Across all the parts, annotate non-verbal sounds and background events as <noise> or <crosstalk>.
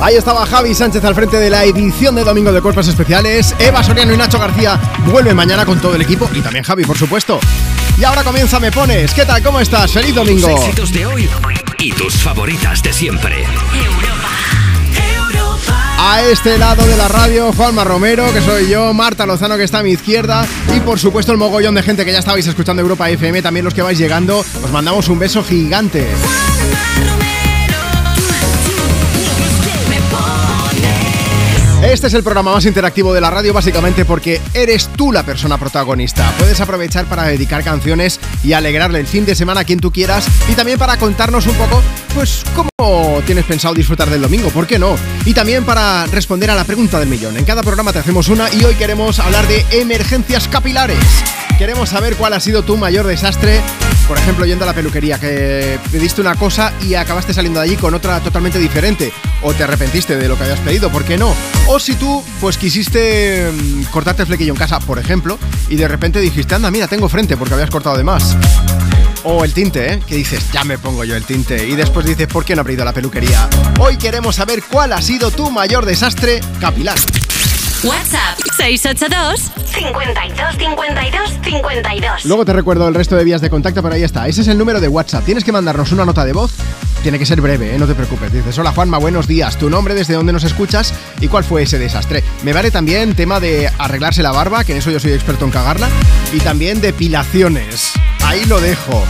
Ahí estaba Javi Sánchez al frente de la edición de Domingo de Cuerpos Especiales. Eva Soriano y Nacho García vuelven mañana con todo el equipo y también Javi, por supuesto. Y ahora comienza Me Pones. ¿Qué tal? ¿Cómo estás? ¡Feliz domingo! Tus éxitos de hoy y tus favoritas de siempre. A este lado de la radio, Juanma Romero, que soy yo, Marta Lozano, que está a mi izquierda, y por supuesto el mogollón de gente que ya estabais escuchando Europa FM, también los que vais llegando, os mandamos un beso gigante. Este es el programa más interactivo de la radio básicamente porque eres tú la persona protagonista. Puedes aprovechar para dedicar canciones y alegrarle el fin de semana a quien tú quieras y también para contarnos un poco, pues, cómo tienes pensado disfrutar del domingo, ¿por qué no? Y también para responder a la pregunta del millón. En cada programa te hacemos una y hoy queremos hablar de emergencias capilares. Queremos saber cuál ha sido tu mayor desastre por ejemplo, yendo a la peluquería, que pediste una cosa y acabaste saliendo de allí con otra totalmente diferente, o te arrepentiste de lo que habías pedido, ¿por qué no? O si tú, pues quisiste mm, cortarte el flequillo en casa, por ejemplo, y de repente dijiste, anda, mira, tengo frente porque habías cortado de más. O el tinte, ¿eh? Que dices, ya me pongo yo el tinte. Y después dices, ¿por qué no he ido a la peluquería? Hoy queremos saber cuál ha sido tu mayor desastre capilar. WhatsApp 682 52 52 52. Luego te recuerdo el resto de vías de contacto, pero ahí está. Ese es el número de WhatsApp. Tienes que mandarnos una nota de voz. Tiene que ser breve, ¿eh? no te preocupes. Dices, hola Juanma, buenos días. Tu nombre, desde dónde nos escuchas y cuál fue ese desastre. Me vale también tema de arreglarse la barba, que en eso yo soy experto en cagarla. Y también depilaciones. Ahí lo dejo.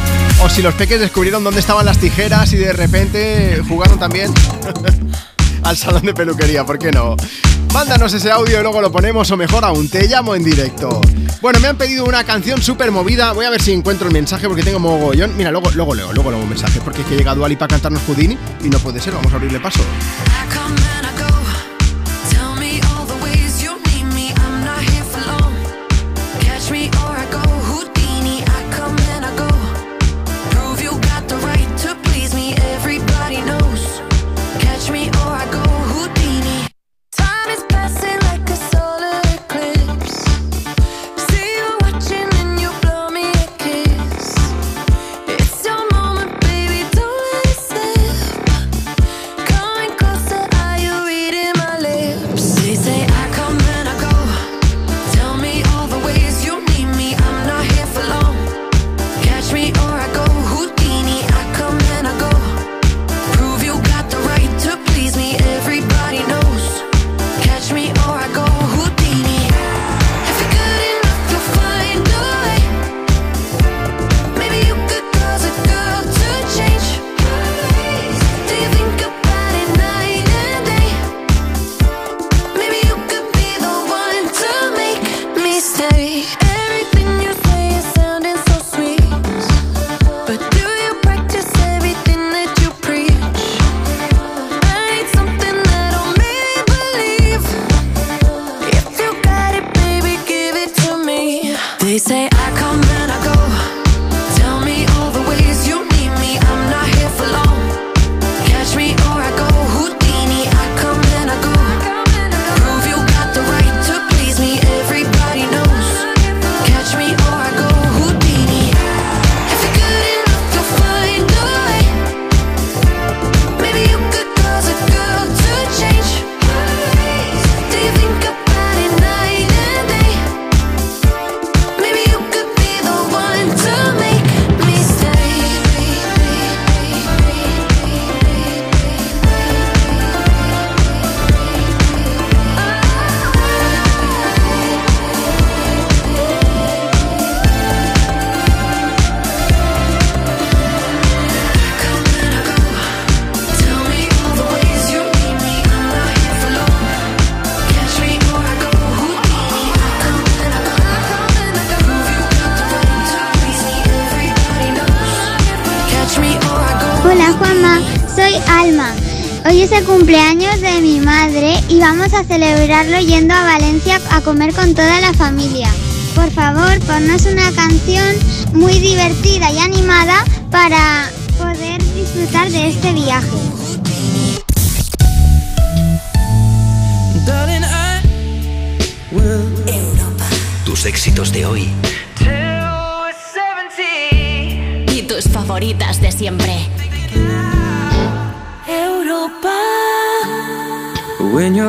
O si los peques descubrieron dónde estaban las tijeras y de repente jugaron también <laughs> al salón de peluquería, ¿por qué no? Mándanos ese audio y luego lo ponemos o mejor aún, te llamo en directo. Bueno, me han pedido una canción súper movida, voy a ver si encuentro el mensaje porque tengo mogollón. Mira, luego, luego leo, luego leo un mensaje porque es que llega Duali para cantarnos Houdini y no puede ser, vamos a abrirle paso. Yendo a Valencia a comer con toda la familia. Por favor, ponnos una canción muy divertida y animada para poder disfrutar de este viaje. Tus éxitos de hoy. Y tus favoritas de siempre. When your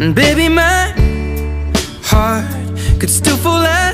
And baby, my heart could still fall as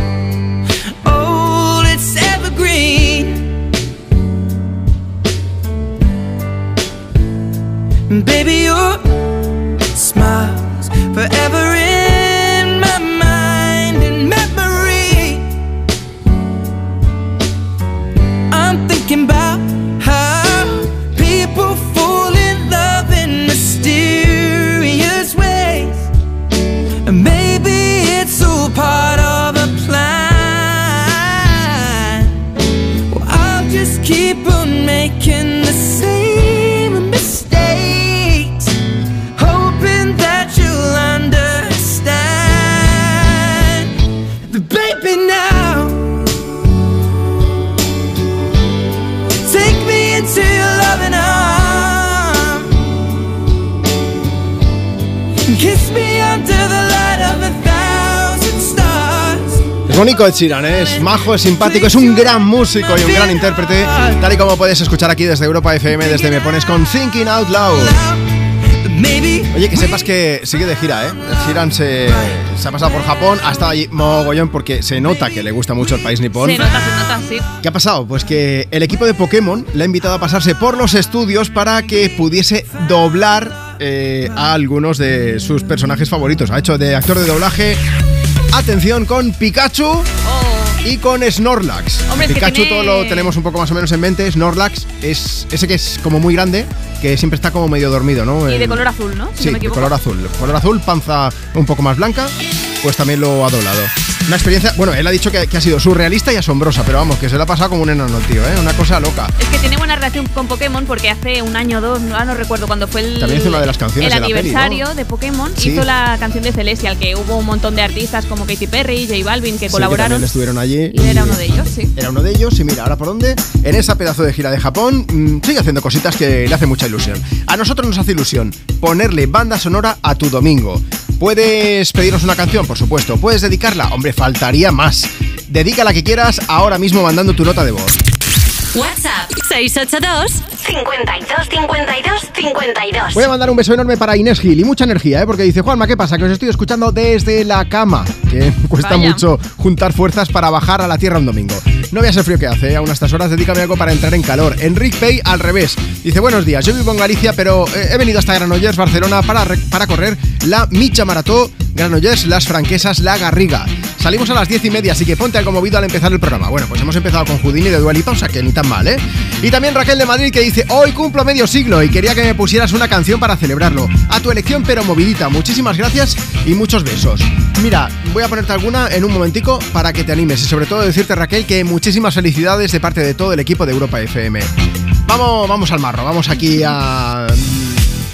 Baby, your Ed Sheeran, ¿eh? es majo, es simpático, es un gran músico y un gran intérprete, tal y como puedes escuchar aquí desde Europa FM, desde Me Pones con Thinking Out Loud. Oye, que sepas que sigue de gira, ¿eh? Se, se ha pasado por Japón, ha estado allí mogollón porque se nota que le gusta mucho el país nipón. Se nota, se nota, sí. ¿Qué ha pasado? Pues que el equipo de Pokémon le ha invitado a pasarse por los estudios para que pudiese doblar eh, a algunos de sus personajes favoritos. Ha hecho de actor de doblaje, atención, con Pikachu Oh, y con Snorlax. Hombre, es que Pikachu tiene- todo lo tenemos un poco más o menos en mente. Snorlax es ese que es como muy grande, que siempre está como medio dormido, ¿no? y de color azul, ¿no? Si Sí, no me de color azul. Color azul, panza un poco más blanca, pues también lo ha doblado. Una experiencia, bueno, él ha dicho que, que ha sido surrealista y asombrosa, pero vamos, que se le ha pasado como un enano, tío, ¿eh? Una cosa loca. Es que tiene buena relación con Pokémon porque hace un año o dos, no, no recuerdo cuando fue el, También hizo una de las canciones el de la peli, aniversario ¿no? de Pokémon. Sí. Hizo la canción de Celestial, que hubo un montón de artistas como Katy Perry, J Balvin que Sí, colaboraron. también estuvieron allí. y era uno de ellos, sí. Era uno de ellos, y mira, ahora por dónde, en esa pedazo de gira de Japón, mm, sigue haciendo cositas que le hace mucha ilusión. A nosotros nos hace ilusión ponerle banda sonora a tu domingo. ¿Puedes pedirnos una canción? Por supuesto. ¿Puedes dedicarla? Hombre, faltaría más. Dedica la que quieras ahora mismo mandando tu nota de voz. WhatsApp 682 52 52 52. Voy a mandar un beso enorme para Inés Gil y mucha energía, ¿eh? porque dice, Juanma, ¿qué pasa? Que os estoy escuchando desde la cama, que <laughs> cuesta Vaya. mucho juntar fuerzas para bajar a la tierra un domingo. No veas el frío que hace, ¿eh? aún a estas horas dedícame algo para entrar en calor. Enric Pay al revés. Dice, buenos días, yo vivo en Galicia, pero eh, he venido hasta Granollers, Barcelona, para, para correr la Micha Marató, Granollers, Las Franquesas, La Garriga. Salimos a las diez y media, así que ponte algo movido al empezar el programa. Bueno, pues hemos empezado con Houdini de Dualipa, o sea que ni tan mal, ¿eh? Y también Raquel de Madrid que dice, hoy cumplo medio siglo y quería que me pusieras una canción para celebrarlo. A tu elección, pero movidita. Muchísimas gracias y muchos besos. Mira, voy a ponerte alguna en un momentico para que te animes y sobre todo decirte, Raquel, que muchísimas felicidades de parte de todo el equipo de Europa FM. Vamos, vamos al marro, vamos aquí a...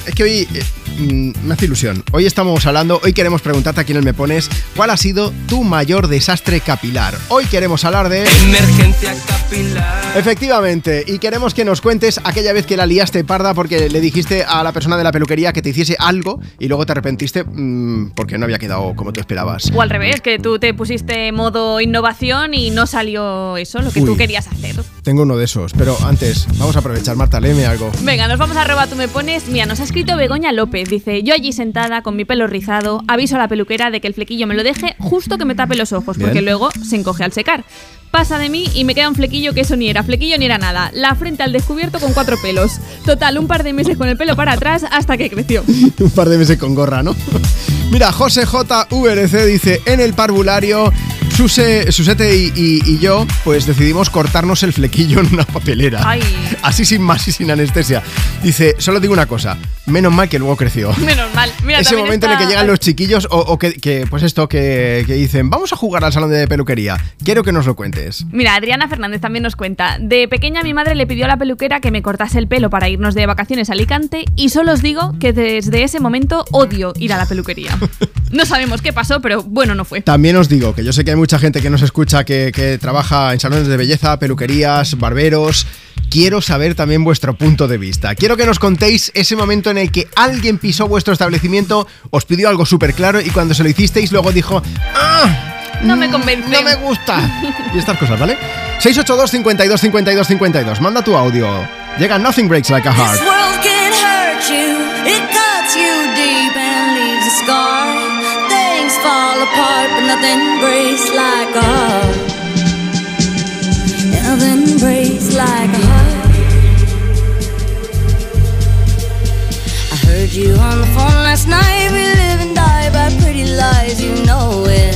Es que hoy eh, Mm, me hace ilusión. Hoy estamos hablando, hoy queremos preguntarte a quién me pones cuál ha sido tu mayor desastre capilar. Hoy queremos hablar de... Emergencia capilar. Efectivamente, y queremos que nos cuentes aquella vez que la liaste parda porque le dijiste a la persona de la peluquería que te hiciese algo y luego te arrepentiste mmm, porque no había quedado como tú esperabas. O al revés, que tú te pusiste modo innovación y no salió eso, lo que Uy. tú querías hacer. Tengo uno de esos, pero antes, vamos a aprovechar, Marta, léeme algo. Venga, nos vamos a robar, tú me pones. Mira, nos ha escrito Begoña López. Dice: Yo allí sentada con mi pelo rizado, aviso a la peluquera de que el flequillo me lo deje justo que me tape los ojos, porque Bien. luego se encoge al secar. Pasa de mí y me queda un flequillo que eso ni era flequillo ni era nada. La frente al descubierto con cuatro pelos. Total, un par de meses con el pelo para atrás hasta que creció. <laughs> un par de meses con gorra, ¿no? <laughs> Mira, José JVRC dice, en el parvulario, Suse, Susete y, y- y yo, pues decidimos cortarnos el flequillo en una papelera. Ay. Así sin más y sin anestesia. Dice, solo digo una cosa, menos mal que luego creció. <laughs> Menos mal. Mira, Ese momento en el que llegan los chiquillos o, o que, que, pues esto, que, que dicen, vamos a jugar al salón de peluquería. Quiero que nos lo cuentes. Mira, Adriana Fernández también nos cuenta. De pequeña mi madre le pidió a la peluquera que me cortase el pelo para irnos de vacaciones a Alicante y solo os digo que desde ese momento odio ir a la peluquería. <laughs> No sabemos qué pasó, pero bueno, no fue. También os digo que yo sé que hay mucha gente que nos escucha que, que trabaja en salones de belleza, peluquerías, barberos. Quiero saber también vuestro punto de vista. Quiero que nos contéis ese momento en el que alguien pisó vuestro establecimiento, os pidió algo súper claro y cuando se lo hicisteis luego dijo, ¡Ah! No me convence. No me gusta. <laughs> Y estas cosas, ¿vale? 682 52 52 52. Manda tu audio. Llega Nothing Breaks Like a This Heart. world can hurt you, it cuts you deep and leaves a scar. Things fall apart, but nothing breaks like a heart. Nothing breaks like a heart. I heard you on the phone last night. We live and die by pretty lies, you know it.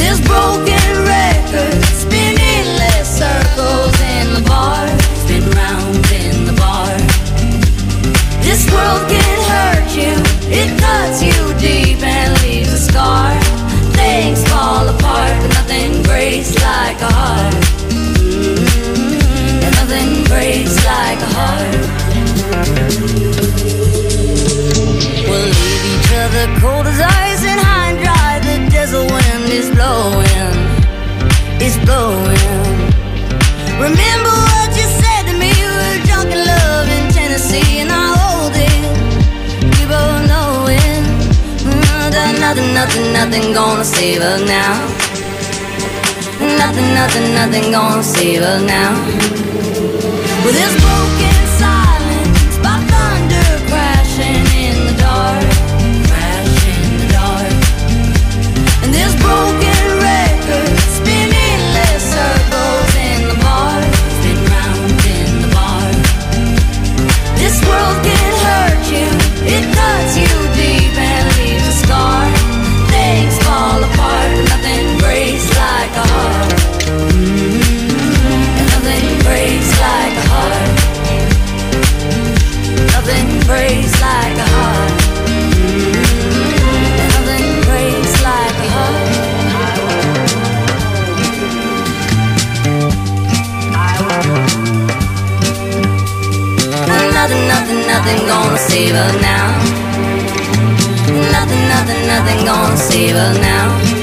this broken record spinning circles in the bar, in the bar. This world can hurt you, it cuts you deep and leaves a scar. Things fall apart, but nothing breaks like a heart. And nothing breaks like a heart. We'll leave each other cold as ice is blowing, it's blowing. Remember what you said to me? We were drunk in love in Tennessee, and I hold it. We both know it. That nothing, nothing, nothing gonna save us now. Nothing, nothing, nothing gonna save us now. With this breaks like a heart. Nothing, gonna now. Nothing, nothing, nothing gonna now.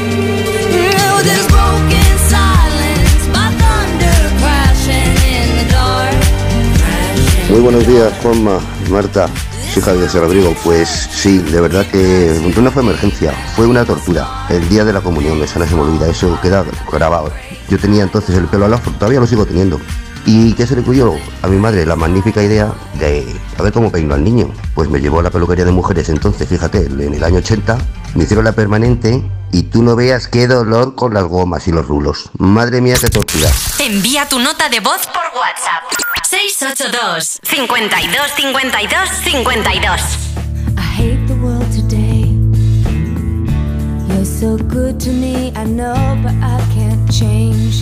Muy buenos días, Juanma, Marta. hija de José Rodrigo. Pues sí, de verdad que no fue emergencia, fue una tortura. El día de la comunión, esa no se me eso queda grabado. Yo tenía entonces el pelo al afro, todavía lo sigo teniendo. ¿Y qué se le ocurrió a mi madre? La magnífica idea de a ver cómo peino al niño. Pues me llevó a la peluquería de mujeres entonces, fíjate, en el año 80, me hicieron la permanente y tú no veas qué dolor con las gomas y los rulos. Madre mía, qué tortura. Envía tu nota de voz por WhatsApp. 682 52 52 52 I hate the world today. You're so good to me, I know, but I can't change.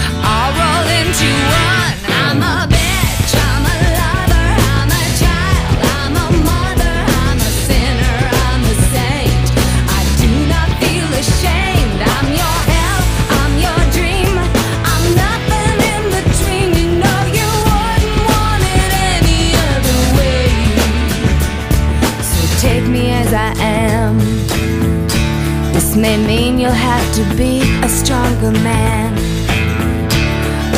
Rolled into one. I'm a bitch. I'm a lover. I'm a child. I'm a mother. I'm a sinner. I'm a saint. I do not feel ashamed. I'm your hell. I'm your dream. I'm nothing in between. You know you wouldn't want it any other way. So take me as I am. This may mean you'll have to be a stronger man.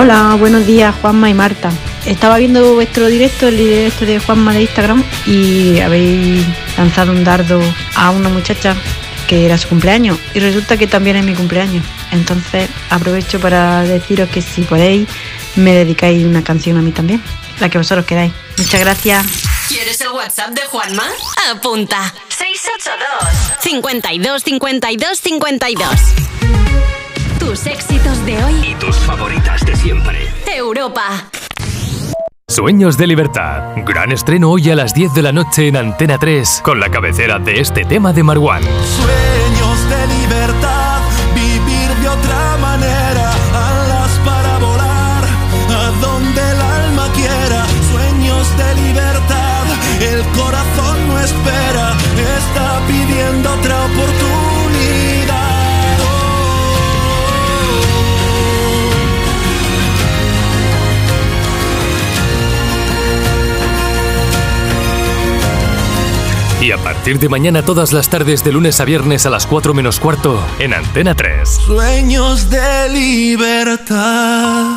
Hola, buenos días Juanma y Marta. Estaba viendo vuestro directo, el directo de Juanma de Instagram y habéis lanzado un dardo a una muchacha que era su cumpleaños y resulta que también es mi cumpleaños. Entonces aprovecho para deciros que si podéis me dedicáis una canción a mí también, la que vosotros queráis. Muchas gracias. ¿Quieres el WhatsApp de Juanma? Apunta. 682 52 52 52 Tus éxitos de hoy. Y tus favoritas de siempre. Europa. Sueños de libertad. Gran estreno hoy a las 10 de la noche en Antena 3 con la cabecera de este tema de Marwan. Sueños de libertad, vivir de otra manera, alas para volar, a donde el alma quiera. Sueños de libertad, el corazón no espera, Y a partir de mañana todas las tardes de lunes a viernes a las 4 menos cuarto en Antena 3. Sueños de libertad.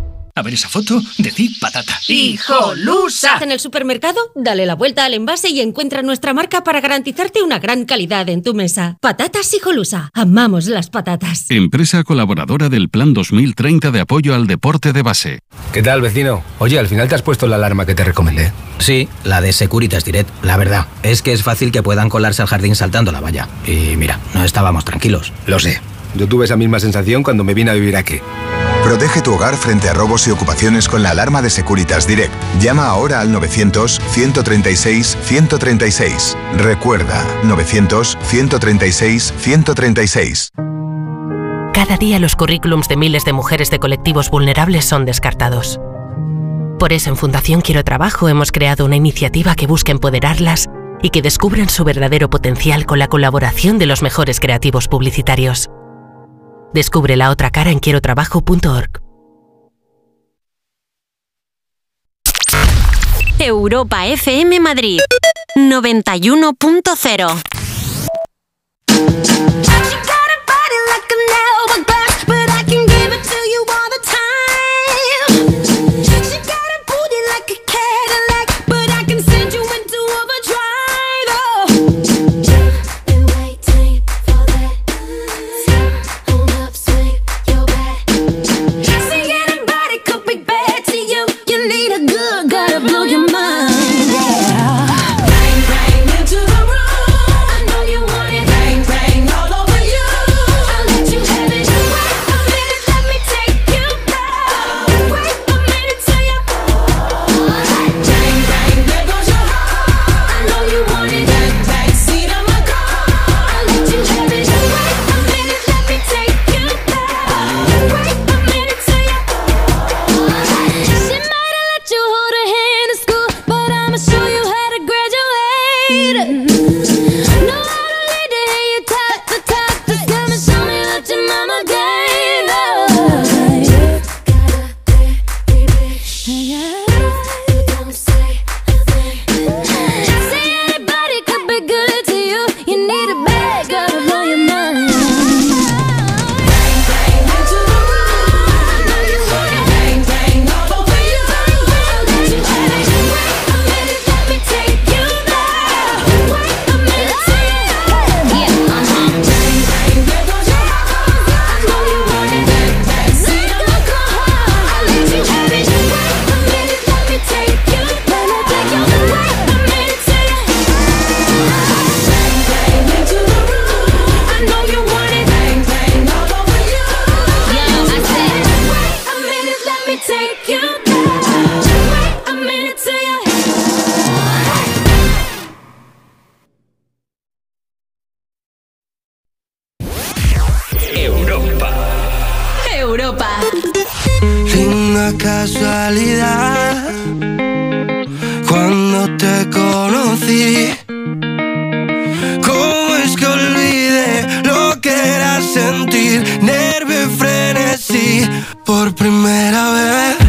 A ver esa foto, decid patata. ¡Hijolusa! En el supermercado, dale la vuelta al envase y encuentra nuestra marca para garantizarte una gran calidad en tu mesa. Patatas Hijolusa. Amamos las patatas. Empresa colaboradora del Plan 2030 de apoyo al deporte de base. ¿Qué tal, vecino? Oye, al final te has puesto la alarma que te recomendé. Sí, la de Securitas Direct. La verdad, es que es fácil que puedan colarse al jardín saltando la valla. Y mira, no estábamos tranquilos. Lo sé. Yo tuve esa misma sensación cuando me vine a vivir aquí. Protege tu hogar frente a robos y ocupaciones con la alarma de Securitas Direct. Llama ahora al 900-136-136. Recuerda, 900-136-136. Cada día los currículums de miles de mujeres de colectivos vulnerables son descartados. Por eso en Fundación Quiero Trabajo hemos creado una iniciativa que busca empoderarlas y que descubran su verdadero potencial con la colaboración de los mejores creativos publicitarios. Descubre la otra cara en quierotrabajo.org. Europa FM Madrid 91.0 Europa. Linda casualidad. Cuando te conocí, ¿cómo es que olvidé lo que era sentir nervio y frenesí por primera vez?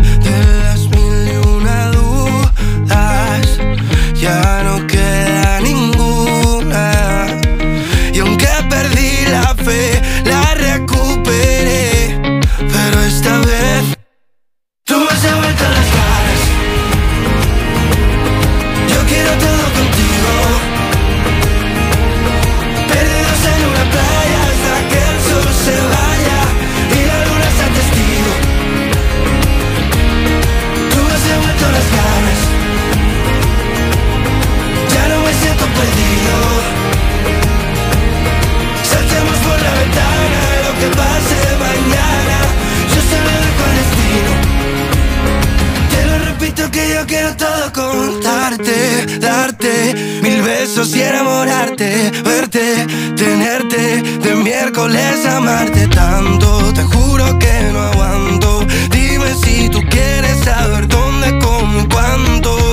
Quiero todo contarte, darte mil besos y enamorarte, verte, tenerte, de miércoles amarte tanto. Te juro que no aguanto. Dime si tú quieres saber dónde, cómo y cuándo.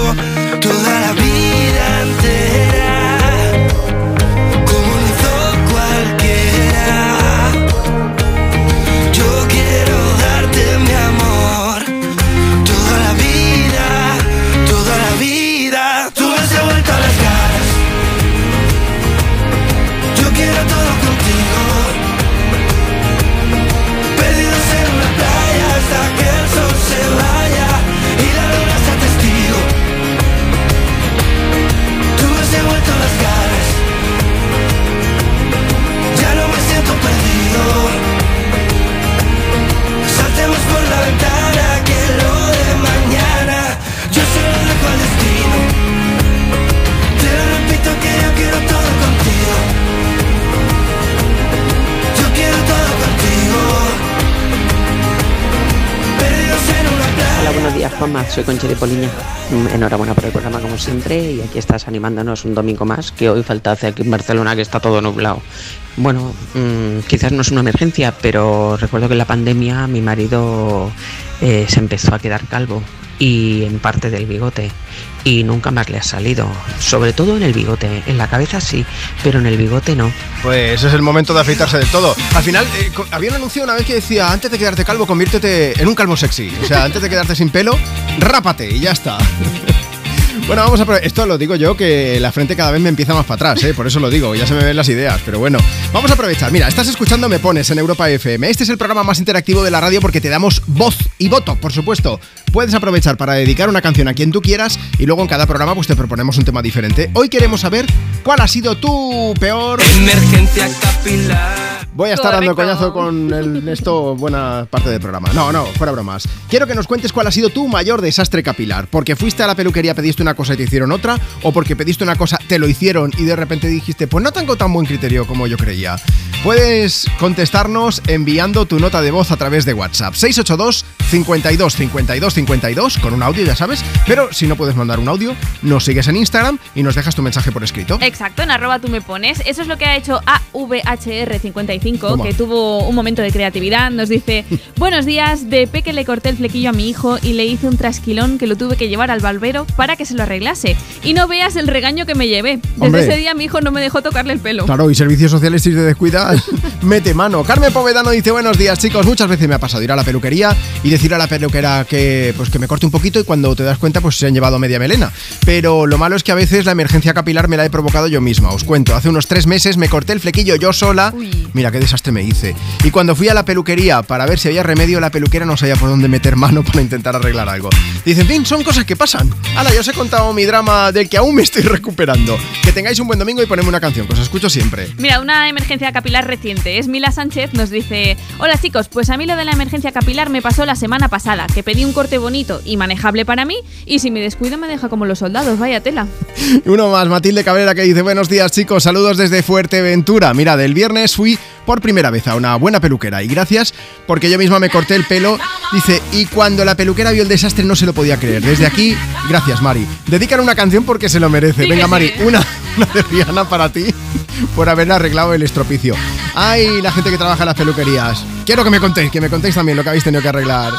Programa. Soy Concha de Poliña. Mm, Enhorabuena por el programa, como siempre. Y aquí estás animándonos un domingo más, que hoy falta hacer aquí en Barcelona, que está todo nublado. Bueno, mm, quizás no es una emergencia, pero recuerdo que en la pandemia mi marido eh, se empezó a quedar calvo y en parte del bigote y nunca más le ha salido. Sobre todo en el bigote. En la cabeza sí, pero en el bigote no. Pues es el momento de afeitarse del todo. Al final, eh, había un anuncio una vez que decía, antes de quedarte calvo, conviértete en un calvo sexy. O sea, antes de quedarte sin pelo, rápate y ya está. <laughs> Bueno, vamos a pro- Esto lo digo yo que la frente cada vez me empieza más para atrás, ¿eh? por eso lo digo, ya se me ven las ideas, pero bueno, vamos a aprovechar. Mira, estás escuchando Me Pones en Europa FM. Este es el programa más interactivo de la radio porque te damos voz y voto, por supuesto. Puedes aprovechar para dedicar una canción a quien tú quieras y luego en cada programa pues te proponemos un tema diferente. Hoy queremos saber cuál ha sido tu peor Emergencia capilar. Voy a estar dando coñazo con el- esto buena parte del programa. No, no, fuera bromas. Quiero que nos cuentes cuál ha sido tu mayor desastre capilar. Porque fuiste a la peluquería, pediste una cosa y te hicieron otra, o porque pediste una cosa, te lo hicieron y de repente dijiste, pues no tengo tan buen criterio como yo creía. Puedes contestarnos enviando tu nota de voz a través de WhatsApp. 682 52 52 52 con un audio, ya sabes. Pero si no puedes mandar un audio, nos sigues en Instagram y nos dejas tu mensaje por escrito. Exacto, en arroba tú me pones. Eso es lo que ha hecho AVHR55, Toma. que tuvo un momento de creatividad. Nos dice: <laughs> Buenos días, de peque le corté el flequillo a mi hijo y le hice un trasquilón que lo tuve que llevar al barbero para que se lo arreglase. Y no veas el regaño que me llevé. Desde Hombre. ese día mi hijo no me dejó tocarle el pelo. Claro, y servicios sociales si te <laughs> mete mano. Carmen Povedano dice, buenos días chicos, muchas veces me ha pasado ir a la peluquería y decir a la peluquera que, pues, que me corte un poquito y cuando te das cuenta pues se han llevado media melena. Pero lo malo es que a veces la emergencia capilar me la he provocado yo misma. Os cuento, hace unos tres meses me corté el flequillo yo sola. Mira qué desastre me hice. Y cuando fui a la peluquería para ver si había remedio, la peluquera no sabía por dónde meter mano para intentar arreglar algo. Dice, en fin, son cosas que pasan. Ahora, yo os he contado mi drama del que aún me estoy recuperando. Que tengáis un buen domingo y ponedme una canción, que os escucho siempre. Mira, una emergencia capilar reciente. Es Mila Sánchez, nos dice: Hola chicos, pues a mí lo de la emergencia capilar me pasó la semana pasada, que pedí un corte bonito y manejable para mí, y si me descuido me deja como los soldados, vaya tela. <laughs> Uno más, Matilde Cabrera, que dice: Buenos días, chicos, saludos desde Fuerteventura. Mira, del viernes fui por primera vez a una buena peluquera y gracias porque yo misma me corté el pelo. Dice: Y cuando la peluquera vio el desastre, no se lo podía creer. Desde aquí, gracias, Mari. Dedican una canción porque se lo merece. Sí, Venga, Mari, sí. una, <laughs> una de Rihanna para ti por haber arreglado el estropicio. Ay, la gente que trabaja en las peluquerías. Quiero que me contéis, que me contéis también lo que habéis tenido que arreglar.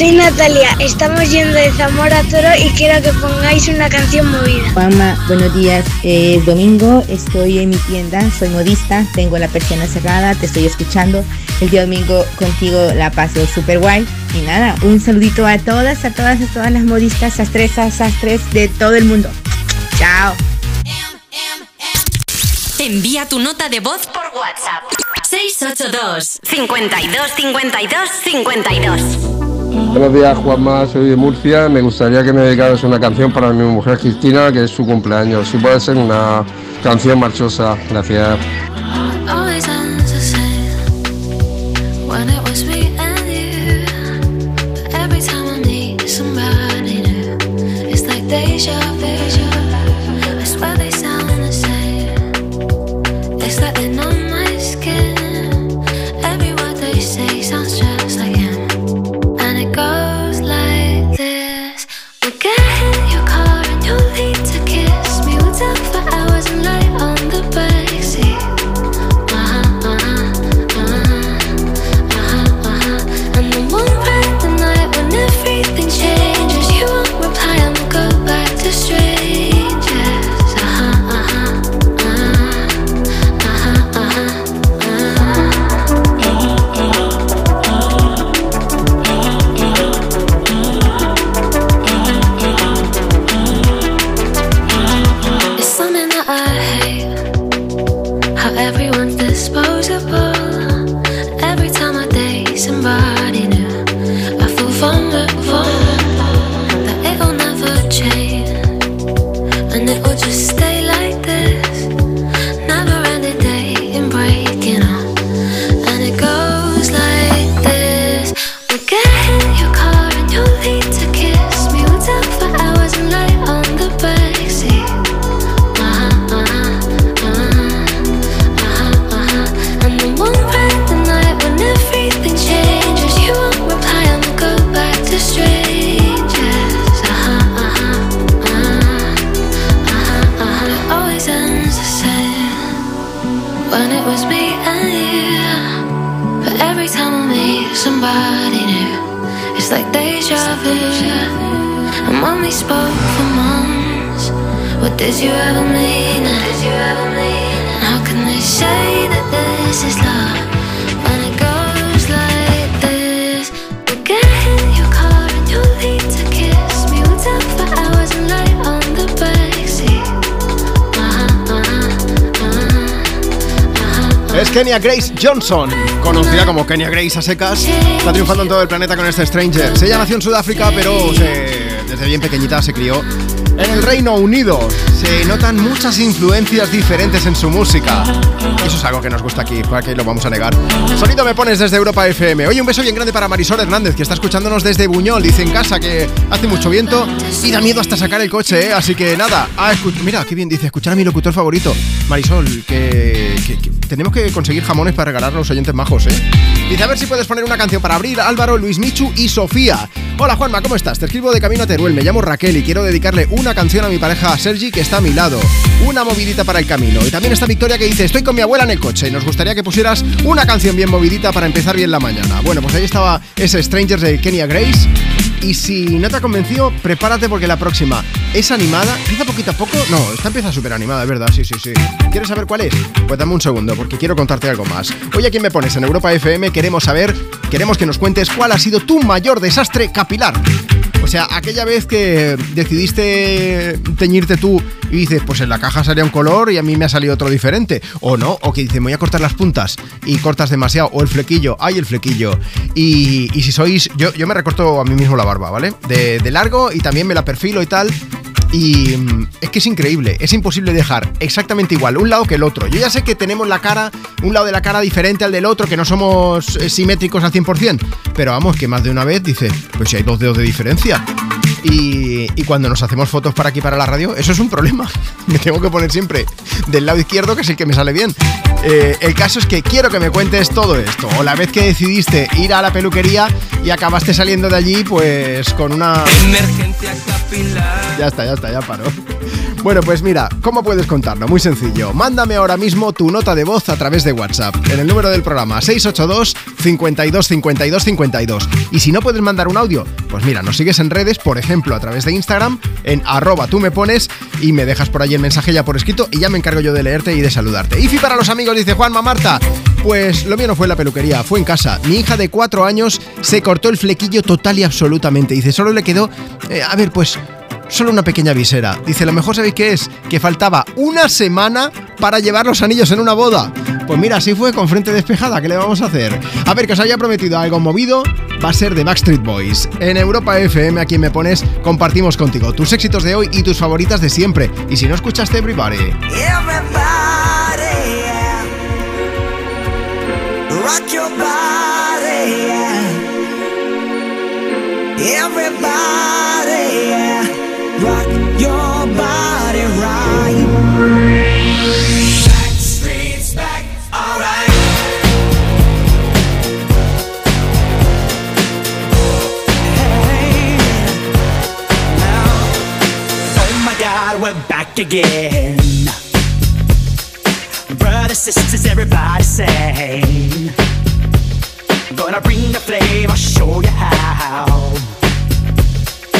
Soy Natalia. Estamos yendo de Zamora a Toro y quiero que pongáis una canción movida. Juanma, buenos días. Eh, domingo estoy en mi tienda, soy modista, tengo la persiana cerrada, te estoy escuchando. El día domingo contigo la paso súper guay. Y nada, un saludito a todas, a todas, a todas las modistas, sastresas, sastres de todo el mundo. Chao. Envía tu nota de voz por WhatsApp. 682 52 52 52 Buenos días, Juanma, soy de Murcia. Me gustaría que me dedicaras una canción para mi mujer Cristina, que es su cumpleaños. Si puede ser una canción marchosa. Gracias. Johnson, conocida como Kenya Grace a secas. Está triunfando en todo el planeta con este Stranger. Ella nació en Sudáfrica, pero se- desde bien pequeñita se crió en el Reino Unido. Se notan muchas influencias diferentes en su música. Eso es algo que nos gusta aquí, para que lo vamos a negar. Sonido me pones desde Europa FM. Oye, un beso bien grande para Marisol Hernández, que está escuchándonos desde Buñol. Dice en casa que hace mucho viento y da miedo hasta sacar el coche, ¿eh? Así que nada, mira, qué bien dice, escuchar a mi locutor favorito. Marisol, que tenemos que conseguir jamones para regalar a los oyentes majos, ¿eh? Dice, a ver si puedes poner una canción para abrir Álvaro, Luis Michu y Sofía. Hola Juanma, ¿cómo estás? Te escribo de camino a Teruel, me llamo Raquel y quiero dedicarle una canción a mi pareja Sergi que está a mi lado. Una movidita para el camino. Y también está Victoria que dice, estoy con mi abuela en el coche y nos gustaría que pusieras una canción bien movidita para empezar bien la mañana. Bueno, pues ahí estaba ese Strangers de Kenya Grace. Y si no te ha convencido, prepárate porque la próxima es animada. ¿Empieza poquito a poco? No, esta empieza súper animada, es verdad, sí, sí, sí. ¿Quieres saber cuál es? Pues dame un segundo porque quiero contarte algo más. Hoy aquí me pones en Europa FM, queremos saber, queremos que nos cuentes cuál ha sido tu mayor desastre capilar. O sea, aquella vez que decidiste teñirte tú y dices, pues en la caja salía un color y a mí me ha salido otro diferente. O no, o que dices, me voy a cortar las puntas y cortas demasiado. O el flequillo, ay el flequillo. Y, si sois, yo, yo me recorto a mí mismo la barba, ¿vale? De largo y también me la perfilo y tal. Y mm, es que es increíble, es imposible dejar exactamente igual un lado que el otro. Yo ya sé que tenemos la cara, un lado de la cara diferente al del otro, que no somos eh, simétricos al 100%, pero vamos, que más de una vez dices, pues si hay dos dedos de diferencia. Y, y cuando nos hacemos fotos para aquí, para la radio, eso es un problema. <laughs> Me tengo que poner siempre del lado izquierdo, que es el que me sale bien. Eh, el caso es que quiero que me cuentes todo esto. O la vez que decidiste ir a la peluquería y acabaste saliendo de allí, pues con una... Emergencia. Ya está, ya está, ya paró. Bueno, pues mira, ¿cómo puedes contarlo? Muy sencillo. Mándame ahora mismo tu nota de voz a través de WhatsApp en el número del programa 682 52 52 52. Y si no puedes mandar un audio, pues mira, nos sigues en redes, por ejemplo, a través de Instagram, en arroba tú me pones y me dejas por allí el mensaje ya por escrito y ya me encargo yo de leerte y de saludarte. Y para los amigos, dice Juanma Marta. Pues lo mío no fue en la peluquería, fue en casa. Mi hija de cuatro años se cortó el flequillo total y absolutamente. Dice, solo le quedó, eh, a ver, pues solo una pequeña visera. Dice, lo mejor sabéis qué es, que faltaba una semana para llevar los anillos en una boda. Pues mira, así fue con frente despejada, ¿qué le vamos a hacer? A ver, que os había prometido algo movido, va a ser de Backstreet Boys. En Europa FM, a quien me pones, compartimos contigo tus éxitos de hoy y tus favoritas de siempre. Y si no escuchaste Everybody. Everybody, yeah. Your body right. Back, alright. Hey, oh my God, we're back again. Brothers, sisters, everybody sing. Gonna bring the flame, I'll show you how.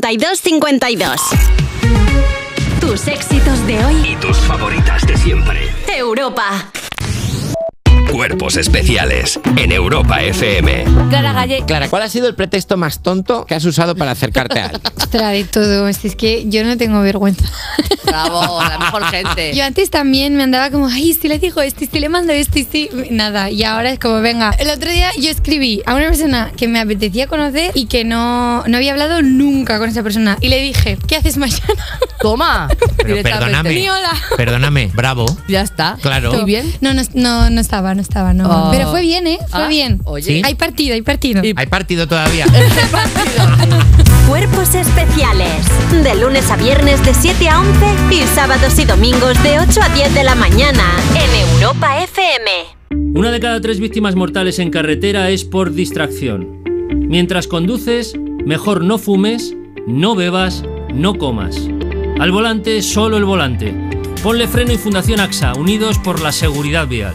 52 52 52 Tus éxitos de hoy. Y tus favoritas de siempre. Europa. Cuerpos especiales en Europa FM. Clara Galle. Clara, ¿cuál ha sido el pretexto más tonto que has usado para acercarte a alguien? Ostras, de todo. Es que yo no tengo vergüenza. Bravo, la mejor gente. Yo antes también me andaba como, ay, si le digo esto, y si le mando esto, y si. Nada. Y ahora es como, venga. El otro día yo escribí a una persona que me apetecía conocer y que no, no había hablado nunca con esa persona. Y le dije, ¿qué haces mañana? <laughs> Toma. Pero perdóname. Ni hola. Perdóname, bravo. Ya está. Claro. ¿Estoy bien? No, no, no, no estaba, no estaba, no. Oh. Pero fue bien, ¿eh? Fue Ah, bien. oye. ¿Sí? Hay partido, hay partido. Hay partido todavía. <laughs> <laughs> Cuerpos especiales. De lunes a viernes de 7 a 11 y sábados y domingos de 8 a 10 de la mañana en Europa FM. Una de cada tres víctimas mortales en carretera es por distracción. Mientras conduces, mejor no fumes, no bebas, no comas. Al volante, solo el volante. Ponle freno y Fundación AXA, unidos por la seguridad vial.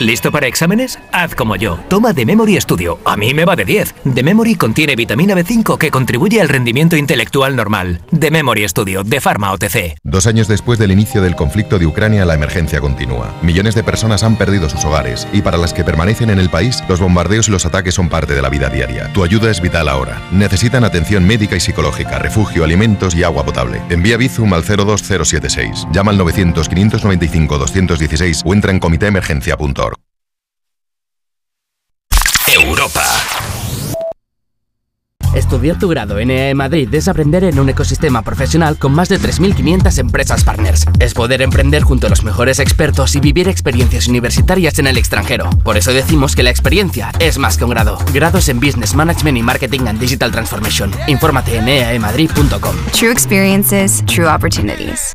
¿Listo para exámenes? Haz como yo. Toma The Memory Studio. A mí me va de 10. The Memory contiene vitamina B5 que contribuye al rendimiento intelectual normal. The Memory Studio de Pharma OTC. Dos años después del inicio del conflicto de Ucrania, la emergencia continúa. Millones de personas han perdido sus hogares y para las que permanecen en el país, los bombardeos y los ataques son parte de la vida diaria. Tu ayuda es vital ahora. Necesitan atención médica y psicológica, refugio, alimentos y agua potable. Envía Bizum al 02076. Llama al 900 595 216 o entra en comitéemergencia.org. Europa. Estudiar tu grado en EAE Madrid es aprender en un ecosistema profesional con más de 3.500 empresas partners. Es poder emprender junto a los mejores expertos y vivir experiencias universitarias en el extranjero. Por eso decimos que la experiencia es más que un grado. Grados en Business Management y Marketing and Digital Transformation. Infórmate en eaemadrid.com. True experiences, true opportunities.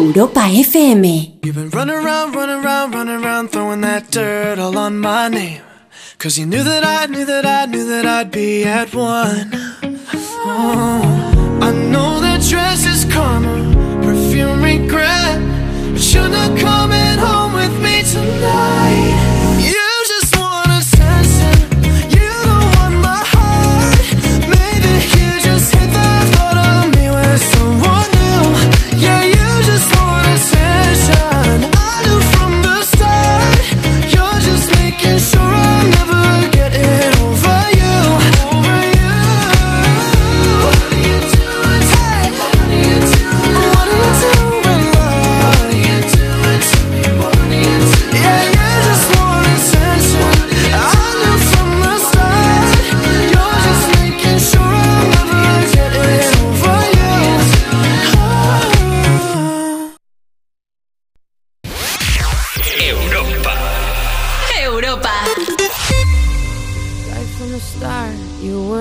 Europa FM. You've been running around, running around, running around, throwing that dirt all on my name. Cause you knew that I knew that I knew that I'd be at one. Oh, I know that dress is karma, perfume regret. But you're not coming home with me tonight.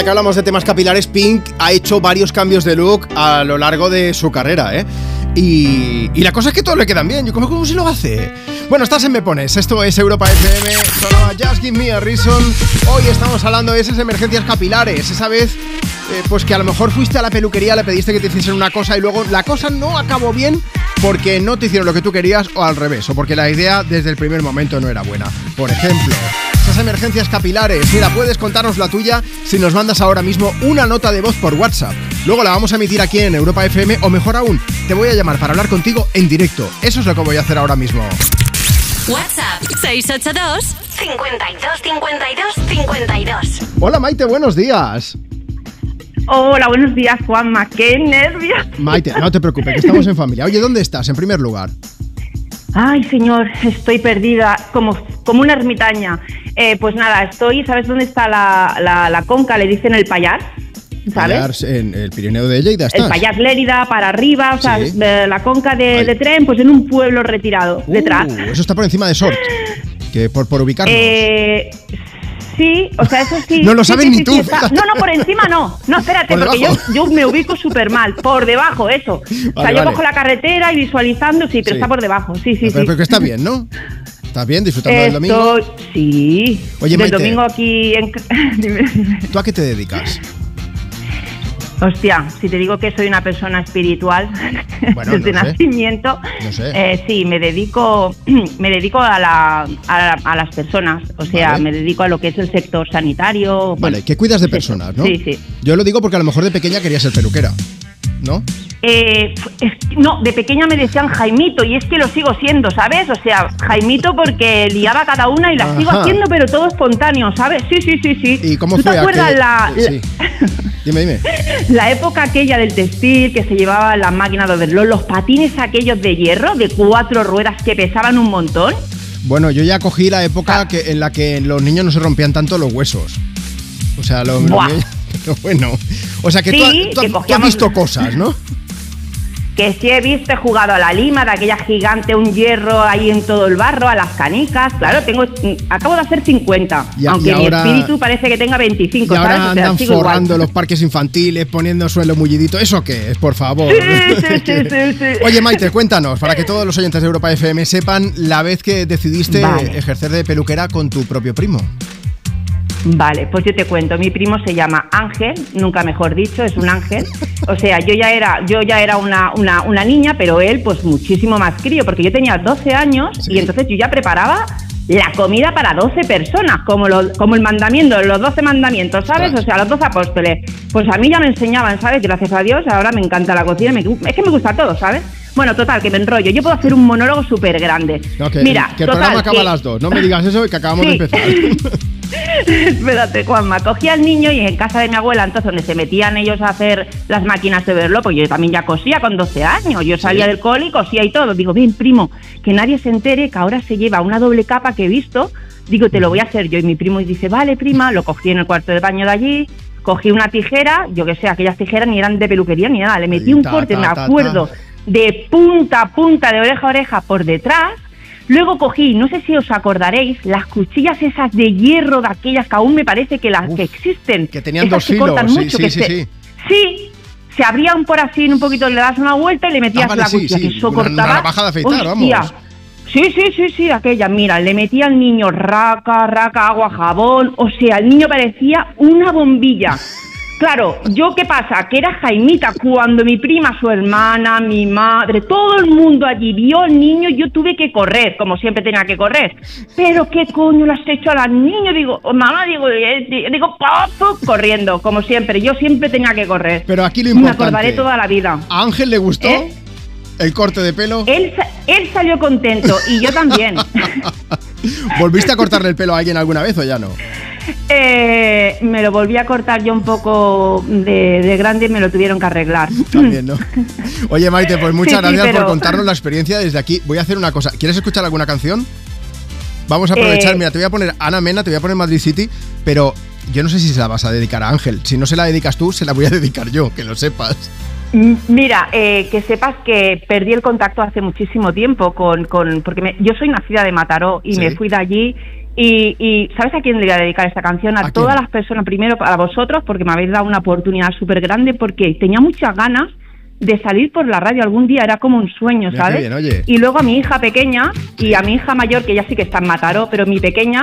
ya que hablamos de temas capilares, Pink ha hecho varios cambios de look a lo largo de su carrera, ¿eh? Y, y la cosa es que todo le quedan bien. Yo, ¿cómo, ¿Cómo se lo hace? Bueno, estás en Me Pones. Esto es Europa FM. Sonaba Just Give Me a Reason. Hoy estamos hablando de esas emergencias capilares. Esa vez, eh, pues que a lo mejor fuiste a la peluquería, le pediste que te hiciesen una cosa y luego la cosa no acabó bien porque no te hicieron lo que tú querías o al revés, o porque la idea desde el primer momento no era buena. Por ejemplo, emergencias capilares. Mira, puedes contarnos la tuya si nos mandas ahora mismo una nota de voz por WhatsApp. Luego la vamos a emitir aquí en Europa FM o mejor aún, te voy a llamar para hablar contigo en directo. Eso es lo que voy a hacer ahora mismo. WhatsApp 682 52 52 52. Hola Maite, buenos días. Hola, buenos días, Juanma. ¡Qué nervios! Maite, no te preocupes, que estamos en familia. Oye, ¿dónde estás en primer lugar? Ay, señor, estoy perdida, como, como una ermitaña. Eh, pues nada, estoy, ¿sabes dónde está la, la, la conca? Le dicen el payar, ¿sabes? En el Pirineo de Lleida estás. El Payar Lérida para arriba, o sea, Sí. la conca de, de tren, pues en un pueblo retirado, detrás. Uh, eso está por encima de Sort. Que por, por ubicarnos. Eh, sí, o sea, eso sí. <laughs> No lo sabes sí, ni tú. No, no, por encima no. No, espérate, Por porque yo, me ubico súper mal. Por debajo, eso. o sea, yo vale. cojo la carretera y visualizando, sí, pero está por debajo. Sí, sí, pero, sí. pero que está bien, ¿no? <laughs> ¿Estás bien disfrutando del domingo? Sí. Oye, Del Maite. domingo aquí en. <laughs> ¿Tú a qué te dedicas? Hostia, si te digo que soy una persona espiritual <laughs> Bueno, desde no sé. nacimiento, No sé. eh, sí, me dedico, <clears throat> me dedico a, la, a, la- a las personas, o sea, Vale. me dedico a lo que es el sector sanitario. Vale, que cuidas de personas, ¿no? Sí, sí. Yo lo digo porque a lo mejor de pequeña quería ser peluquera, ¿no? Eh, es- no, de pequeña me decían Jaimito y es que lo sigo siendo, ¿sabes? O sea, Jaimito porque liaba cada una y las sigo haciendo, pero todo espontáneo, ¿sabes? Sí, sí, sí, sí. ¿Y cómo ¿Tú fue te acuerdas la, la- Sí. <laughs> Dime, dime. La época aquella del textil que se llevaba las máquinas de overlock, los patines aquellos de hierro de cuatro ruedas que pesaban un montón. Bueno, yo ya cogí la Ah. época que, en la que los niños no se rompían tanto los huesos. O sea, lo, lo Buah. mío- <laughs> pero bueno. O sea, que Sí, tú que tú has visto cosas, ¿no? Que sí he visto, he jugado a la lima, de aquella gigante, un hierro ahí en todo el barro, a las canicas. Claro, tengo, acabo de hacer 50, Y aunque y ahora- mi espíritu parece que tenga 25, Y ahora ¿sabes? O sea, andan forrando los parques infantiles, poniendo suelo mullidito. ¿Eso qué es, por favor? Sí, <laughs> sí, sí, sí, sí. Oye, Maite, cuéntanos, para que todos los oyentes de Europa FM sepan la vez que decidiste Vale. ejercer de peluquera con tu propio primo. Vale, pues yo te cuento, mi primo se llama Ángel, nunca mejor dicho, es un ángel. O sea, yo ya era, yo ya era una, una, una niña, pero él pues muchísimo más crío, porque yo tenía 12 años y entonces yo ya preparaba la comida para 12 personas, como, lo- como el mandamiento, los 12 mandamientos, ¿sabes? O sea, los 12 apóstoles. Pues a mí ya me enseñaban, ¿sabes? Gracias a Dios, ahora me encanta la cocina, me- es que me gusta todo, ¿sabes? Bueno, total, que me enrollo. Yo puedo hacer un monólogo súper grande. Que, Mira, que el total, programa acaba que- a las dos. No me digas eso, que acabamos Sí. de empezar. <laughs> Espérate, Juanma. Cogía al niño y en casa de mi abuela, entonces donde se metían ellos a hacer las máquinas de verlo, pues yo también ya cosía con 12 años. Yo salía del cole y cosía y todo. Digo, ven, primo, que nadie se entere que ahora se lleva una doble capa que he visto. Digo, te lo voy a hacer yo. Y mi primo dice, vale, prima. Lo cogí en el cuarto de baño de allí. Cogí una tijera, yo que sé, aquellas tijeras ni eran de peluquería ni nada. Le metí un corte, me ta, ta. De punta a punta, de oreja a oreja por detrás. Luego cogí, no sé si os acordaréis, las cuchillas esas de hierro de aquellas que aún me parece que las que existen. Que tenían dos filos, sí, sí, sí, sí. Sí, se abrían por así un poquito, le das una vuelta y le metías Ah, vale, la sí, cuchilla. sí, que eso una cortaba. navaja de afeitar, Hostia. vamos. Sí, sí, sí, sí, aquella. Mira, le metía al niño raca, raca, agua, jabón. O sea, el niño parecía una bombilla. <laughs> Claro, yo qué pasa, que era Jaimita, cuando mi prima, su hermana, mi madre, todo el mundo allí vio al niño, yo tuve que correr, como siempre tenía que correr. Pero qué coño le has hecho a las niñas, digo, mamá, digo, eh, digo, pop, pop, corriendo, como siempre, yo siempre tenía que correr. Pero aquí lo Me importante. acordaré toda la vida. ¿A Ángel le gustó ¿Eh? el corte de pelo? Él, él salió contento y yo también. <laughs> ¿Volviste a cortarle el pelo a alguien alguna vez o ya no? Eh, me lo volví a cortar yo un poco de, de grande y me lo tuvieron que arreglar. También, ¿no? <laughs> Oye, Maite, pues muchas Sí, sí, gracias por contarnos la experiencia desde aquí. Voy a hacer una cosa. ¿Quieres escuchar alguna canción? Vamos a aprovechar. Eh, Mira, te voy a poner Ana Mena, te voy a poner Madrid City, pero yo no sé si se la vas a dedicar a Ángel. Si no se la dedicas tú, se la voy a <laughs> dedicar yo, que lo sepas. Mira, eh, que sepas que perdí el contacto hace muchísimo tiempo con, con porque me- yo soy nacida de Mataró y Sí. me fui de allí Y, y ¿sabes a quién le voy a dedicar esta canción? A, ¿A quién? todas las personas, primero para vosotros, porque me habéis dado una oportunidad súper grande, porque tenía muchas ganas de salir por la radio algún día, era como un sueño, ¿sabes? bien, oye. Y luego a mi hija pequeña y a mi hija mayor, que ya sí que está en Mataró, pero mi pequeña,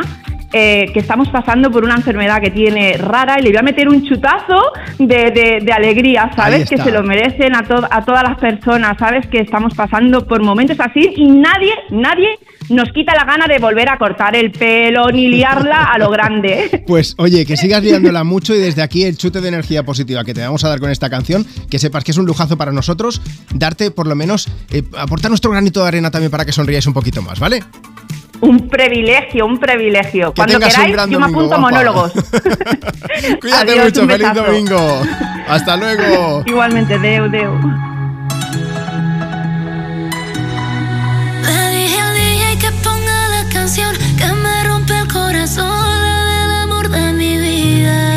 eh, que estamos pasando por una enfermedad que tiene rara y le voy a meter un chutazo de, de- de alegría, ¿sabes? Que se lo merecen a, to- a todas las personas, ¿sabes? Que estamos pasando por momentos así y nadie, nadie nos quita la gana de volver a cortar el pelo ni liarla a lo grande. <laughs> Pues oye, que sigas liándola mucho y desde aquí el chute de energía positiva que te vamos a dar con esta canción, que sepas que es un lujazo para nosotros, darte por lo menos, eh, aportar nuestro granito de arena también para que sonríais un poquito más, ¿vale? Un privilegio, un privilegio. Cuando tengas un queráis, yo me domingo, apunto a guapa. monólogos. <laughs> Cuídate Adiós, mucho, feliz domingo. Hasta luego. Igualmente, deu, deu. Canción que me rompe el corazón, la del amor de mi vida.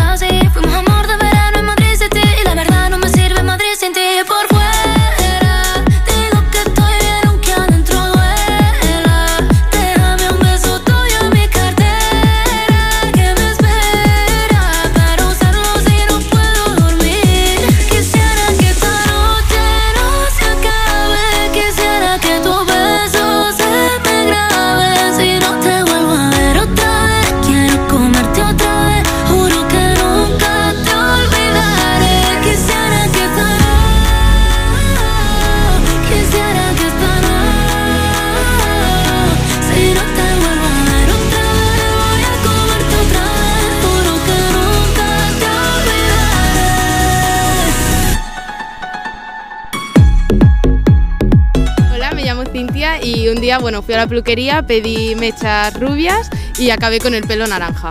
día, bueno, fui a la peluquería, pedí mechas rubias y acabé con el pelo naranja.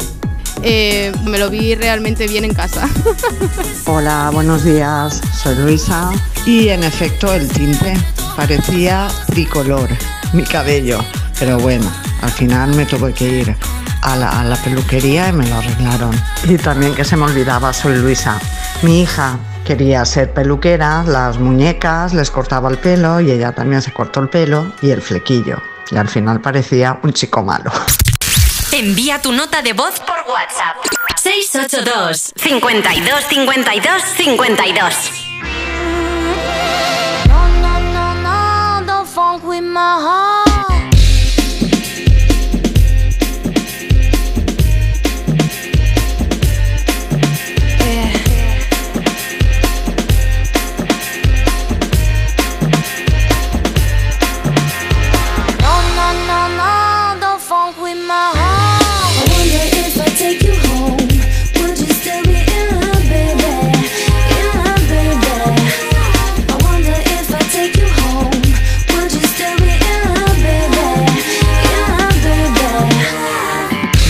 Eh, me lo vi realmente bien en casa. <laughs> Hola, buenos días. Soy Luisa y en efecto el tinte parecía tricolor, mi cabello. Pero bueno, al final me tuve que ir a la, a la peluquería y me lo arreglaron. Y también que se me olvidaba, soy Luisa. Mi hija quería ser peluquera, las muñecas les cortaba el pelo y ella también se cortó el pelo y el flequillo. Y al final parecía un chico malo. Envía tu nota de voz por WhatsApp. 682 52 52 52 No, no, no, no, don't funk with my heart.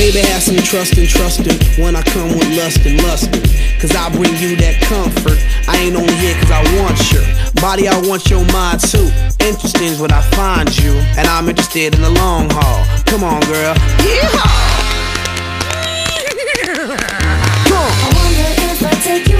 Baby, have some trust and trustin'. when I come with lust and lusting. Cause I bring you that comfort. I ain't only here cause I want your body, I want your mind too. Interesting is what I find you, and I'm interested in the long haul. Come on, girl. Yeehaw! Come. I wonder if I take you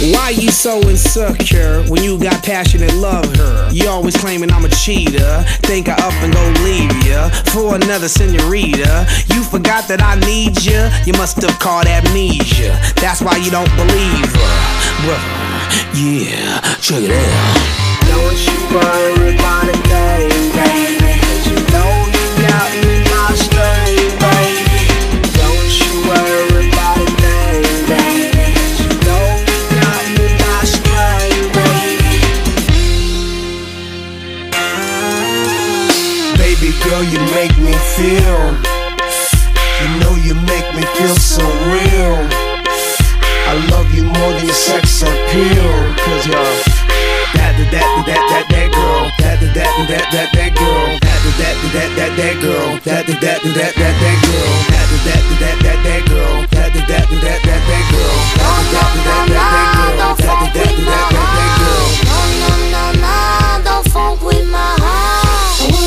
Why you so insecure when you got passionate love her? You always claiming I'm a cheater. Think I up and go leave ya for another senorita. You forgot that I need ya. You must have caught amnesia. That's why you don't believe her. Brother, yeah, check it out. Don't you worry about a thing, baby. Girl, you make me feel. You know you make me feel so real. I love you more than sex appeal. Cause you're that, that, that, that, that, that girl. That, that, that, that, that, that girl. That, that, that, that, that, girl. That, that, that, that, that, that girl. That, that, that, that, that, girl. That, that, that, that, that, that girl. That, that, that, girl. That, that, that, that, that girl. No, no, no, no, don't fuck with my heart.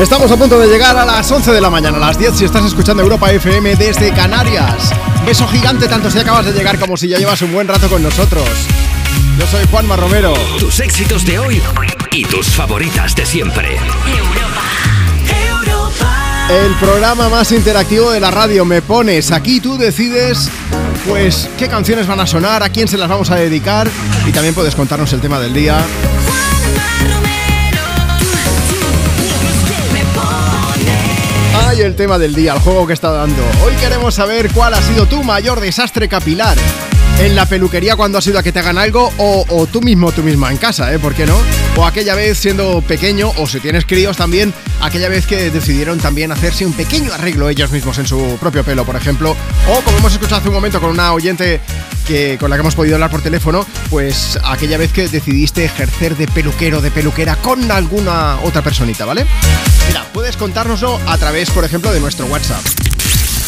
Estamos a punto de llegar a las 11 de la mañana, a las 10 si estás escuchando Europa FM desde Canarias. Beso gigante tanto si acabas de llegar como si ya llevas un buen rato con nosotros. Yo soy Juanma Romero. Tus éxitos de hoy y tus favoritas de siempre. El programa más interactivo de la radio me pones aquí tú decides pues qué canciones van a sonar, a quién se las vamos a dedicar y también puedes contarnos el tema del día. El tema del día, el juego que está dando. Hoy queremos saber cuál ha sido tu mayor desastre capilar. En la peluquería cuando has ido a que te hagan algo o, o tú mismo, tú misma en casa, ¿eh? ¿Por qué no? O aquella vez siendo pequeño o si tienes críos también, aquella vez que decidieron también hacerse un pequeño arreglo ellos mismos en su propio pelo, por ejemplo. O como hemos escuchado hace un momento con una oyente con la que hemos podido hablar por teléfono, pues aquella vez que decidiste ejercer de peluquero, de peluquera con alguna otra personita, ¿vale? Mira, puedes contárnoslo a través, por ejemplo, de nuestro WhatsApp.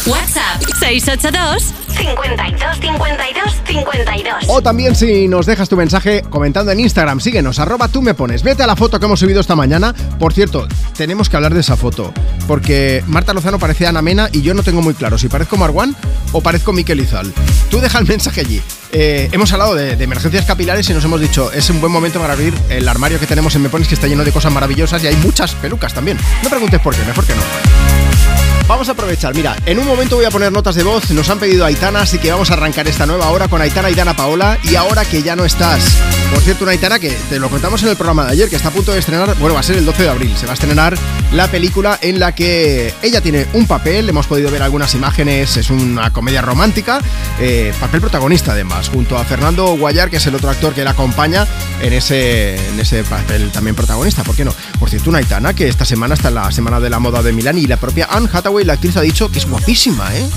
WhatsApp 682 52 52 52. O también si nos dejas tu mensaje comentando en Instagram, síguenos, arroba tú me pones. Vete a la foto que hemos subido esta mañana. Por cierto, tenemos que hablar de esa foto. Porque Marta Lozano parece Ana Mena y yo no tengo muy claro si parezco Marwan o parezco Miquel Izal. Tú deja el mensaje allí. Eh, hemos hablado de, de emergencias capilares y nos hemos dicho, es un buen momento para abrir el armario que tenemos en Me Pones que está lleno de cosas maravillosas y hay muchas pelucas también. No preguntes por qué, mejor que no. Vamos a aprovechar, mira, en un momento voy a poner notas de voz, nos han pedido Aitana, así que vamos a arrancar esta nueva hora con Aitana y Dana Paola y ahora que ya no estás. Por cierto, una Aitana que te lo contamos en el programa de ayer, que está a punto de estrenar, bueno, va a ser el 12 de abril, se va a estrenar la película en la que ella tiene un papel, hemos podido ver algunas imágenes, es una comedia romántica, eh, papel protagonista además, junto a Fernando Guayar, que es el otro actor que la acompaña en ese, en ese papel también protagonista, ¿por qué no? Por cierto, una Aitana que esta semana está en la Semana de la Moda de Milán y la propia Anne Hathaway, la actriz, ha dicho que es guapísima, ¿eh?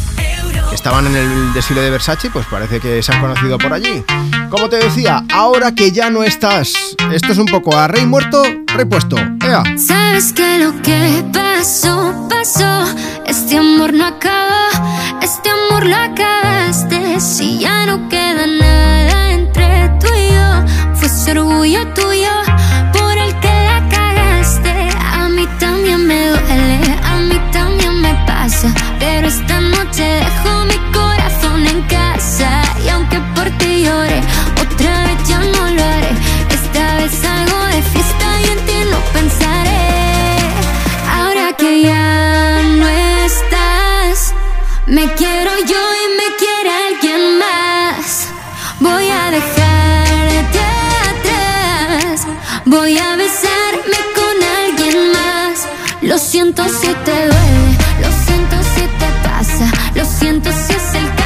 Estaban en el desfile de Versace, pues parece que se han conocido por allí. Como te decía, ahora que ya no estás, esto es un poco a rey muerto, rey puesto. ¡Ea! Sabes que lo que pasó, pasó. Este amor no acaba, este amor lo acabaste. Si ya no queda nada entre tú y yo, fue ese orgullo tuyo por el que la cagaste. A mí también me duele, Pero esta noche dejo mi corazón en casa. Y aunque por ti llore, otra vez ya no lo haré. Esta vez salgo de fiesta y en ti no pensaré. Ahora que ya no estás, me quiero yo y me quiere alguien más. Voy a dejarte atrás, voy a besarme con alguien más. Lo siento si te siento si es el karma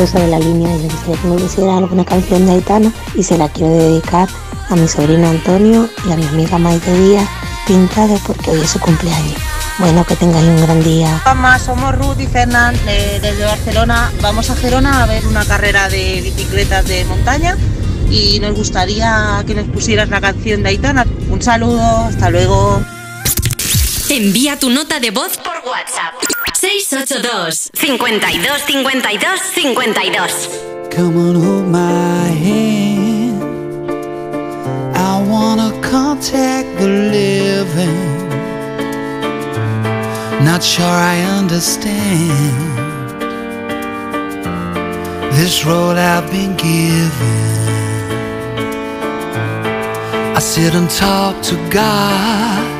Rosa de la línea y me gustaría que me pusiera alguna canción de Aitana y se la quiero dedicar a mi sobrino Antonio y a mi amiga Maite Díaz Pintado porque hoy es su cumpleaños. Bueno, que tengáis un gran día. Mamá, somos Ruth y Fernán eh, desde Barcelona. Vamos a Gerona a ver una carrera de bicicletas de montaña y nos gustaría que nos pusieras la canción de Aitana. Un saludo, hasta luego. Envía tu nota de voz por WhatsApp. 682 52 52 52 Come on, hold my hand. I wanna contact the living. Not sure I understand this role I've been given. I sit and talk to God,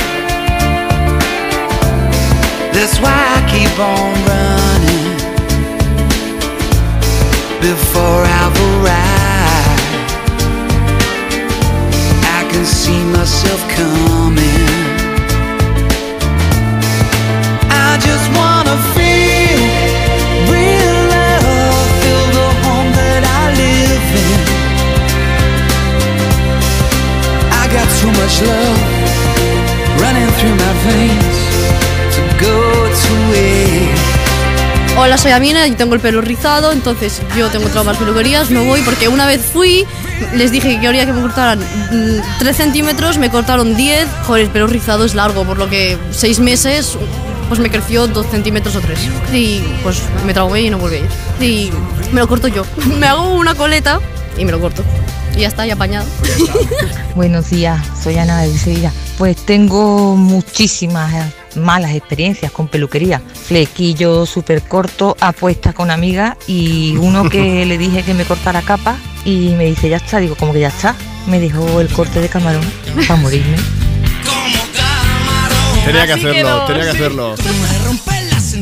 That's why I keep on running before I've arrived. I can see myself coming. I just wanna feel real love, feel the home that I live in. I got too much love running through my veins Hola, soy Amina y tengo el pelo rizado, entonces yo tengo traumas peluquerías, no voy porque una vez fui, les dije que quería que me cortaran 3 centímetros, me cortaron 10, joder, el pelo rizado es largo, por lo que 6 meses pues me creció 2 centímetros o 3 y pues me traumé y no volví a ir. Y me lo corto yo, <laughs> me hago una coleta y me lo corto. Y ya está, ya apañado. <laughs> Buenos días, soy Ana de Sevilla. Pues tengo muchísimas eh, malas experiencias con peluquería. Flequillo súper corto, apuesta con amigas y uno que <laughs> le dije que me cortara capa y me dice ya está, digo como que ya está. Me dejó el corte de camarón para morirme. Tenía que hacerlo, tenía que hacerlo.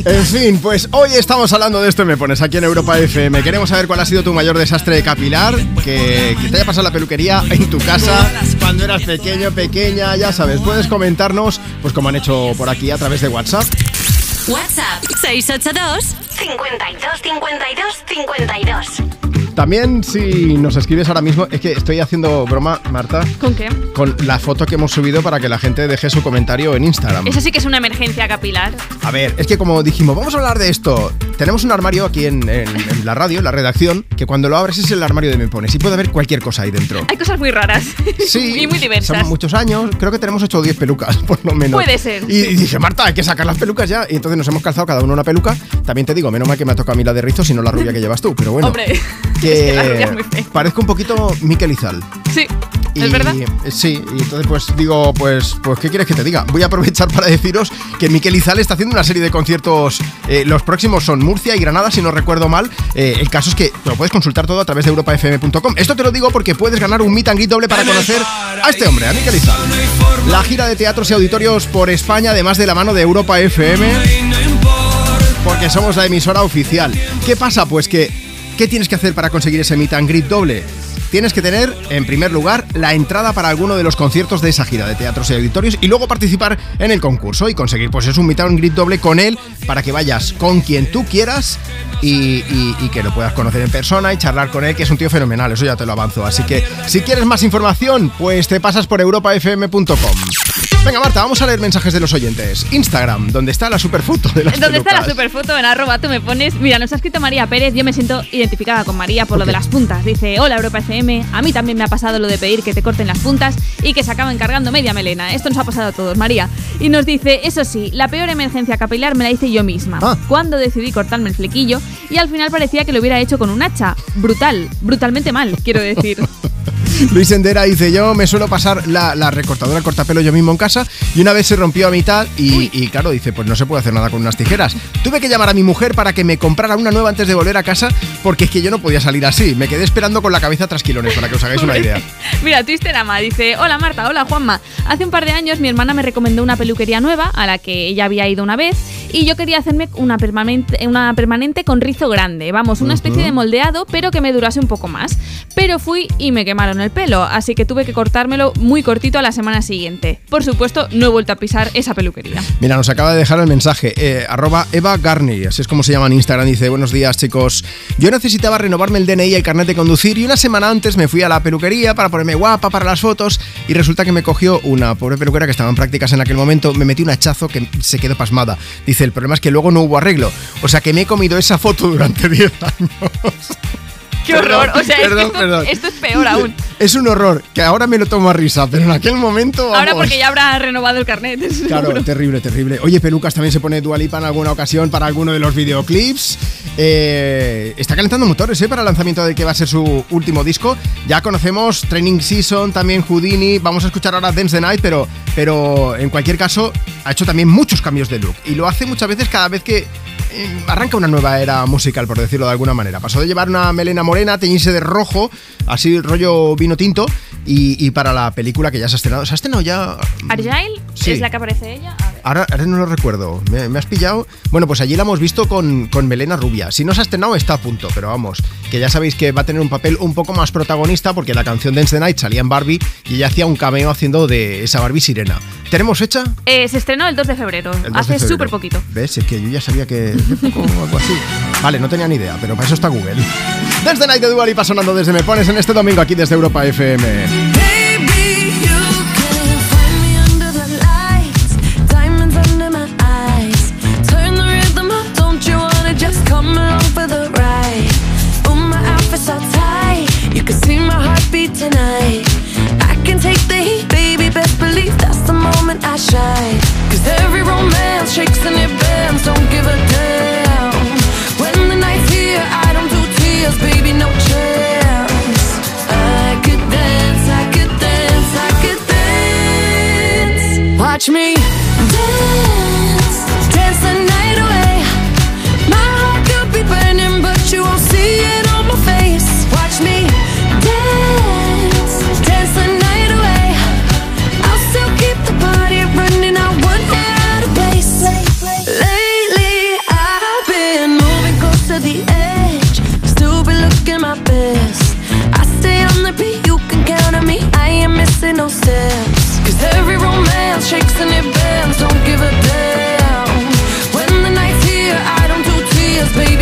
En fin, pues hoy estamos hablando de esto me pones aquí en Europa FM. Queremos saber cuál ha sido tu mayor desastre capilar, que, que te haya pasado la peluquería en tu casa cuando eras pequeño, pequeña, ya sabes. Puedes comentarnos, pues como han hecho por aquí a través de WhatsApp. WhatsApp 682 52 52 52. También si nos escribes ahora mismo, es que estoy haciendo broma, Marta, ¿Con qué? con la foto que hemos subido para que la gente deje su comentario en Instagram. Eso sí que es una emergencia capilar. A ver, es que como dijimos, vamos a hablar de esto. Tenemos un armario aquí en, en- en la radio, en la redacción, que cuando lo abres es el armario de Me Pones y puede haber cualquier cosa ahí dentro. Hay cosas muy raras. <laughs> Sí, y muy diversas. Son muchos años, creo que tenemos 8 o 10 pelucas, <laughs> por lo menos. Puede ser. Y, y dije, Marta, hay que sacar las pelucas ya. Y entonces nos hemos calzado cada uno una peluca. También te digo, menos mal que me ha tocado a mí la de rizos y no la rubia que llevas tú. Pero bueno, Hombre, que que es muy fea. parezco un poquito Miquel Izal. Sí, Y, es verdad. Sí, y entonces pues digo, pues, pues ¿qué quieres que te diga? Voy a aprovechar para deciros que Miquel Izal está haciendo una serie de conciertos. eh, los próximos son Murcia y Granada, si no recuerdo mal. Eh, el caso es que lo puedes consultar todo a través de europafm.com. Esto te lo digo porque puedes ganar un meet and greet doble para conocer a este hombre, a Miquel Izal. La gira de teatros y auditorios por España, además de la mano de Europa FM. Porque somos la emisora oficial. ¿Qué pasa? Pues que, ¿qué tienes que hacer para conseguir ese meet and greet doble? Tienes que tener, en primer lugar, la entrada para alguno de los conciertos de esa gira de teatros y auditorios y luego participar en el concurso y conseguir, pues es un meet and greet doble con él para que vayas con quien tú quieras y, y- y que lo puedas conocer en persona y charlar con él, que es un tío fenomenal, eso ya te lo avanzo. Así que, si quieres más información, pues te pasas por europafm.com. Venga, Marta, vamos a leer mensajes de los oyentes. Instagram, donde está la superfoto de las ¿Dónde está la pelucas. superfoto? En arroba tú me pones. Mira, nos ha escrito María Pérez. Yo me siento identificada con María por lo de las puntas. Dice: Hola Europa FM. A mí también me ha pasado lo de pedir que te corten las puntas y que se acaban cargando media melena. Esto nos ha pasado a todos, María. Y nos dice: Eso sí, la peor emergencia capilar me la hice yo misma. Ah. Cuando decidí cortarme el flequillo y al final parecía que lo hubiera hecho con un hacha. Brutal. Brutalmente mal, quiero decir. <laughs> Luis Endera dice, yo me suelo pasar la, la recortadora el cortapelo yo mismo en casa y una vez se rompió a mitad y, y claro, dice, pues no se puede hacer nada con unas tijeras. Tuve que llamar a mi mujer para que me comprara una nueva antes de volver a casa porque es que yo no podía salir así. Me quedé esperando con la cabeza tras quilones para que os hagáis una idea. <laughs> Mira, Twister Ama dice, hola Marta, hola Juanma. Hace un par de años mi hermana me recomendó una peluquería nueva a la que ella había ido una vez y yo quería hacerme una permanente, una permanente con rizo grande. Vamos, una especie de moldeado, pero que me durase un poco más. Pero fui y me quemaron el pelo, así que tuve que cortármelo muy cortito a la semana siguiente. Por supuesto, no he vuelto a pisar esa peluquería. Mira, nos acaba de dejar el mensaje, eh, arroba Eva Garney, así es como se llama en Instagram, dice, buenos días chicos, yo necesitaba renovarme el DNI y el carnet de conducir y una semana antes me fui a la peluquería para ponerme guapa para las fotos y resulta que me cogió una pobre peluquera que estaba en prácticas en aquel momento, me metí un hachazo que se quedó pasmada. Dice, el problema es que luego no hubo arreglo, o sea que me he comido esa foto durante <laughs> 10 años. ¡Qué horror! O sea, es que Perdón, esto, perdón. esto es peor aún. Es un horror, que ahora me lo tomo a risa, pero en aquel momento... Ahora vamos. porque ya habrá renovado el carnet. Claro, seguro. terrible, terrible. Oye, Pelucas también se pone Dualipa en alguna ocasión para alguno de los videoclips. Eh, está calentando motores, ¿eh? Para el lanzamiento de que va a ser su último disco. Ya conocemos Training Season, también Houdini. Vamos a escuchar ahora Dance the Night, pero, pero en cualquier caso ha hecho también muchos cambios de look. Y lo hace muchas veces cada vez que eh, arranca una nueva era musical, por decirlo de alguna manera. Pasó de llevar una melena morena, teñirse de rojo, así rollo vino tinto. Y, y para la película que ya se ha estrenado. ¿Se ha estrenado ya? Argyle Sí. es la que aparece ella. A ver. Ahora, ahora no lo recuerdo. ¿Me, me has pillado? Bueno, pues allí la hemos visto con, con Melena Rubia. Si no se ha estrenado, está a punto. Pero vamos, que ya sabéis que va a tener un papel un poco más protagonista porque la canción Dance the Night salía en Barbie y ella hacía un cameo haciendo de esa Barbie sirena. ¿Tenemos fecha? Eh, se estrenó el 2 de febrero, El 2 de hace súper poquito. ¿Ves? Es que yo ya sabía que... poco algo así. Vale, no tenía ni idea, pero para eso está Google. Dance the Night de Dua Lipa sonando desde Me Pones en este domingo aquí desde Europa FM. Tonight. I can take the heat, baby, best believe that's the moment I shine. Cause every romance shakes and it bends, don't give a damn. Say no steps. Cause every romance shakes and it bends. Don't give a damn. When the night's here, I don't do tears, baby.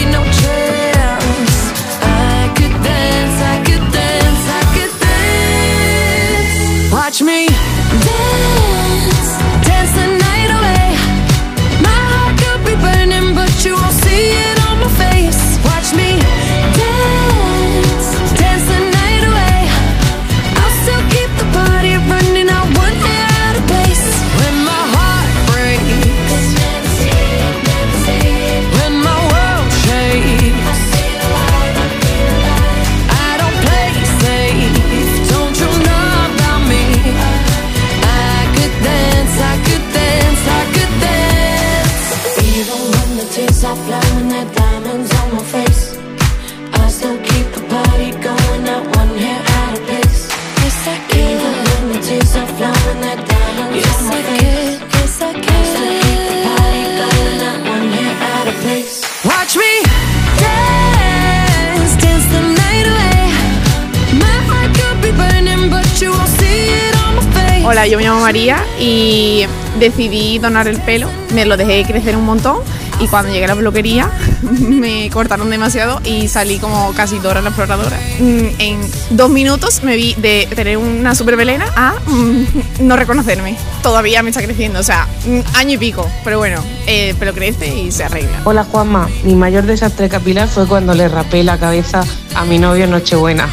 Hola, yo me llamo María y decidí donar el pelo. Me lo dejé crecer un montón y cuando llegué a la bloquería <laughs> me cortaron demasiado y salí como casi Dora la exploradora. Mm, en dos minutos me vi de tener una super velena a mm, no reconocerme. Todavía me está creciendo, o sea, mm, año y pico, pero bueno, el pelo crece y se arregla. Hola Juanma, mi mayor desastre capilar fue cuando le rapé la cabeza a mi novio en Nochebuena.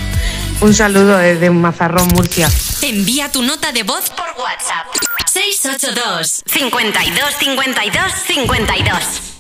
Un saludo desde Mazarrón, Murcia. Envía tu nota de voz por WhatsApp. 682 52 52 52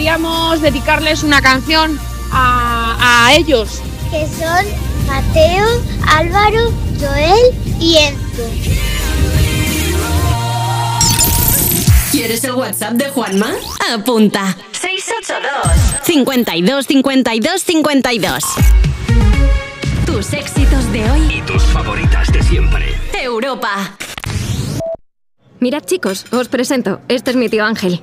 queríamos dedicarles una canción a, a ellos. que son Mateo, Álvaro, Joel y Enzo. ¿Quieres el WhatsApp de Juanma? Apunta. 682 52 52 52. Tus éxitos de hoy. Y tus favoritas de siempre. Europa. Mirad chicos, os presento. Este es mi tío Ángel.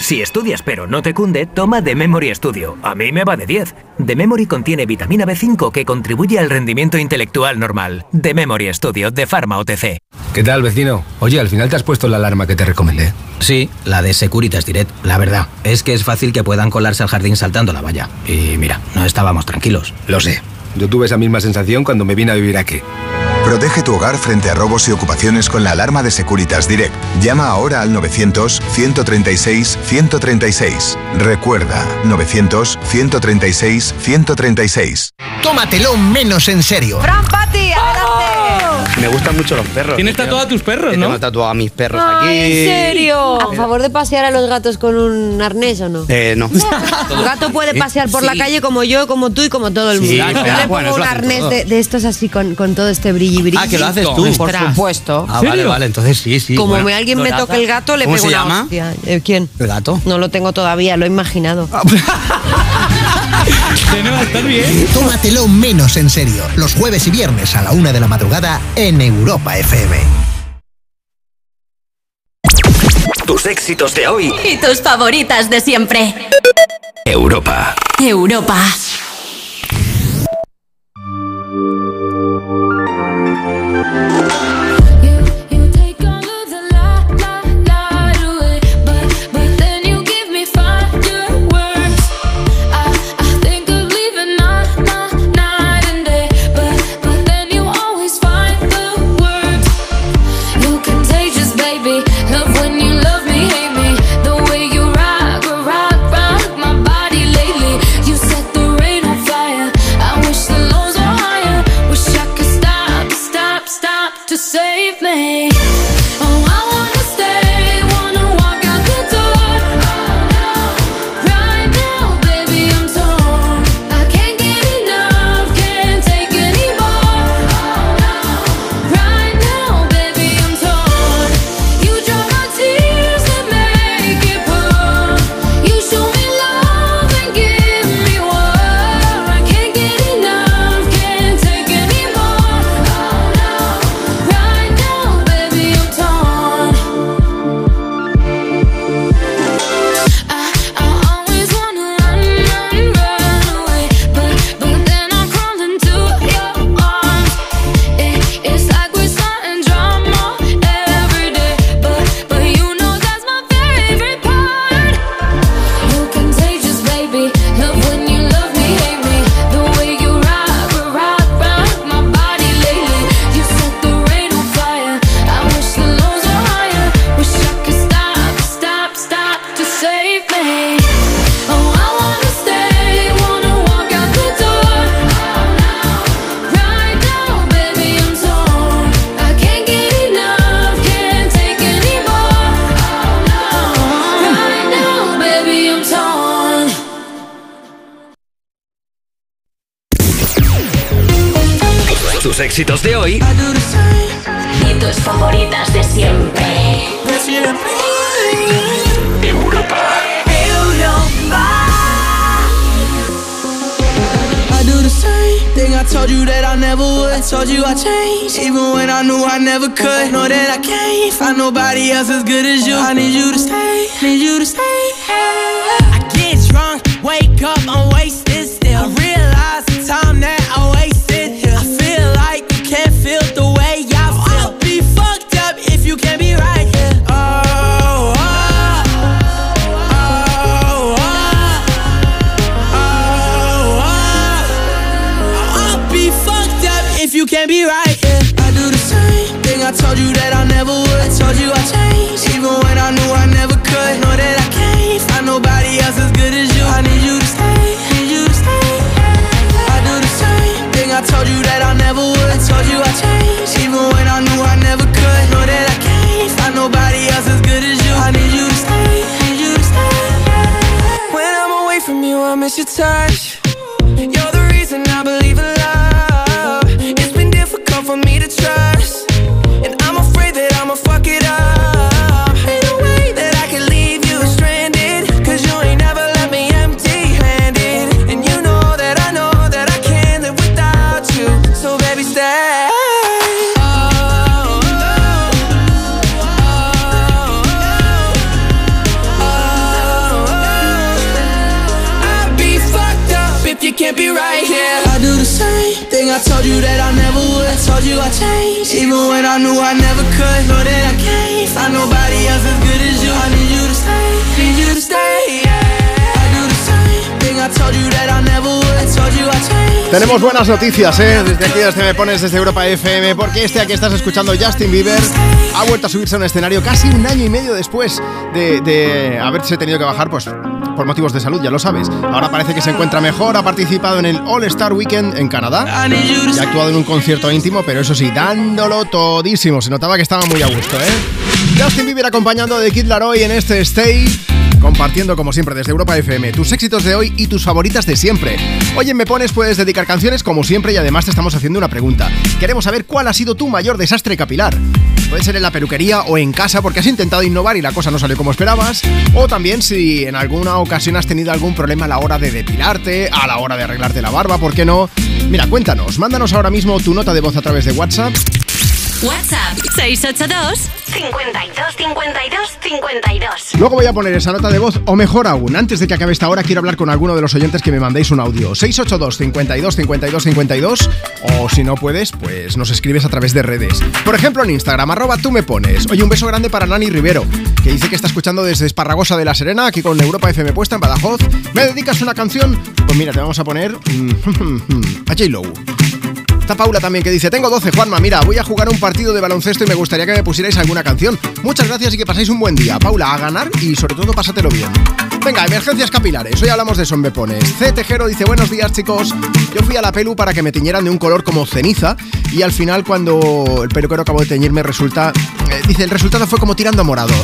Si estudias pero no te cunde, toma The Memory Studio. A mí me va de 10. The Memory contiene vitamina B5 que contribuye al rendimiento intelectual normal. The Memory Studio de Pharma OTC. ¿Qué tal, vecino? Oye, al final te has puesto la alarma que te recomendé. Sí, la de Securitas Direct. La verdad, es que es fácil que puedan colarse al jardín saltando la valla. Y mira, no estábamos tranquilos. Lo sé. Yo tuve esa misma sensación cuando me vine a vivir aquí. Protege tu hogar frente a robos y ocupaciones con la alarma de Securitas Direct. Llama ahora al 900-136-136. Recuerda, 900-136-136. Tómatelo menos en serio. Fran Pati. Me gustan mucho los perros. Tienes tatuado a tus perros, ¿no? Tengo tatuado a mis perros Ay, aquí. ¿En serio? ¿A favor de pasear a los gatos con un arnés o no? Eh, no. <laughs> Un gato puede pasear por la calle como yo, como tú y como todo el mundo. Sí, yo claro, le pongo bueno, eso un lo hacen arnés todos. de, de estos así con, con todo este brilli brilli. Ah, que lo haces tú. Por Ostras. supuesto. Ah, vale, vale, entonces sí, sí. Como bueno. me- alguien me toque el gato, le ¿Cómo pego se una llama? hostia. Eh, ¿Quién? ¿El gato? No lo tengo todavía, lo he imaginado. <laughs> Tómatelo menos en serio. Los jueves y viernes a la una de la madrugada en Europa FM. Tus éxitos de hoy. Y tus favoritas de siempre. Europa. Europa. But éxitos de hoy. Y tus favoritas de siempre. Europa. I do the same thing I told you that I never would. I told you I changed, even when I knew I never could. Know that I can't find nobody else as good as you. I need you to stay, need you to stay. I can't be right, yeah I do the same thing. I told you that I never would. I told you I changed Even when I knew I never could. Know that I can't find nobody else as good as you. I need you to stay, need you to stay. I do the same thing. I told you that I never would. I told you I changed Even when I knew I never could. Know that I can't find nobody else as good as you. I need you to stay, need you to stay. When I'm away from you I miss your touch. Tenemos buenas noticias, ¿eh? Desde aquí, desde Me Pones, desde Europa FM, porque este aquí estás escuchando, Justin Bieber, ha vuelto a subirse a un escenario casi un año y medio después de, de haberse tenido que bajar, pues por motivos de salud, ya lo sabes. Ahora parece que se encuentra mejor, ha participado en el All Star Weekend en Canadá y ha actuado en un concierto íntimo, pero eso sí, dándolo todísimo. Se notaba que estaba muy a gusto, ¿eh? Justin Bieber acompañando de Kid Laroi en este Stay. Compartiendo como siempre desde Europa FM tus éxitos de hoy y tus favoritas de siempre. Hoy en Me Pones puedes dedicar canciones como siempre y además te estamos haciendo una pregunta. Queremos saber cuál ha sido tu mayor desastre capilar. Puede ser en la peluquería o en casa porque has intentado innovar y la cosa no salió como esperabas. O también si en alguna ocasión has tenido algún problema a la hora de depilarte, a la hora de arreglarte la barba, ¿por qué no? Mira, cuéntanos, mándanos ahora mismo tu nota de voz a través de WhatsApp WhatsApp 682 52 52 52. Luego voy a poner esa nota de voz, o mejor aún, antes de que acabe esta hora, quiero hablar con alguno de los oyentes que me mandéis un audio. 682 52 52 52 o si no puedes, pues nos escribes a través de redes. Por ejemplo, en Instagram, arroba tú me pones. Oye, un beso grande para Nani Rivero, que dice que está escuchando desde Esparragosa de la Serena, aquí con Europa FM puesta en Badajoz. ¿Me dedicas una canción? Pues mira, te vamos a poner mm, <laughs> a J-Lo. Está Paula también que dice, tengo 12, Juanma, mira, voy a jugar un partido de baloncesto y me gustaría que me pusierais alguna canción. Muchas gracias y que paséis un buen día. Paula, a ganar y sobre todo pásatelo bien. Venga, emergencias capilares, hoy hablamos de eso en Me Pones. C. Tejero dice, buenos días chicos, yo fui a la pelu para que me teñieran de un color como ceniza y al final cuando el peluquero acabó de teñirme resulta... eh, dice, el resultado fue como tirando a morado.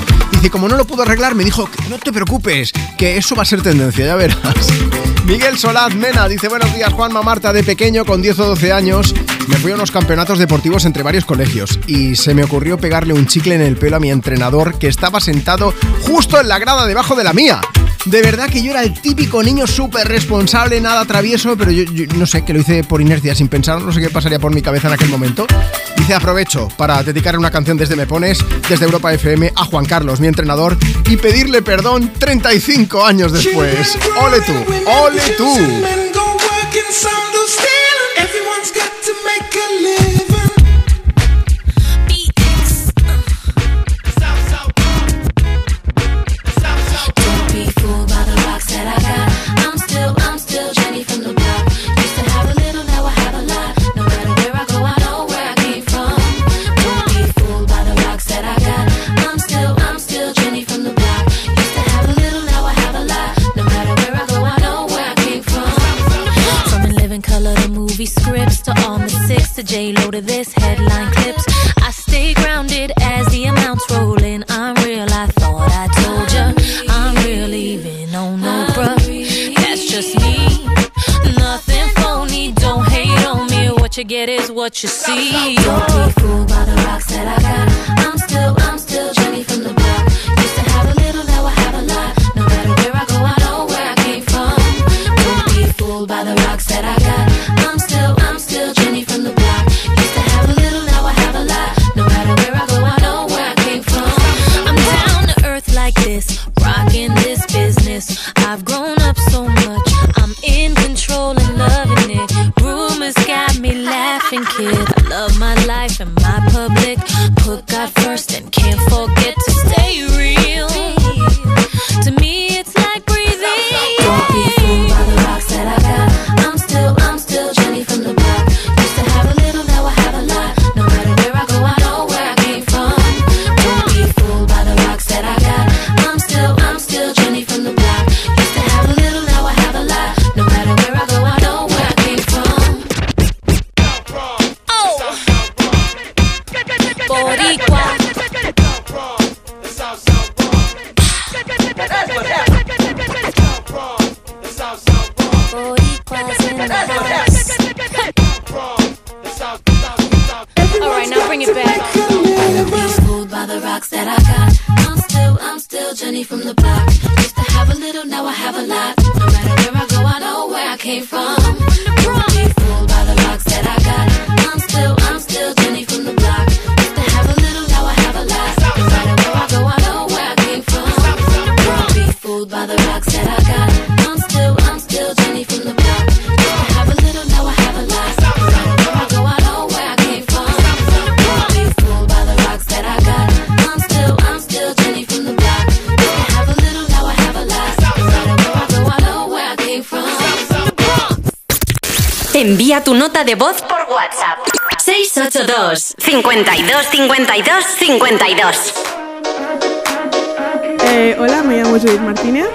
Dice, como no lo pudo arreglar, me dijo, no te preocupes, que eso va a ser tendencia, ya verás. <laughs> Miguel Solaz Mena dice buenos días Juanma Marta de pequeño con 10 o 12 años me fui a unos campeonatos deportivos entre varios colegios y se me ocurrió pegarle un chicle en el pelo a mi entrenador que estaba sentado justo en la grada debajo de la mía. De verdad que yo era el típico niño súper responsable, nada travieso, pero yo, yo no sé, que lo hice por inercia, sin pensar, no sé qué pasaría por mi cabeza en aquel momento. Dice aprovecho para dedicar una canción desde Me Pones, desde Europa FM, a Juan Carlos, mi entrenador, y pedirle perdón 35 años después. ¡Ole tú! ¡Ole tú! J Lo to this headline clips. I stay grounded as the amounts roll in. I'm real, I thought I told ya. I'm real, even on no bruh. That's just me. Nothing phony, don't hate on me. What you get is what you see. Don't be fooled by the rocks that I got. I'm still, nota de voz por WhatsApp. 682 52 52 52 Eh, hola, me llamo Judith Martínez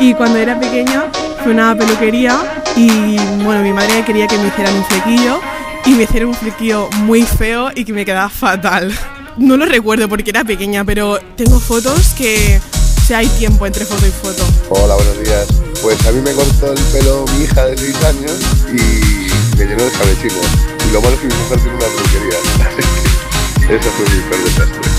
y cuando era pequeña fui a una peluquería y bueno, mi madre quería que me hicieran un flequillo y me hicieron un flequillo muy feo y que me quedaba fatal. No lo recuerdo porque era pequeña, pero tengo fotos que, o sea, hay tiempo entre foto y foto. Hola, buenos días. Pues a mí me cortó el pelo mi hija de 6 años y me llenó de escabechines. Y lo malo es que mi mujer tiene una peluquería. <laughs> Así que ese fue mi peor desastre.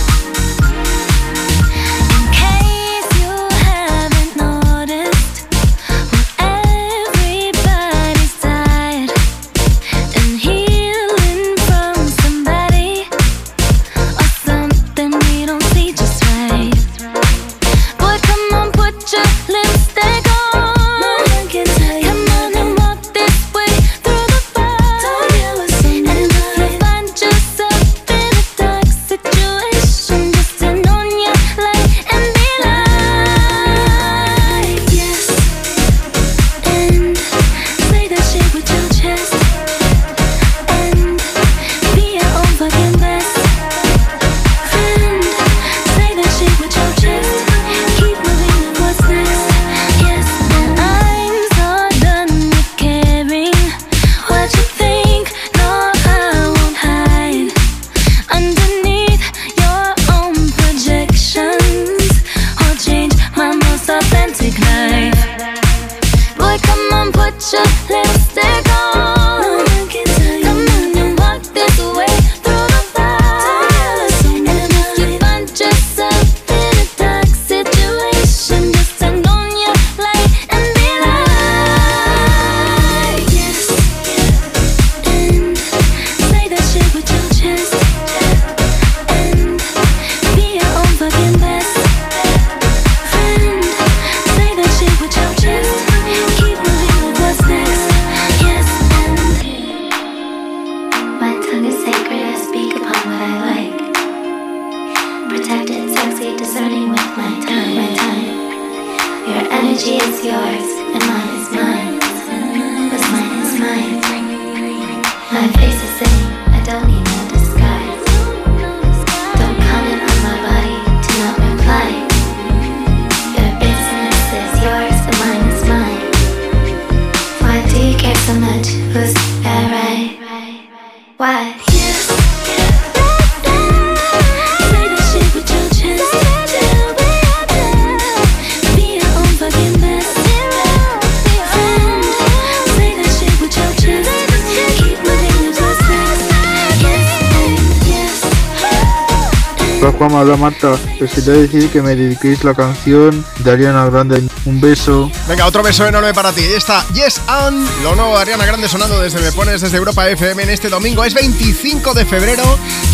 Decir que me dediquéis la canción de Ariana Grande. Un beso. Venga, otro beso enorme para ti. Ahí está Yes and lo nuevo de Ariana Grande sonando desde Me Pones, desde Europa FM en este domingo. Es 25 de febrero,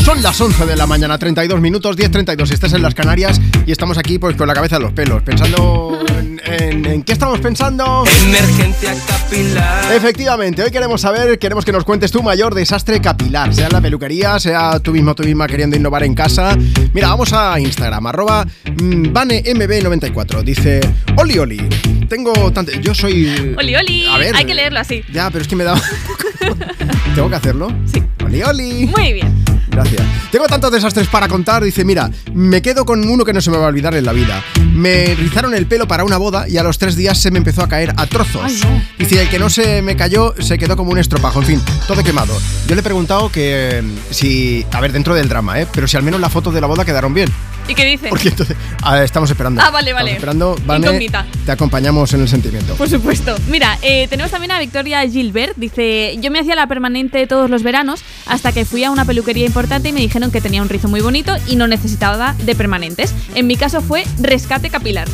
son las 11 de la mañana, 32 minutos, 10.32. Estás en las Canarias y estamos aquí pues con la cabeza en los pelos, pensando en, en- ¿en qué estamos pensando? Emergencia capilar. Efectivamente, hoy queremos saber, queremos que nos cuentes tu mayor desastre capilar, sea en la peluquería, sea tú mismo, tú misma queriendo innovar en casa. Mira, vamos a Instagram, arroba mm, vanemb94. Dice, Oli Oli, tengo tanto... Yo soy... Oli, oli. A ver. Hay que leerlo así. Ya, pero es que me da... <laughs> ¿Tengo que hacerlo? Sí. Oli Oli. Muy bien. Gracias. Tengo tantos desastres para contar. Dice, mira, me quedo con uno que no se me va a olvidar en la vida. Me rizaron el pelo para una boda y a los tres días se me empezó a caer a trozos. Ay, no. Dice, el que no se me cayó se quedó como un estropajo. En fin, todo quemado. Yo le he preguntado que mm, si... A ver, dentro del drama, ¿eh? Pero si al menos las fotos de la boda quedaron bien. ¿Y qué dice? Porque entonces. ah, estamos esperando. Ah, vale, vale. Estamos esperando. Vane, te acompañamos en el sentimiento. Por supuesto. Mira, eh, tenemos también a Victoria Gilbert. Dice, yo me hacía la permanente todos los veranos hasta que fui a una peluquería importante y me dijeron que tenía un rizo muy bonito y no necesitaba de permanentes. En mi caso fue rescate capilar.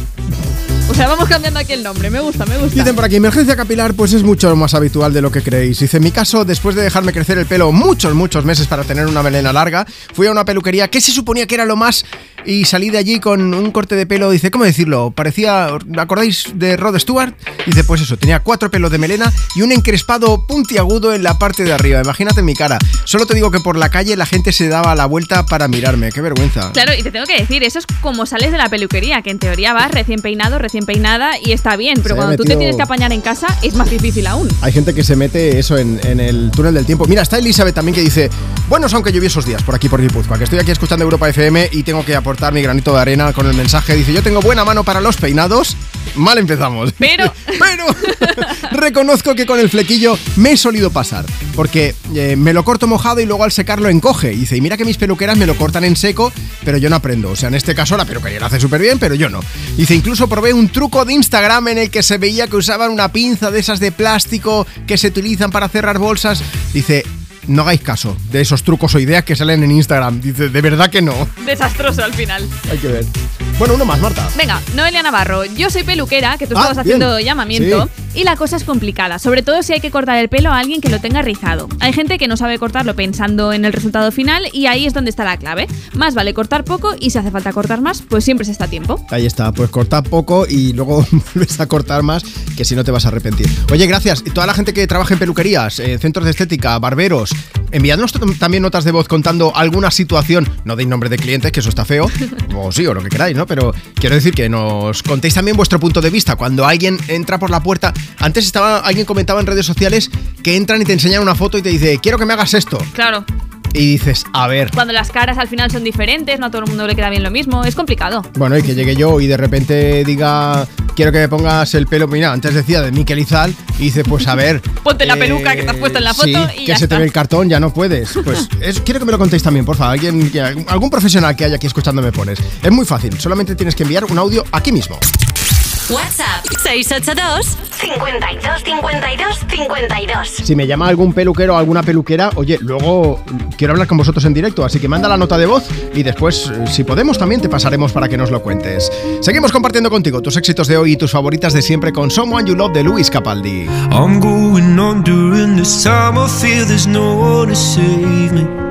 O sea, vamos cambiando aquí el nombre. Me gusta, me gusta. Dicen por aquí, emergencia capilar, pues es mucho más habitual de lo que creéis. Dice, en mi caso, después de dejarme crecer el pelo muchos, muchos meses para tener una melena larga, fui a una peluquería que se suponía que era lo más y salí de allí con un corte de pelo, dice, ¿cómo decirlo? Parecía, ¿acordáis de Rod Stewart? Dice, pues eso, tenía cuatro pelos de melena y un encrespado puntiagudo en la parte de arriba. Imagínate mi cara. Solo te digo que por la calle la gente se daba la vuelta para mirarme. Qué vergüenza. Claro, y te tengo que decir, eso es como sales de la peluquería, que en teoría vas recién peinado, recién peinada y está bien, pero Se cuando tú te tienes que apañar en casa es más difícil aún. Hay gente que se mete eso en, en el túnel del tiempo. Mira, está Elizabeth también que dice, buenos aunque lluviosos días por aquí por Guipúzcoa, que estoy aquí escuchando Europa FM y tengo que aportar mi granito de arena con el mensaje. Dice, yo tengo buena mano para los peinados. Mal empezamos. Pero... <laughs> Pero <laughs> reconozco que con el flequillo me he solido pasar, porque eh, me lo corto mojado y luego al secarlo encoge. Dice, y mira que mis peluqueras me lo cortan en seco, pero yo no aprendo. O sea, en este caso la peluquería lo hace súper bien, pero yo no. Dice, incluso probé un truco de Instagram en el que se veía que usaban una pinza de esas de plástico que se utilizan para cerrar bolsas. Dice, no hagáis caso de esos trucos o ideas que salen en Instagram. Dice, de verdad que no. Desastroso al final. Hay que ver. Bueno, uno más, Marta. Venga, Noelia Navarro, yo soy peluquera, que tú Ah, estabas haciendo llamamiento, Sí. y la cosa es complicada, sobre todo si hay que cortar el pelo a alguien que lo tenga rizado. Hay gente que no sabe cortarlo pensando en el resultado final y ahí es donde está la clave. Más vale cortar poco y si hace falta cortar más, pues siempre se está a tiempo. Ahí está, pues corta poco y luego <laughs> vuelves a cortar más, que si no te vas a arrepentir. Oye, gracias. Y toda la gente que trabaja en peluquerías, en centros de estética, barberos, enviadnos también notas de voz contando alguna situación, no deis nombre de clientes, que eso está feo, <laughs> o sí, o lo que queráis, ¿no? Pero quiero decir que nos contéis también vuestro punto de vista. Cuando alguien entra por la puerta, antes estaba, alguien comentaba en redes sociales que entran y te enseñan una foto y te dice, quiero que me hagas esto. Claro, Y dices, a ver, cuando las caras al final son diferentes, no a todo el mundo le queda bien lo mismo, es complicado. Bueno, y que llegue yo y de repente diga, quiero que me pongas el pelo. Mira, antes decía de Miquel Izal y dice, pues a ver. <laughs> Ponte la peluca que te has puesto en la foto Eh, sí, y que ya se te ve el cartón, ya no puedes. <laughs> Pues es- quiero que me lo contéis también, por favor. Alguien, que- algún profesional que haya aquí escuchando me pones. Es muy fácil, solamente tienes que enviar un audio aquí mismo. WhatsApp 682 52 52 52. Si me llama algún peluquero o alguna peluquera, oye, luego quiero hablar con vosotros en directo, así que manda la nota de voz y después, eh, si podemos, también te pasaremos para que nos lo cuentes. Seguimos compartiendo contigo tus éxitos de hoy y tus favoritas de siempre con Someone You Love de Luis Capaldi. I'm going on during this time. I feel there's no one to save me.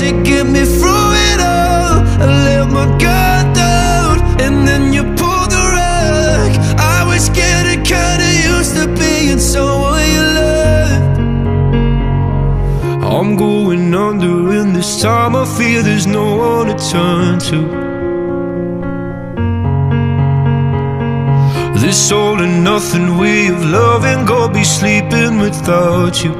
to get me through it all. I let my guard down, and then you pulled the rug. I was getting kinda used to being someone you loved. I'm going under, and this time I feel there's no one to turn to. This all and nothing way of loving, go be sleeping without you.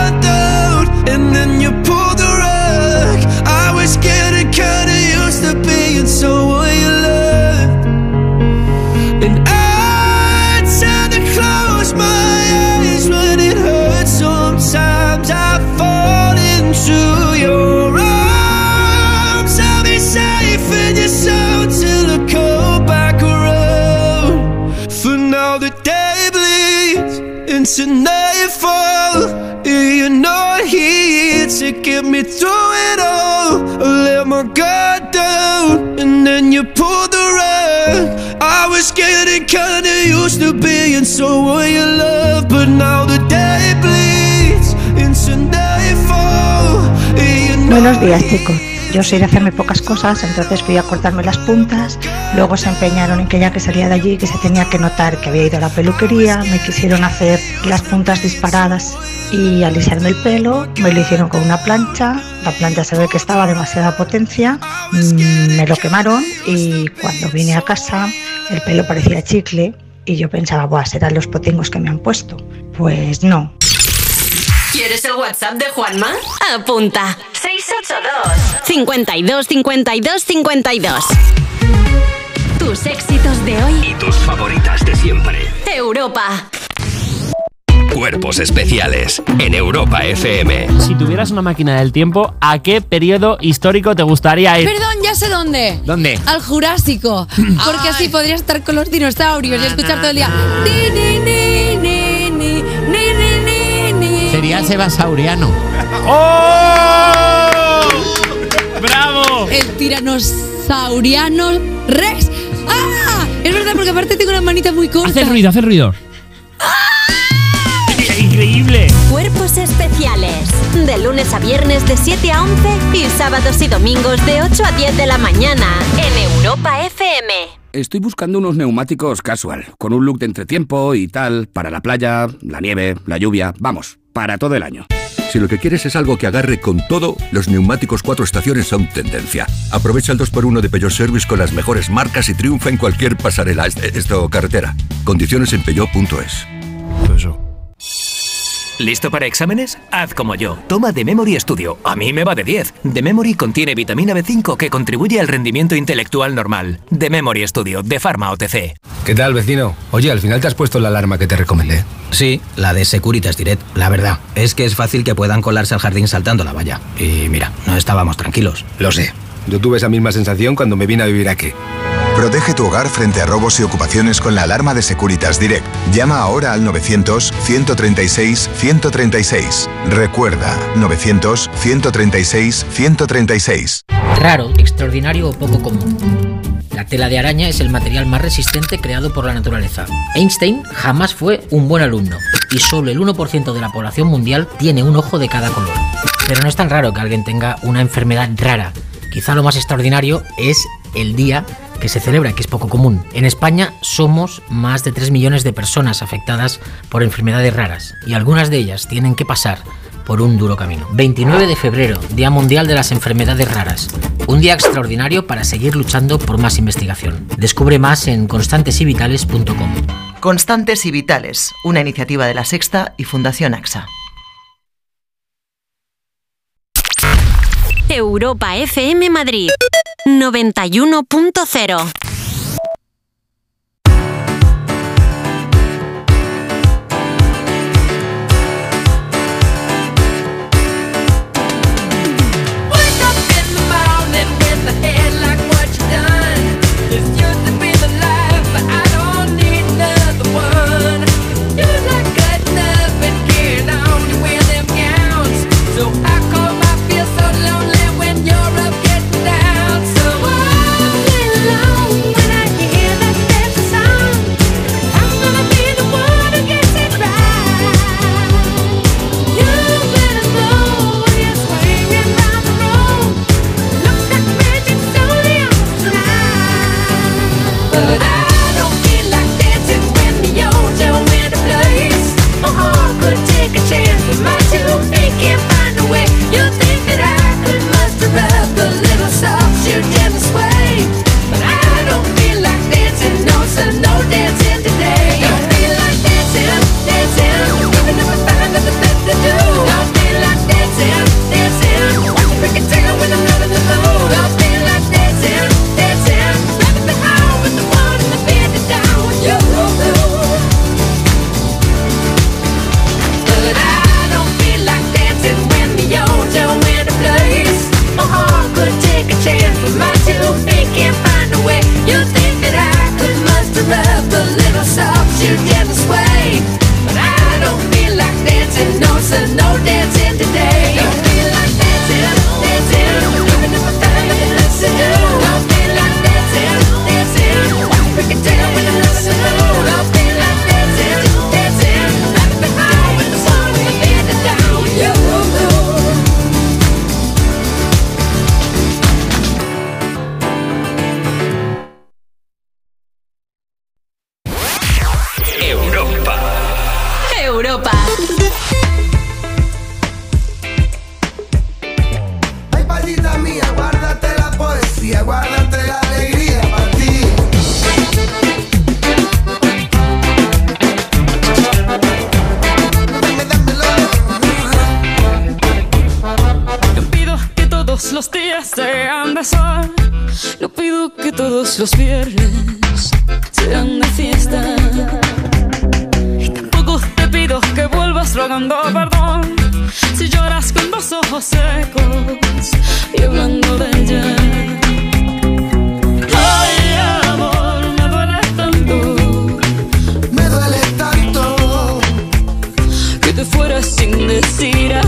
being so your love, but now the day bleeds into nightfall. and Buenos días chicos. Yo soy de hacerme pocas cosas, entonces fui a cortarme las puntas, luego se empeñaron en que ya que salía de allí que se tenía que notar que había ido a la peluquería, me quisieron hacer las puntas disparadas y alisarme el pelo, me lo hicieron con una plancha, la plancha se ve que estaba a demasiada potencia, mm, me lo quemaron y cuando vine a casa el pelo parecía chicle y yo pensaba, Buah, serán los potingos que me han puesto. Pues no, ¿Quieres el WhatsApp de Juanma? Apunta. 682 52 52 52. Tus éxitos de hoy. Y tus favoritas de siempre. Europa. Cuerpos especiales en Europa FM. Si tuvieras una máquina del tiempo, ¿a qué periodo histórico te gustaría ir? Perdón, ya sé dónde. ¿Dónde? Al Jurásico. <clears throat> Porque así podría estar con los dinosaurios y escuchar todo el día. Sería Sebasauriano. ¡Oh! ¡Bravo! El tiranosauriano Rex. ¡Ah! Es verdad, porque aparte tengo una manita muy corta. Hace ruido, hace ruido. ¡Increíble! Cuerpos especiales. De lunes a viernes de 7 a 11 y sábados y domingos de 8 a 10 de la mañana en Europa FM. Estoy buscando unos neumáticos casual, con un look de entretiempo y tal, para la playa, la nieve, la lluvia, vamos, para todo el año. Si lo que quieres es algo que agarre con todo, los neumáticos cuatro estaciones son tendencia. Aprovecha el 2x1 de Peugeot Service con las mejores marcas y triunfa en cualquier pasarela, est- esto carretera. Condiciones en peugeot.es. ¿Listo para exámenes? Haz como yo. Toma The Memory Studio. A mí me va de 10. The Memory contiene vitamina B5 que contribuye al rendimiento intelectual normal. The Memory Studio de Pharma OTC. ¿Qué tal, vecino? Oye, al final te has puesto la alarma que te recomendé. Sí, la de Securitas Direct. La verdad, es que es fácil que puedan colarse al jardín saltando la valla. Y mira, no estábamos tranquilos. Lo sé. Yo tuve esa misma sensación cuando me vine a vivir aquí. Protege tu hogar frente a robos y ocupaciones con la alarma de Securitas Direct. Llama ahora al 900-136-136. Recuerda, 900-136-136. Raro, extraordinario o poco común. La tela de araña es el material más resistente creado por la naturaleza. Einstein jamás fue un buen alumno y solo el 1% de la población mundial tiene un ojo de cada color. Pero no es tan raro que alguien tenga una enfermedad rara. Quizá lo más extraordinario es el día que se celebra, que es poco común. En España somos más de 3 millones de personas afectadas por enfermedades raras y algunas de ellas tienen que pasar por un duro camino. 29 de febrero, Día Mundial de las Enfermedades Raras. Un día extraordinario para seguir luchando por más investigación. Descubre más en constantesivitales.com. Constantes y Vitales, una iniciativa de la Sexta y Fundación AXA. Europa FM Madrid 91.0 todos los viernes sean de fiesta. Y tampoco te pido que vuelvas rogando perdón. Si lloras con los ojos secos y hablando de ella. Ay, amor, me duele tanto. Me duele tanto. que te fueras sin decir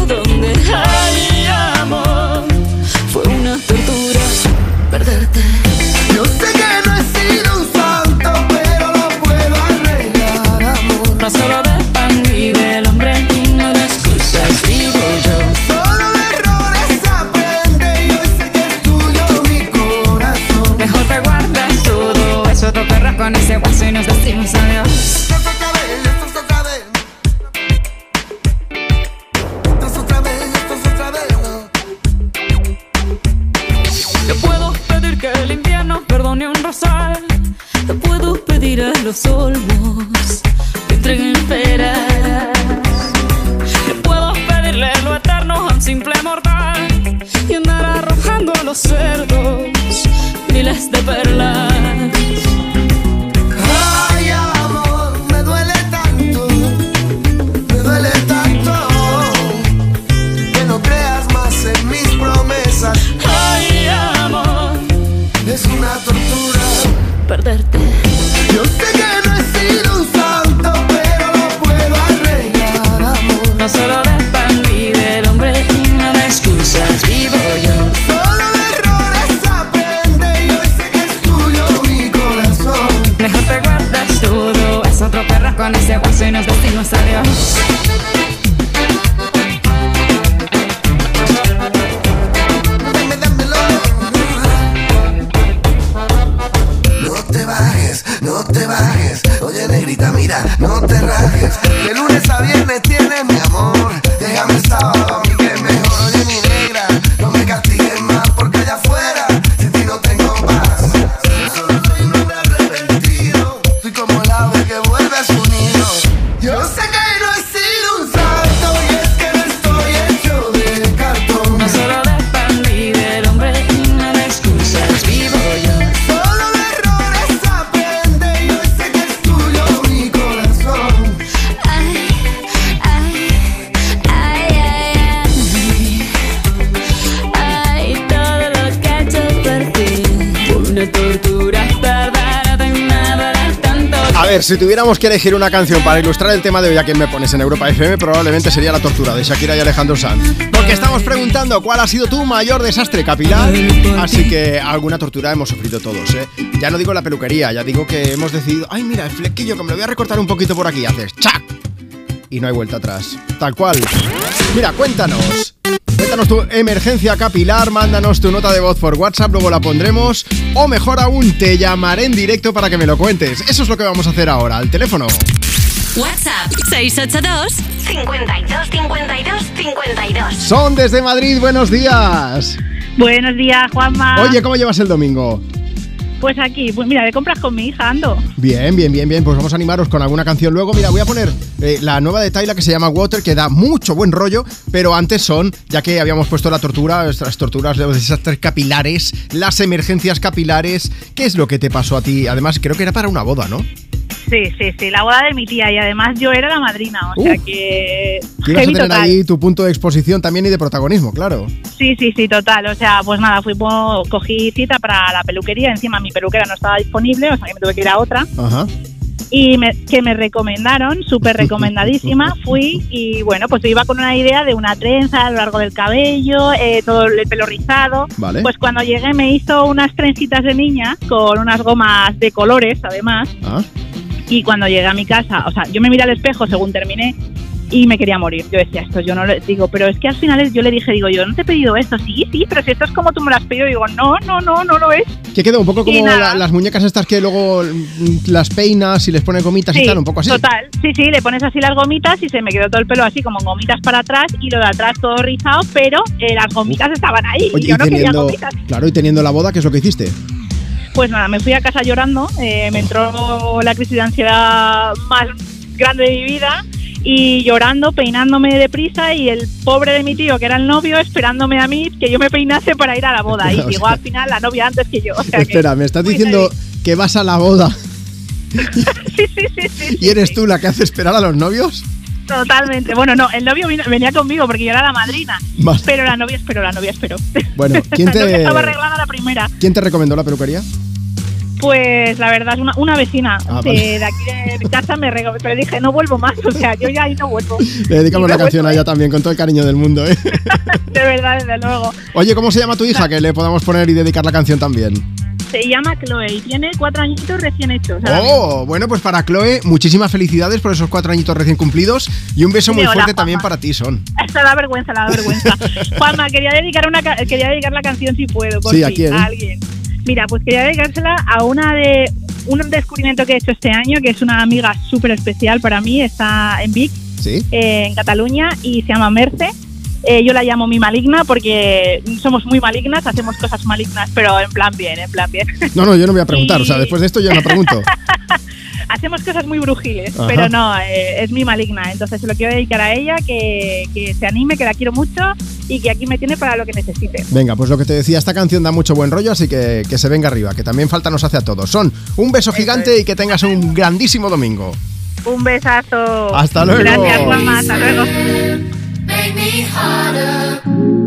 ver, si tuviéramos que elegir una canción para ilustrar el tema de hoy a quien me pones en Europa FM, probablemente sería La Tortura de Shakira y Alejandro Sanz. Porque estamos preguntando cuál ha sido tu mayor desastre capilar. Así que alguna tortura hemos sufrido todos, ¿eh? Ya no digo la peluquería, ya digo que hemos decidido, ay, mira, el flequillo que me lo voy a recortar un poquito por aquí. Haces ¡chac! Y no hay vuelta atrás. Tal cual. Mira, cuéntanos. Cuéntanos tu emergencia capilar, mándanos tu nota de voz por WhatsApp, luego la pondremos. O mejor aún, te llamaré en directo para que me lo cuentes. Eso es lo que vamos a hacer ahora, al teléfono. WhatsApp 682 52 52 52. Son desde Madrid, buenos días. Buenos días, Juanma. Oye, ¿cómo llevas el domingo? Pues aquí, pues mira, de compras con mi hija ando. Bien, bien, bien, bien. Pues vamos a animaros con alguna canción luego. Mira, voy a poner eh, la nueva de Tyla que se llama Water, que da mucho buen rollo, pero antes son, ya que habíamos puesto la tortura, las torturas, los desastres capilares, las emergencias capilares. ¿Qué es lo que te pasó a ti? Además, creo que era para una boda, ¿no? Sí, sí, sí, la boda de mi tía y además yo era la madrina, o sea que... Que ibas a heavy tener total. ahí tu punto de exposición también y de protagonismo, claro. Sí, sí, sí, total. O sea, pues nada, fui, po- cogí cita para la peluquería. Encima mi peluquera no estaba disponible, o sea que me tuve que ir a otra. Ajá. Y me- que me recomendaron, súper <laughs> recomendadísima. Fui y bueno, pues yo iba con una idea de una trenza a lo largo del cabello, eh, todo el pelo rizado. Vale. Pues cuando llegué me hizo unas trencitas de niña con unas gomas de colores, además. Ah. Y cuando llegué a mi casa, o sea, yo me miré al espejo según terminé y me quería morir. Yo decía, esto yo no le digo, pero es que al final yo le dije, digo, yo no te he pedido esto. Sí, sí, pero si esto es como tú me lo has pedido, digo, no, no, no, no lo es. Que queda un poco como la- las muñecas estas que luego mm, las peinas y les ponen gomitas y tal, un poco así. Total, sí, sí, le pones así las gomitas y se me quedó todo el pelo así como gomitas para atrás y lo de atrás todo rizado, pero eh, las gomitas estaban ahí y yo y no quería gomitas. claro, y teniendo la boda, ¿qué es lo que hiciste? Pues nada, me fui a casa llorando, eh, me entró la crisis de ansiedad más grande de mi vida y llorando, peinándome deprisa y el pobre de mi tío, que era el novio, esperándome a mí que yo me peinase para ir a la boda. Y <laughs> O llegó sea- al final la novia antes que yo. O sea que- Espera, me estás diciendo que vas a la boda <laughs> sí, sí, sí, sí, y eres tú la que hace esperar a los novios. Totalmente. Bueno, no, el novio vino- venía conmigo porque yo era la madrina. Vale. Pero la novia esperó, la novia esperó. Bueno, <laughs> ¿quién La novia te, estaba arreglada la primera. ¿quién te recomendó la peluquería? Pues la verdad es una, una vecina Ah, de, vale. de aquí de casa me recomendó, pero dije, no vuelvo más, o sea, yo ya ahí no vuelvo. Le dedicamos la canción a ella también, con todo el cariño del mundo. ¿eh? <laughs> De verdad, desde luego. Oye, ¿cómo se llama tu hija? Que le podamos poner y dedicar la canción también. Se llama Chloe y tiene cuatro añitos recién hechos. Oh, bueno, pues para Chloe, muchísimas felicidades por esos cuatro añitos recién cumplidos y un beso muy Hola, fuerte Juanma. también para ti, Son. Esto da vergüenza, da vergüenza. <laughs> Juanma, quería dedicar, una, quería dedicar la canción si puedo. Por Sí, ¿a quién? alguien. Mira, pues quería dedicársela a una de un descubrimiento que he hecho este año, que es una amiga súper especial para mí, está en Vic, Sí. eh, en Cataluña, y se llama Merce. Eh, yo la llamo mi maligna porque somos muy malignas, hacemos cosas malignas, pero en plan bien, en plan bien. No, no, yo no voy a <laughs> preguntar. O sea, después de esto yo no pregunto. <laughs> hacemos cosas muy brujiles, Ajá. pero no, eh, es mi maligna. Entonces se lo quiero dedicar a ella, que, que se anime, que la quiero mucho y que aquí me tiene para lo que necesite. Venga, pues lo que te decía, esta canción da mucho buen rollo, así que que se venga arriba, que también falta nos hace a todos. Son un beso gigante y que tengas un grandísimo domingo. Un besazo. Hasta luego. Gracias, Juanma. Hasta luego. Make me harder,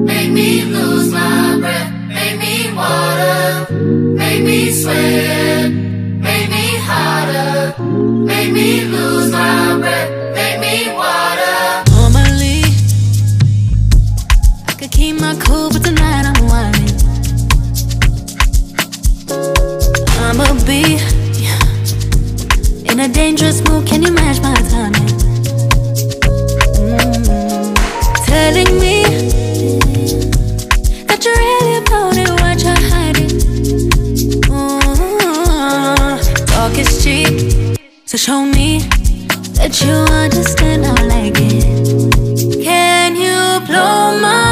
make me lose my breath, make me water, make me sweat, make me harder, make me lose my breath, make me water. Normally, I could keep my cool, but tonight I'm whining. I'ma be in a dangerous mood. Can you match my timing? Telling me that you're really about it, what you're hiding. Mm, talk is cheap, so show me that you understand I like it. Can you blow my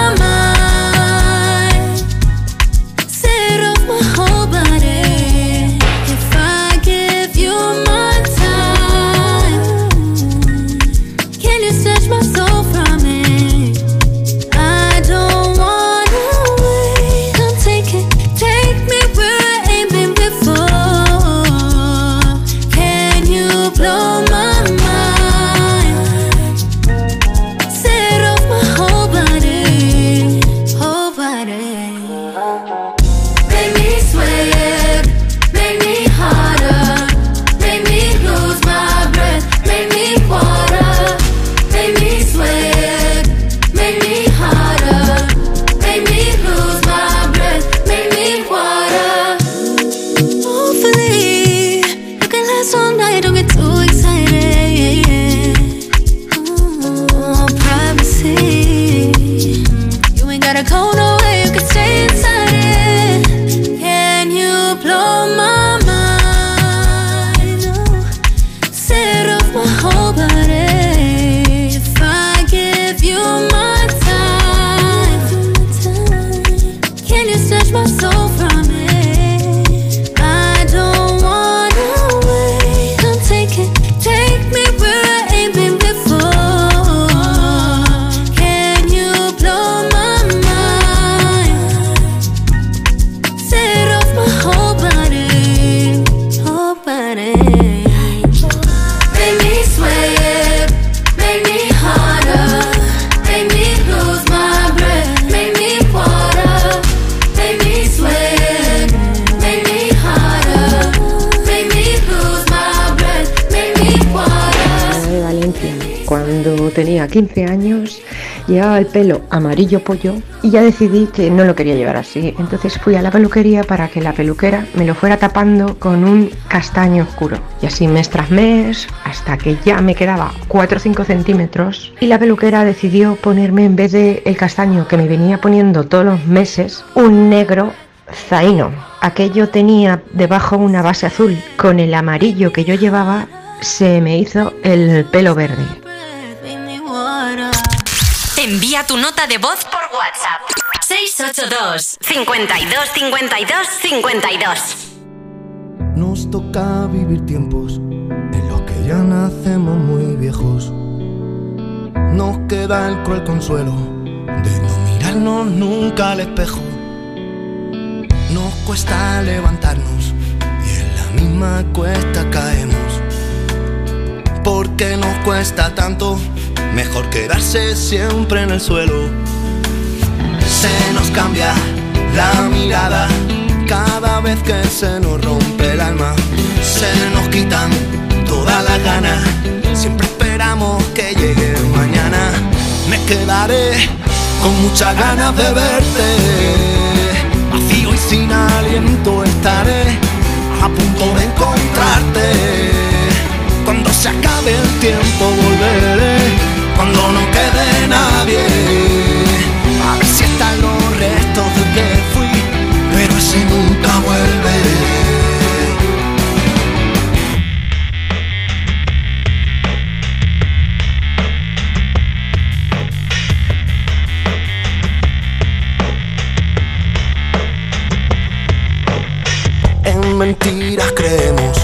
tenía 15 años llevaba el pelo amarillo pollo y ya decidí que no lo quería llevar así. Entonces fui a la peluquería para que la peluquera me lo fuera tapando con un castaño oscuro. Y así mes tras mes, hasta que ya me quedaba 4 o 5 centímetros y la peluquera decidió ponerme en vez de el castaño que me venía poniendo todos los meses, un negro zaino. Aquello tenía debajo una base azul. Con el amarillo que yo llevaba se me hizo el pelo verde. Envía tu nota de voz por WhatsApp. 682 52 52 52 Nos toca vivir tiempos en los que ya nacemos muy viejos. nos queda el cruel consuelo de no mirarnos nunca al espejo. Nos cuesta levantarnos y en la misma cuesta caemos. Porque nos cuesta tanto, mejor quedarse siempre en el suelo. Se nos cambia la mirada cada vez que se nos rompe el alma. Se nos quitan todas las ganas. Siempre esperamos que llegue mañana. Me quedaré con muchas ganas de verte. Vacío y sin aliento estaré a punto de encontrarte. Cuando se acabe el tiempo volveré. Cuando no quede nadie. A ver si están los restos de que fui. Pero ese nunca vuelve. En mentiras creemos,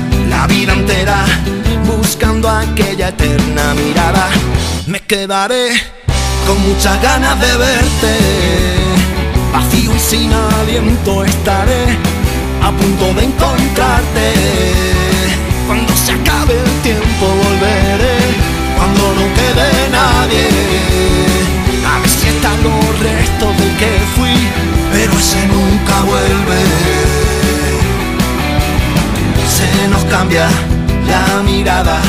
la vida entera buscando aquella eterna mirada. Me quedaré con muchas ganas de verte. Vacío y sin aliento estaré a punto de encontrarte. Cuando se acabe el tiempo volveré. Cuando no quede nadie. A ver si están los restos del que fui. Pero ese nunca vuelve. Se nos cambia la mirada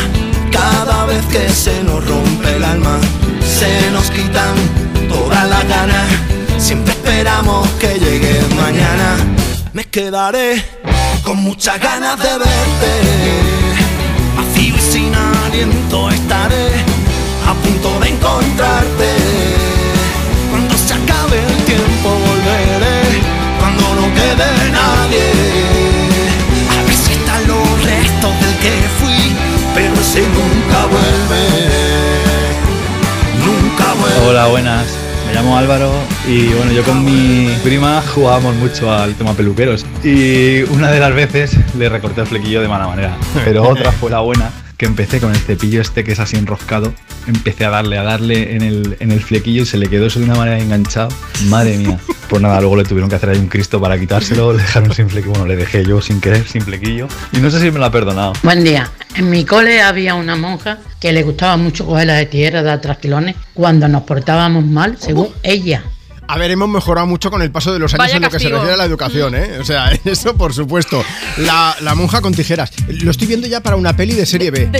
cada vez que se nos rompe el alma. Se nos quitan todas las ganas. Siempre esperamos que llegue mañana. Me quedaré con muchas ganas de verte. Vacío y sin aliento estaré a punto de encontrarte. Cuando se acabe el tiempo volveré. Cuando no quede nadie. Hola, buenas. Me llamo Álvaro y bueno, yo con mi prima jugábamos mucho al tema peluqueros. Y una de las veces le recorté el flequillo de mala manera, pero otra fue la buena que empecé con el cepillo este que es así enroscado, empecé a darle, a darle en el, en el flequillo y se le quedó eso de una manera enganchado. Madre mía. <laughs> Pues nada, luego le tuvieron que hacer ahí un Cristo para quitárselo, le dejaron sin flequillo, bueno, le dejé yo sin querer, sin flequillo y no sé si me lo ha perdonado. Buen día. En mi cole había una monja que le gustaba mucho coger las de trasquilones cuando nos portábamos mal, según ella. A ver, hemos mejorado mucho con el paso de los años Vaya en lo que se refiere a la educación, ¿eh? O sea, <laughs> eso por supuesto. La, la monja con tijeras. Lo estoy viendo ya para una peli de serie B.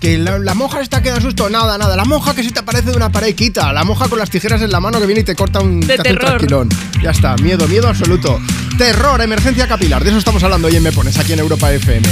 Que la, la monja está que da susto. Nada, nada. La monja que se te aparece de una pared y quita. La monja con las tijeras en la mano que viene y te corta un, De te un terror. Ya está. Miedo, miedo absoluto. Terror, emergencia capilar. De eso estamos hablando hoy en Me Pones, aquí en Europa FM.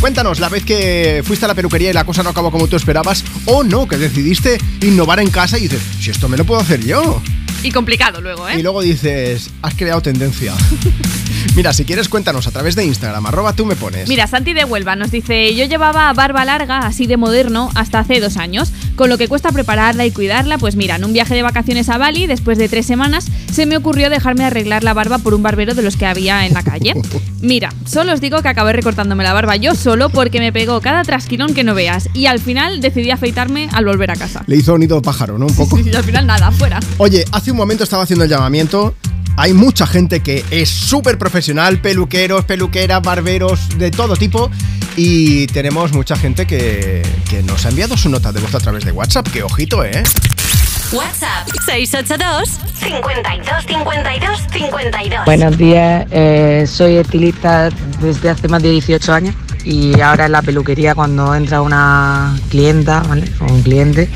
Cuéntanos, la vez que fuiste a la peluquería y la cosa no acabó como tú esperabas, o no, que decidiste innovar en casa y dices, si esto me lo puedo hacer yo. Y complicado luego, ¿eh? Y luego dices, has creado tendencia. <laughs> Mira, si quieres, cuéntanos a través de Instagram, arroba tú me pones. Mira, Santi de Huelva nos dice, yo llevaba barba larga, así de moderno, hasta hace dos años. Con lo que cuesta prepararla y cuidarla, pues mira, en un viaje de vacaciones a Bali, después de tres semanas, se me ocurrió dejarme arreglar la barba por un barbero de los que había en la calle. <laughs> Mira, solo os digo que acabé recortándome la barba yo solo porque me pegó cada trasquilón que no veas. Y al final decidí afeitarme al volver a casa. Le hizo nido pájaro, ¿no? Un poco. Y al final nada, fuera. Oye, hace un momento estaba haciendo el llamamiento. Hay mucha gente que es súper profesional, peluqueros, peluqueras, barberos, de todo tipo. Y tenemos mucha gente que, que nos ha enviado su nota de voz a través de WhatsApp. Que ojito, ¿eh? WhatsApp 682 52 52 52. Buenos días, eh, soy estilista desde hace más de 18 años y ahora en la peluquería cuando entra una clienta ¿vale? o un cliente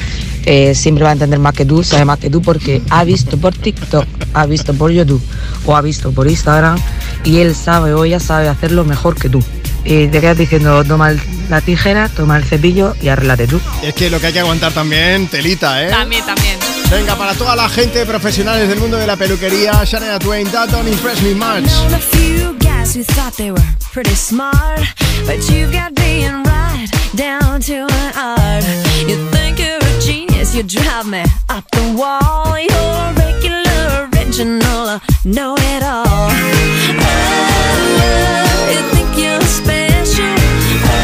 eh, siempre va a entender más que tú, sabe más que tú porque ha visto por TikTok, ha visto por YouTube o ha visto por Instagram y él sabe o ella sabe hacerlo mejor que tú. y te quedas diciendo, toma el- la tijera, toma el cepillo y arréglate tú. Es que lo que hay que aguantar también, telita, ¿eh? También, también. Venga, para toda la gente profesionales del mundo de la peluquería, Shania Twain, that don't impress me much. down to an art. You think you're genius, you drive me up the wall. You're regular, original, know it all. Oh, you think you're special? Oh,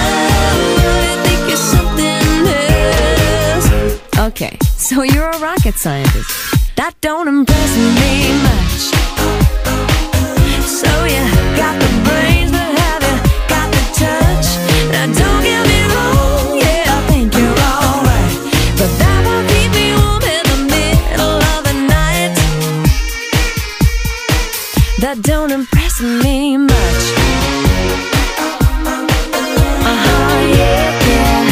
you think you're something else? Okay, so you're a rocket scientist. That don't impress me much. So you got the brains, don't impress me much. Uh-huh, yeah, yeah.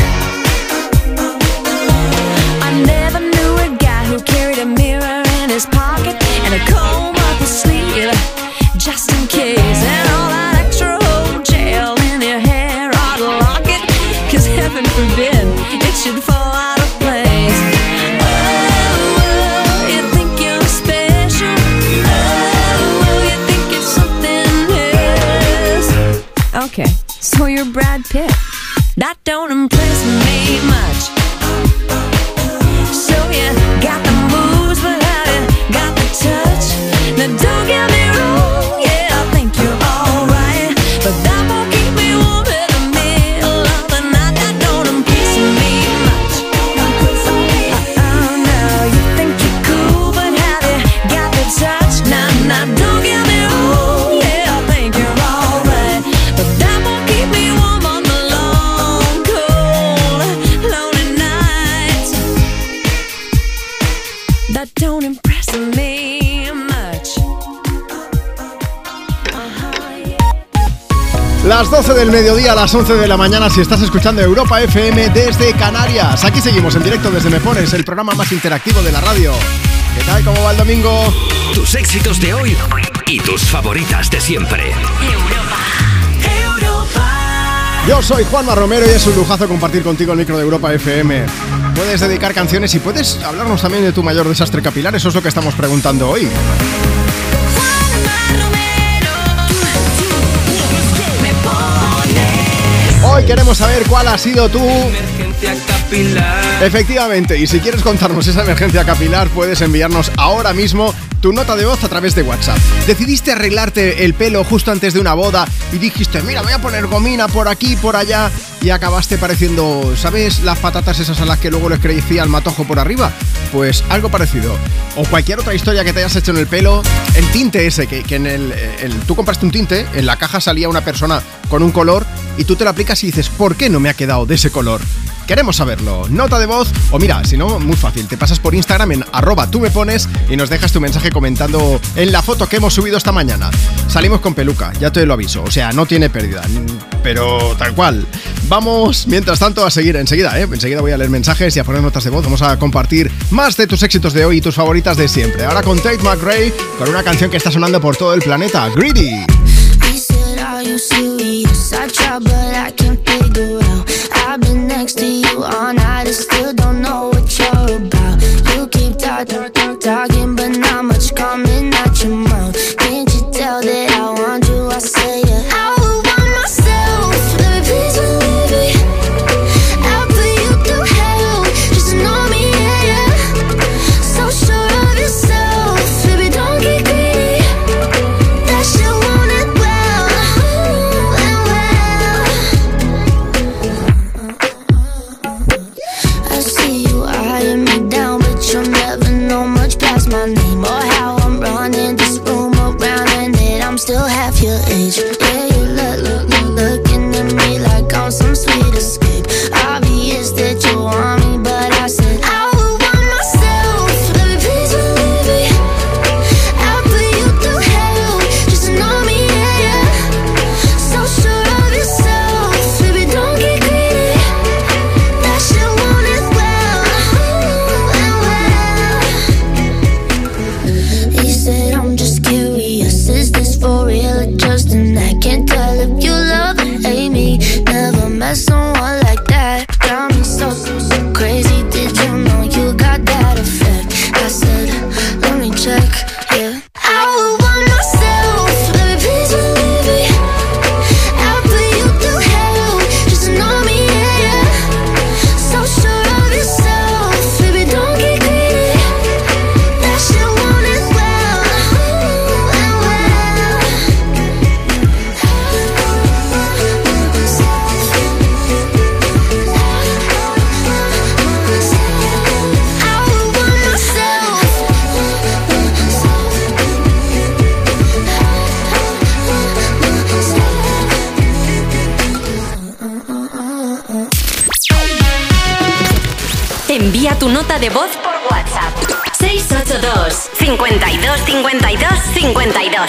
I never knew a guy who carried a mirror in his pocket and a comb you're Brad Pitt. That don't impress me much. 12 del mediodía a las 11 de la mañana si estás escuchando Europa FM desde Canarias. Aquí seguimos en directo desde Me Pones, el programa más interactivo de la radio. ¿Qué tal? ¿Cómo va el domingo? Tus éxitos de hoy y tus favoritas de siempre. Yo soy Juanma Romero y es un lujazo compartir contigo el micro de Europa FM. Puedes dedicar canciones y puedes hablarnos también de tu mayor desastre capilar, eso es lo que estamos preguntando hoy. Hoy queremos saber cuál ha sido tu Efectivamente, y si quieres contarnos esa emergencia capilar, puedes enviarnos ahora mismo tu nota de voz a través de WhatsApp. Decidiste arreglarte el pelo justo antes de una boda y dijiste, mira, voy a poner gomina por aquí, por allá, y acabaste pareciendo, ¿sabes? Las patatas esas a las que luego les crecía el matojo por arriba. Pues algo parecido. O cualquier otra historia que te hayas hecho en el pelo, el tinte ese, que, que en el, Tú compraste un tinte, en la caja salía una persona con un color y tú te lo aplicas y dices, ¿por qué no me ha quedado de ese color? Queremos saberlo. Nota de voz o mira, si no, muy fácil. Te pasas por Instagram en arroba tú me pones y nos dejas tu mensaje comentando en la foto que hemos subido esta mañana. Salimos con peluca, ya te lo aviso. O sea, no tiene pérdida. Pero tal cual. Vamos, mientras tanto, a seguir enseguida, ¿eh? Enseguida voy a leer mensajes y a poner notas de voz. Vamos a compartir más de tus éxitos de hoy y tus favoritas de siempre. Ahora con Tate McRae, con una canción que está sonando por todo el planeta, Greedy.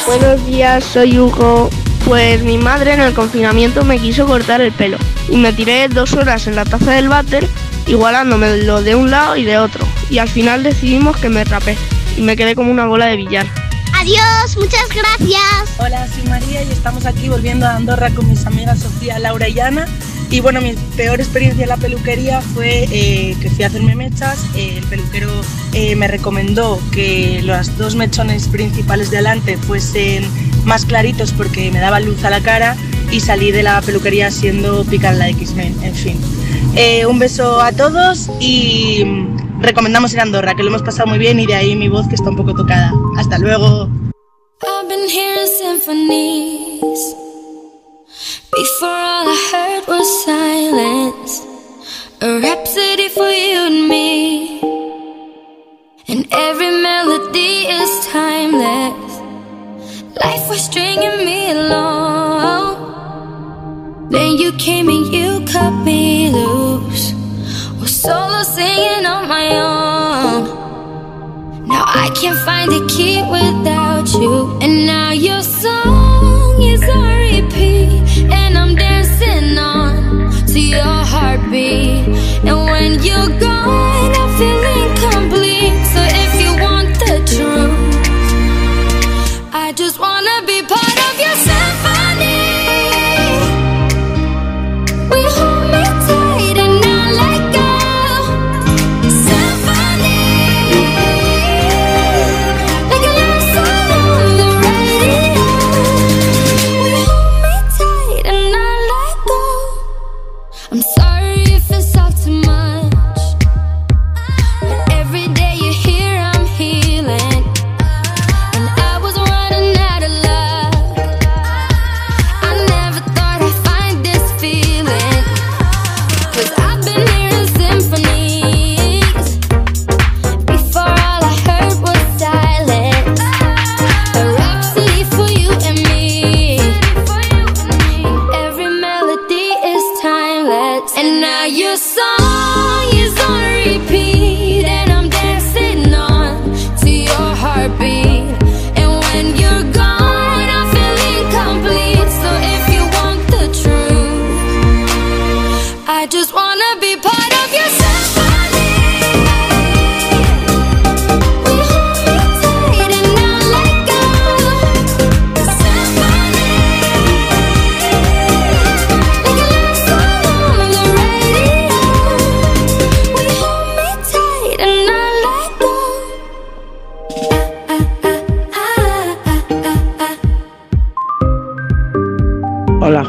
Buenos días, soy Hugo. Pues mi madre en el confinamiento me quiso cortar el pelo y me tiré dos horas en la taza del váter igualándome lo de un lado y de otro. Y al final decidimos que me rapé y me quedé como una bola de billar. Adiós, muchas gracias. Hola, soy María y estamos aquí volviendo a Andorra con mis amigas Sofía, Laura y Ana. Y bueno, mi peor experiencia en la peluquería fue eh, que fui a hacerme mechas. eh, el peluquero eh, me recomendó que los dos mechones principales de adelante fuesen más claritos porque me daba luz a la cara y salí de la peluquería siendo picar la X-Men, en fin. Eh, un beso a todos y mm, recomendamos ir a Andorra, que lo hemos pasado muy bien y de ahí mi voz que está un poco tocada. Hasta luego. Then you came and you cut me loose. Was solo singing on my own. Now I can't find a key without you. And now your song is on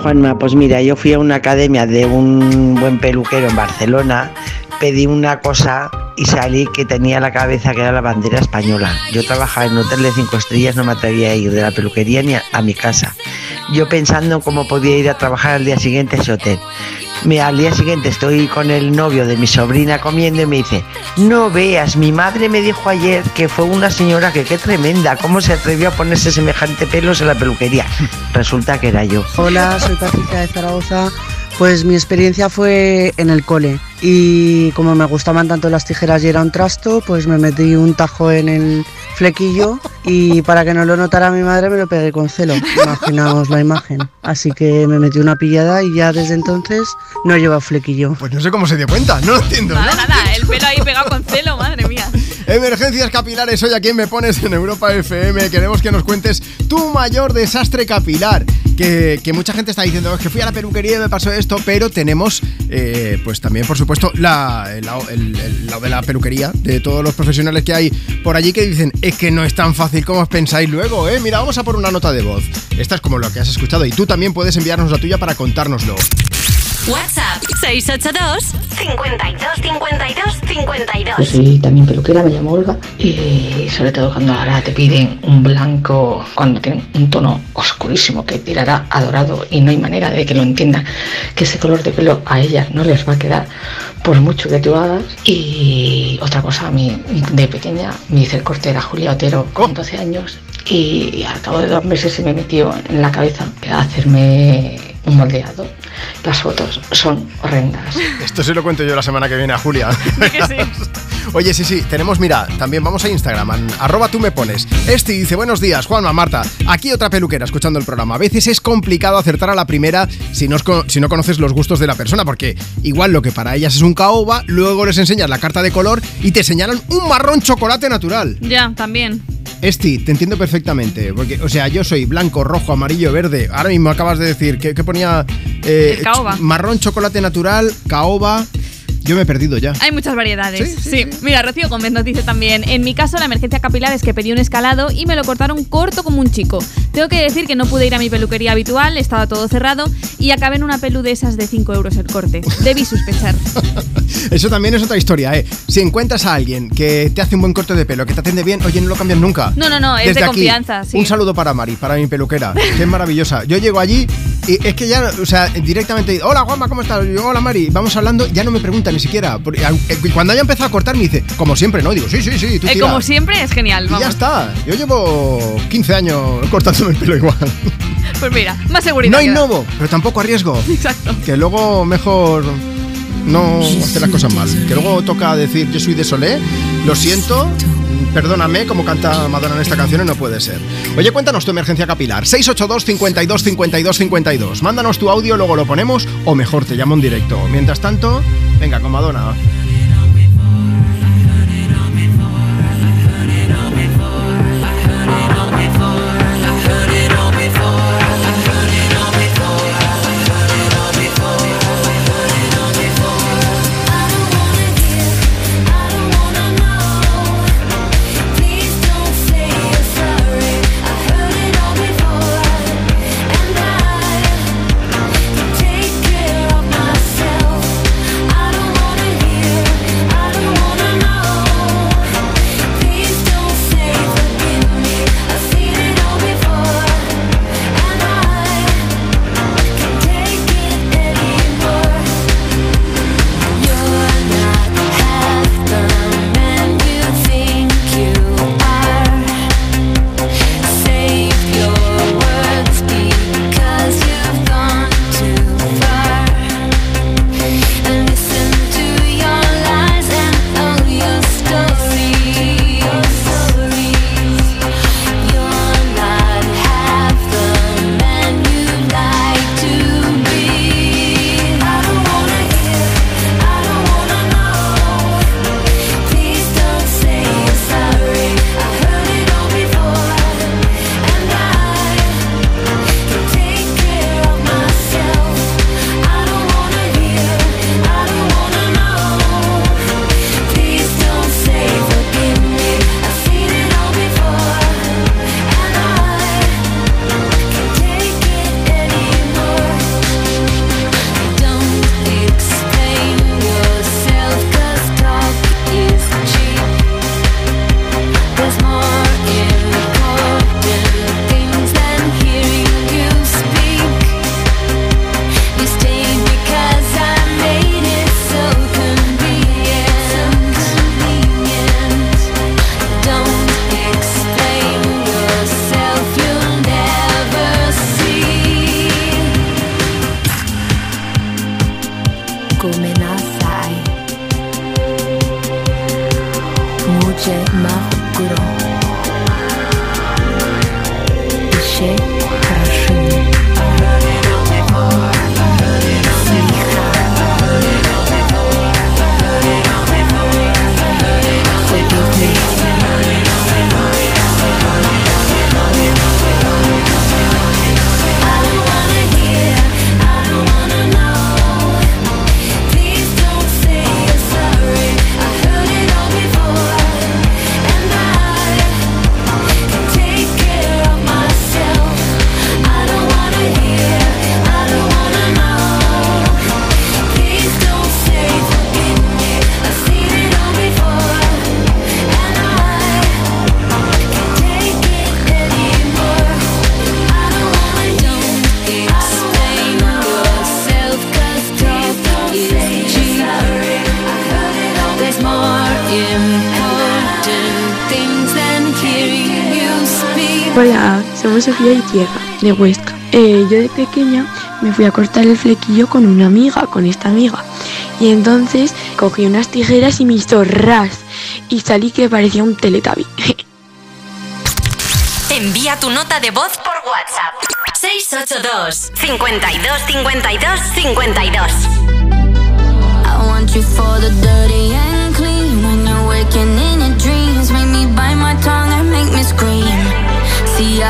Juanma, pues mira, yo fui a una academia de un buen peluquero en Barcelona, pedí una cosa y salí que tenía la cabeza que era la bandera española. Yo trabajaba en un hotel de cinco estrellas, no me atrevía a ir de la peluquería ni a, a mi casa. Yo pensando cómo podía ir a trabajar al día siguiente a ese hotel. Me, al día siguiente estoy con el novio de mi sobrina comiendo y me dice, no veas, mi madre me dijo ayer que fue una señora que qué tremenda, cómo se atrevió a ponerse semejante pelos en la peluquería. Resulta que era yo. Hola, soy Patricia de Zaragoza. Pues mi experiencia fue en el cole y como me gustaban tanto las tijeras y era un trasto, pues me metí un tajo en el flequillo y para que no lo notara mi madre me lo pegué con celo. Imaginaos la imagen. Así que me metí una pillada y ya desde entonces no lleva flequillo. Pues no sé cómo se dio cuenta, no lo entiendo. Nada, ¿no? nada, el pelo ahí pegado con celo, madre mía. Emergencias capilares, hoy a quién me pones en Europa FM. Queremos que nos cuentes tu mayor desastre capilar. Que, mucha gente está diciendo "Es que fui a la peluquería y me pasó esto, pero tenemos, eh, pues también, por supuesto, la, el- el lado de la peluquería, de todos los profesionales que hay por allí que dicen, es que no es tan fácil como os pensáis luego, ¿eh? Mira, vamos a por una nota de voz. Esta es como lo que has escuchado y tú también puedes enviarnos la tuya para contárnoslo. WhatsApp 682 52 52 52. Yo soy también peluquera, me llamo Olga y sobre todo cuando ahora te piden un blanco, cuando tienen un tono oscurísimo que tirará a dorado y no hay manera de que lo entiendan, que ese color de pelo a ellas no les va a quedar por mucho que tú hagas. Y otra cosa, a mí de pequeña me hice el corte de Julia Otero con 12 años y al cabo de dos meses se me metió en la cabeza hacerme un moldeado. Las fotos son horrendas. Esto se lo cuento yo la semana que viene a Julia. <laughs> Oye, sí, sí, tenemos, mira, también vamos a Instagram, an- arroba tú me pones. Este dice, buenos días, Juanma, Marta. Aquí otra peluquera escuchando el programa. A veces es complicado acertar a la primera si no, si no conoces los gustos de la persona, porque igual lo que para ellas es un caoba, luego les enseñas la carta de color y te señalan un marrón chocolate natural. Ya, también. Esti, te entiendo perfectamente, porque, o sea, yo soy blanco, rojo, amarillo, verde. Ahora mismo acabas de decir que, que ponía eh, El caoba. marrón, chocolate natural, caoba. Yo me he perdido ya. Hay muchas variedades. Sí, Mira, Rocío Gómez nos dice también: En mi caso, la emergencia capilar es que pedí un escalado y me lo cortaron corto como un chico. Tengo que decir que no pude ir a mi peluquería habitual, estaba todo cerrado y acabé en una pelu de esas de 5 euros el corte. Debí sospechar. <laughs> Eso también es otra historia, ¿eh? Si encuentras a alguien que te hace un buen corte de pelo, que te atiende bien, oye, no lo cambias nunca. No, no, no, es Desde de aquí, confianza, sí. Un saludo para Mari, para mi peluquera, que es maravillosa. Yo llego allí es que ya, o sea, directamente, hola Juanma, ¿cómo estás? Yo, hola Mari, vamos hablando, ya no me pregunta ni siquiera. Porque, eh, Cuando haya empezado a cortar me dice, como siempre, ¿no? Digo, sí, sí, sí, tú Eh, como siempre, es genial. Y ya está. Yo llevo 15 años cortándome el pelo igual. <laughs> Pues mira, más seguridad. No innovo, pero tampoco arriesgo. <laughs> Exacto. Que luego mejor no hacer las cosas mal. Que luego toca decir yo soy de Solé, lo siento, perdóname, como canta Madonna en esta canción y no puede ser. Oye, cuéntanos tu emergencia capilar. 682 52 52 52. Mándanos tu audio, luego lo ponemos o mejor te llamo en directo. Mientras tanto, venga con Madonna. De Huesca. Eh, yo de pequeña me fui a cortar el flequillo con una amiga, con esta amiga. Y entonces cogí unas tijeras y me hizo ras. Y salí que parecía un teletabi. <laughs> Envía tu nota de voz por WhatsApp. 682 52 52 52 I want you for the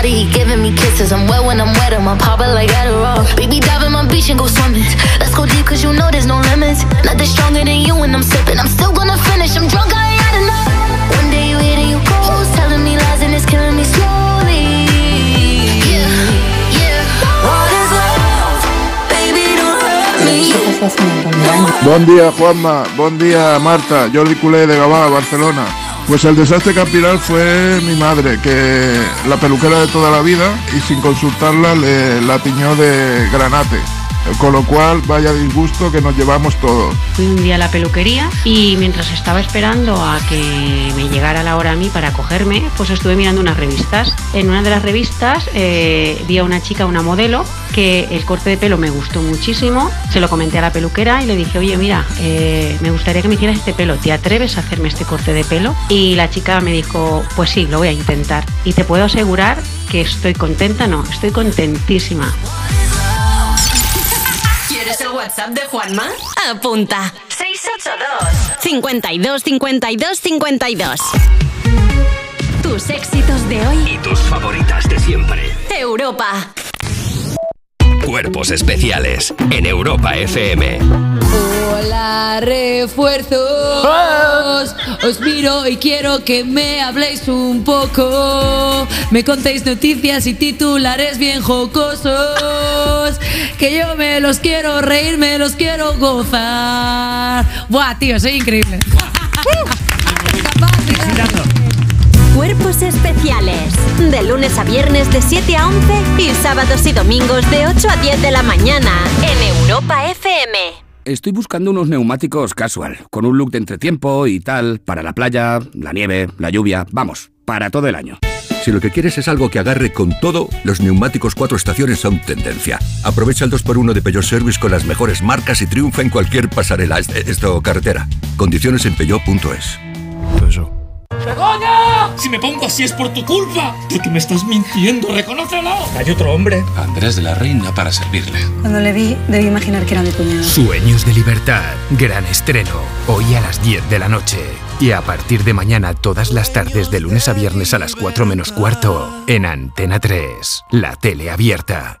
body, he giving me kisses. I'm wet when I'm wet, I'm pop it like Adderall. Baby, dive in my beach and go swimming. Let's go deep, cause you know there's no limits. Nothing stronger than you when I'm sipping. I'm still gonna finish, I'm drunk, I ain't had enough. One day you hit and you telling me lies and it's killing me slowly. Yeah, yeah. What is love? Baby, don't hurt me. Bon dia, Juanma. Bon dia, Marta. Jordi Culé de Gavà, Barcelona. Pues el desastre capilar fue mi madre, que la peluquera de toda la vida y sin consultarla le, la tiñó de granate. Con lo cual, vaya disgusto que nos llevamos todos. Fui un día a la peluquería y mientras estaba esperando a que me llegara la hora a mí para cogerme, pues estuve mirando unas revistas. En una de las revistas eh, vi a una chica, una modelo, que el corte de pelo me gustó muchísimo. Se lo comenté a la peluquera y le dije, oye, mira, eh, me gustaría que me hicieras este pelo. ¿Te atreves a hacerme este corte de pelo? Y la chica me dijo, pues sí, lo voy a intentar. Y te puedo asegurar que estoy contenta, no, estoy contentísima. ¿Quieres el WhatsApp de Juanma? Apunta. 682 52 52 52 Tus éxitos de hoy. Y tus favoritas de siempre. Europa. Cuerpos especiales en Europa FM. Hola, refuerzos. Os miro y quiero que me habléis un poco. Me contéis noticias y titulares bien jocosos. Que yo me los quiero reír, me los quiero gozar. Buah, tío, soy increíble. Cuerpos especiales. De lunes a viernes de 7 a 11 y sábados y domingos de 8 a 10 de la mañana en Europa FM. Estoy buscando unos neumáticos casual, con un look de entretiempo y tal, para la playa, la nieve, la lluvia, vamos, para todo el año. Si lo que quieres es algo que agarre con todo, los neumáticos cuatro estaciones son tendencia. Aprovecha el 2x1 de Peugeot Service con las mejores marcas y triunfa en cualquier pasarela, est- esto carretera. Condiciones en peugeot.es. ¡Begoña! Si me pongo así es por tu culpa. Tú que me estás mintiendo, reconócelo. Hay otro hombre. Andrés de la Reina para servirle. Cuando le vi, debí imaginar que era mi cuñado. Sueños de libertad. Gran estreno. Hoy a las 10 de la noche. Y a partir de mañana todas las tardes de lunes a viernes a las 4 menos cuarto. En Antena 3. La tele abierta.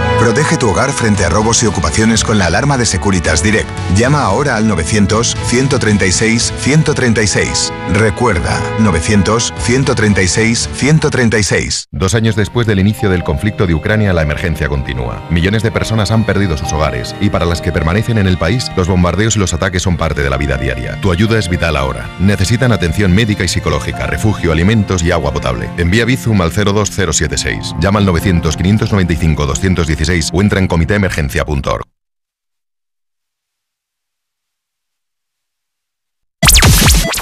Protege tu hogar frente a robos y ocupaciones con la alarma de Securitas Direct. Llama ahora al 900-136-136. Recuerda, 900-136-136. Dos años después del inicio del conflicto de Ucrania, la emergencia continúa. Millones de personas han perdido sus hogares y para las que permanecen en el país, los bombardeos y los ataques son parte de la vida diaria. Tu ayuda es vital ahora. Necesitan atención médica y psicológica, refugio, alimentos y agua potable. Envía Bizum al 02076. Llama al 900-595-216 o entra en comitéemergencia.org.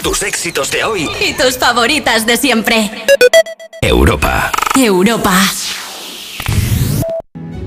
Tus éxitos de hoy. Y tus favoritas de siempre. Europa. Europa.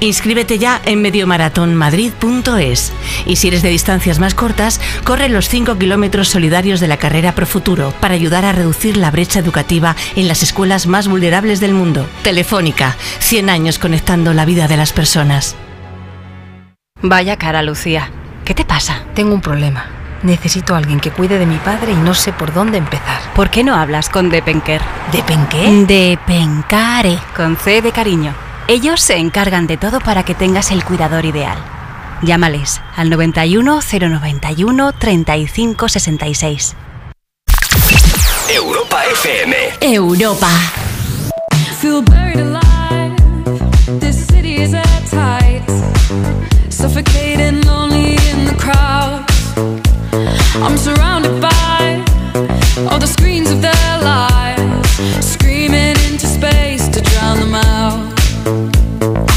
Inscríbete ya en mediomaratonmadrid.es y si eres de distancias más cortas, corre los 5 kilómetros solidarios de la carrera Pro Futuro para ayudar a reducir la brecha educativa en las escuelas más vulnerables del mundo. Telefónica, 100 años conectando la vida de las personas. Vaya cara, Lucía. ¿Qué te pasa? Tengo un problema. Necesito a alguien que cuide de mi padre y no sé por dónde empezar. ¿Por qué no hablas con Depenker? ¿Depenqué? Depencare. Con C de cariño. Ellos se encargan de todo para que tengas el cuidador ideal. Llámales al 91 091 35 66. Europa FM. Europa. Feel buried alive. This city is at tight. Suffocating, lonely in the crowd. I'm surrounded by all the screens of their lives,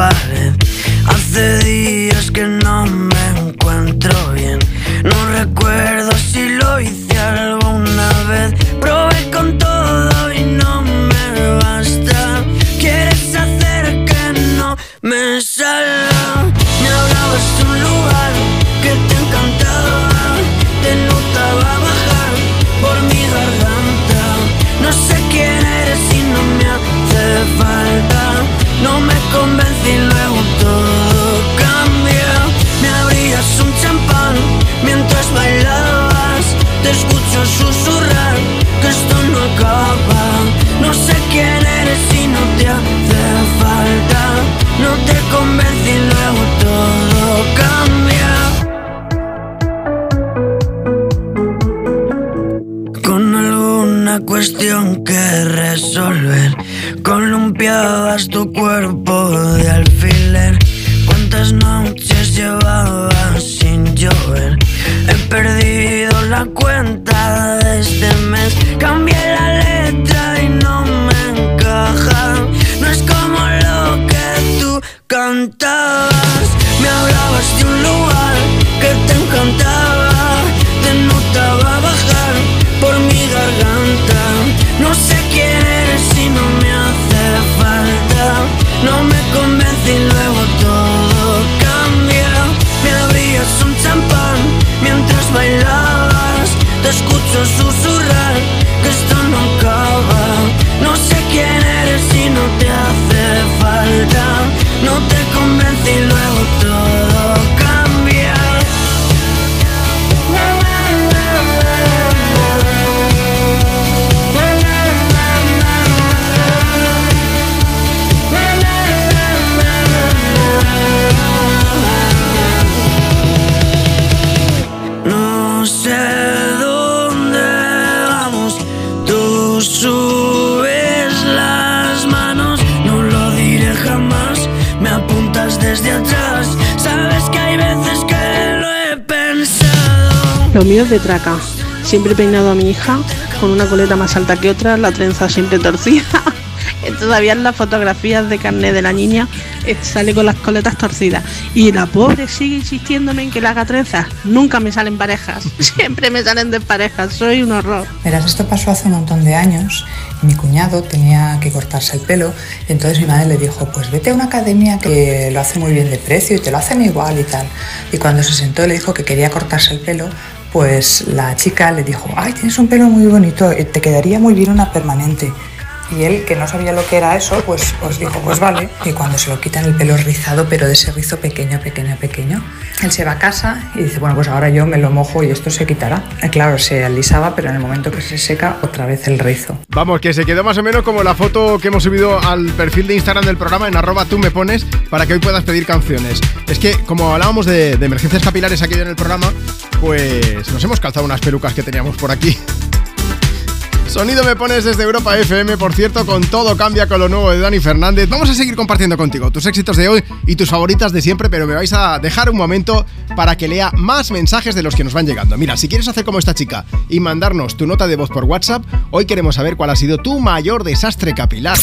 en susurrar que esto no acaba. No sé quién eres y no te hace falta. No te convence y luego todo cambia. Con alguna cuestión que resolver Columpiabas tu cuerpo de alfiler ¿Cuántas noches llevabas sin llover? He perdido la cuenta de este mes. Cambié la letra y no me encaja. No es como lo que tú cantabas. Me hablabas de traca. Siempre he peinado a mi hija con una coleta más alta que otra, la trenza siempre torcida. <laughs> Todavía en las fotografías de carnet de la niña eh, sale con las coletas torcidas. Y la pobre sigue insistiéndome en que le haga trenzas. Nunca me salen parejas, <laughs> siempre me salen desparejas, soy un horror. Verás, esto pasó hace un montón de años. Mi cuñado tenía que cortarse el pelo, y entonces mi madre le dijo, pues vete a una academia que lo hace muy bien de precio y te lo hacen igual y tal. Y cuando se sentó le dijo que quería cortarse el pelo, pues la chica le dijo, ay, tienes un pelo muy bonito, eh, te quedaría muy bien una permanente. Y él, que no sabía lo que era eso, pues, pues dijo, pues vale. Y cuando se lo quitan el pelo rizado, pero de ese rizo pequeño, pequeño, pequeño, él se va a casa y dice, bueno, pues ahora yo me lo mojo y esto se quitará. Claro, se alisaba, pero en el momento que se seca, otra vez el rizo. Vamos, que se quedó más o menos como la foto que hemos subido al perfil de Instagram del programa en arroba tú me pones para que hoy puedas pedir canciones. Es que como hablábamos de, de emergencias capilares aquí en el programa, pues nos hemos calzado unas pelucas que teníamos por aquí. Sonido me pones desde Europa FM, por cierto, con todo cambia con lo nuevo de Dani Fernández. Vamos a seguir compartiendo contigo tus éxitos de hoy y tus favoritas de siempre, pero me vais a dejar un momento para que lea más mensajes de los que nos van llegando. Mira, si quieres hacer como esta chica y mandarnos tu nota de voz por WhatsApp, hoy queremos saber cuál ha sido tu mayor desastre capilar.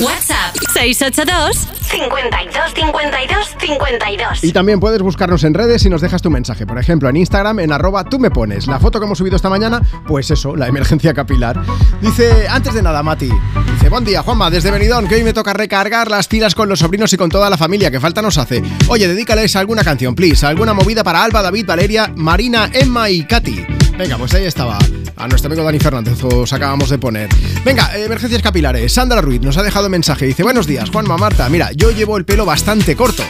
WhatsApp 682 52 52 52. Y también puedes buscarnos en redes y nos dejas tu mensaje. Por ejemplo, en Instagram, en arroba tú me pones. La foto que hemos subido esta mañana, pues eso, la emergencia capilar. Dice, antes de nada, Mati. Dice, buen día, Juanma, desde Benidorm, que hoy me toca recargar las pilas con los sobrinos y con toda la familia, que falta nos hace. Oye, dedícales alguna canción, please. Alguna movida para Alba, David, Valeria, Marina, Emma y Katy. Venga, pues ahí estaba. A nuestro amigo Dani Fernández os acabamos de poner. Venga, eh, emergencias capilares. Sandra Ruiz nos ha dejado mensaje. Dice, buenos días, Juanma Marta. Mira, yo llevo el pelo bastante corto.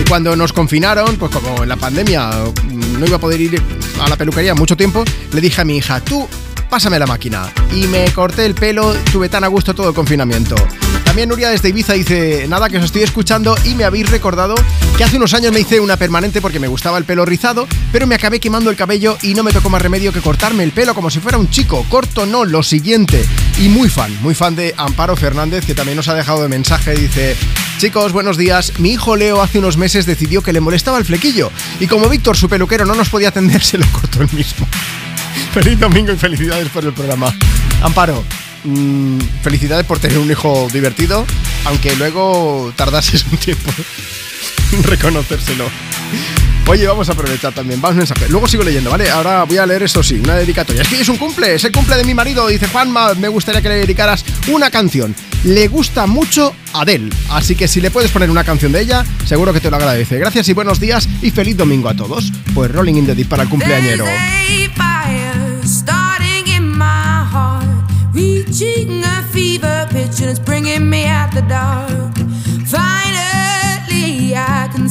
Y cuando nos confinaron, pues como en la pandemia mm, no iba a poder ir a la peluquería mucho tiempo, le dije a mi hija, tú pásame la máquina. Y me corté el pelo, tuve tan a gusto todo el confinamiento. También Nuria desde Ibiza dice, nada que os estoy escuchando y me habéis recordado que hace unos años me hice una permanente porque me gustaba el pelo rizado, pero me acabé quemando el cabello y no me tocó más remedio que cortarme el pelo como si fuera un chico. Corto no, lo siguiente. Y muy fan, muy fan de Amparo Fernández que también nos ha dejado de mensaje, dice... Chicos, buenos días. Mi hijo Leo hace unos meses decidió que le molestaba el flequillo y como Víctor, su peluquero, no nos podía atender, <laughs> se lo cortó él mismo. <laughs> Feliz domingo y felicidades por el programa. Amparo, mm, felicidades por tener un hijo divertido, aunque luego tardases <laughs> un tiempo en reconocérselo. Oye, vamos a aprovechar también, vamos mensaje. Luego sigo leyendo, ¿vale? Ahora voy a leer eso sí, una dedicatoria. Es que es un cumple, es el cumple de mi marido. Dice Juanma, me gustaría que le dedicaras una canción. Le gusta mucho Adele, así que si le puedes poner una canción de ella, seguro que te lo agradece. Gracias y buenos días y feliz domingo a todos. Pues Rolling in the Deep para el cumpleañero.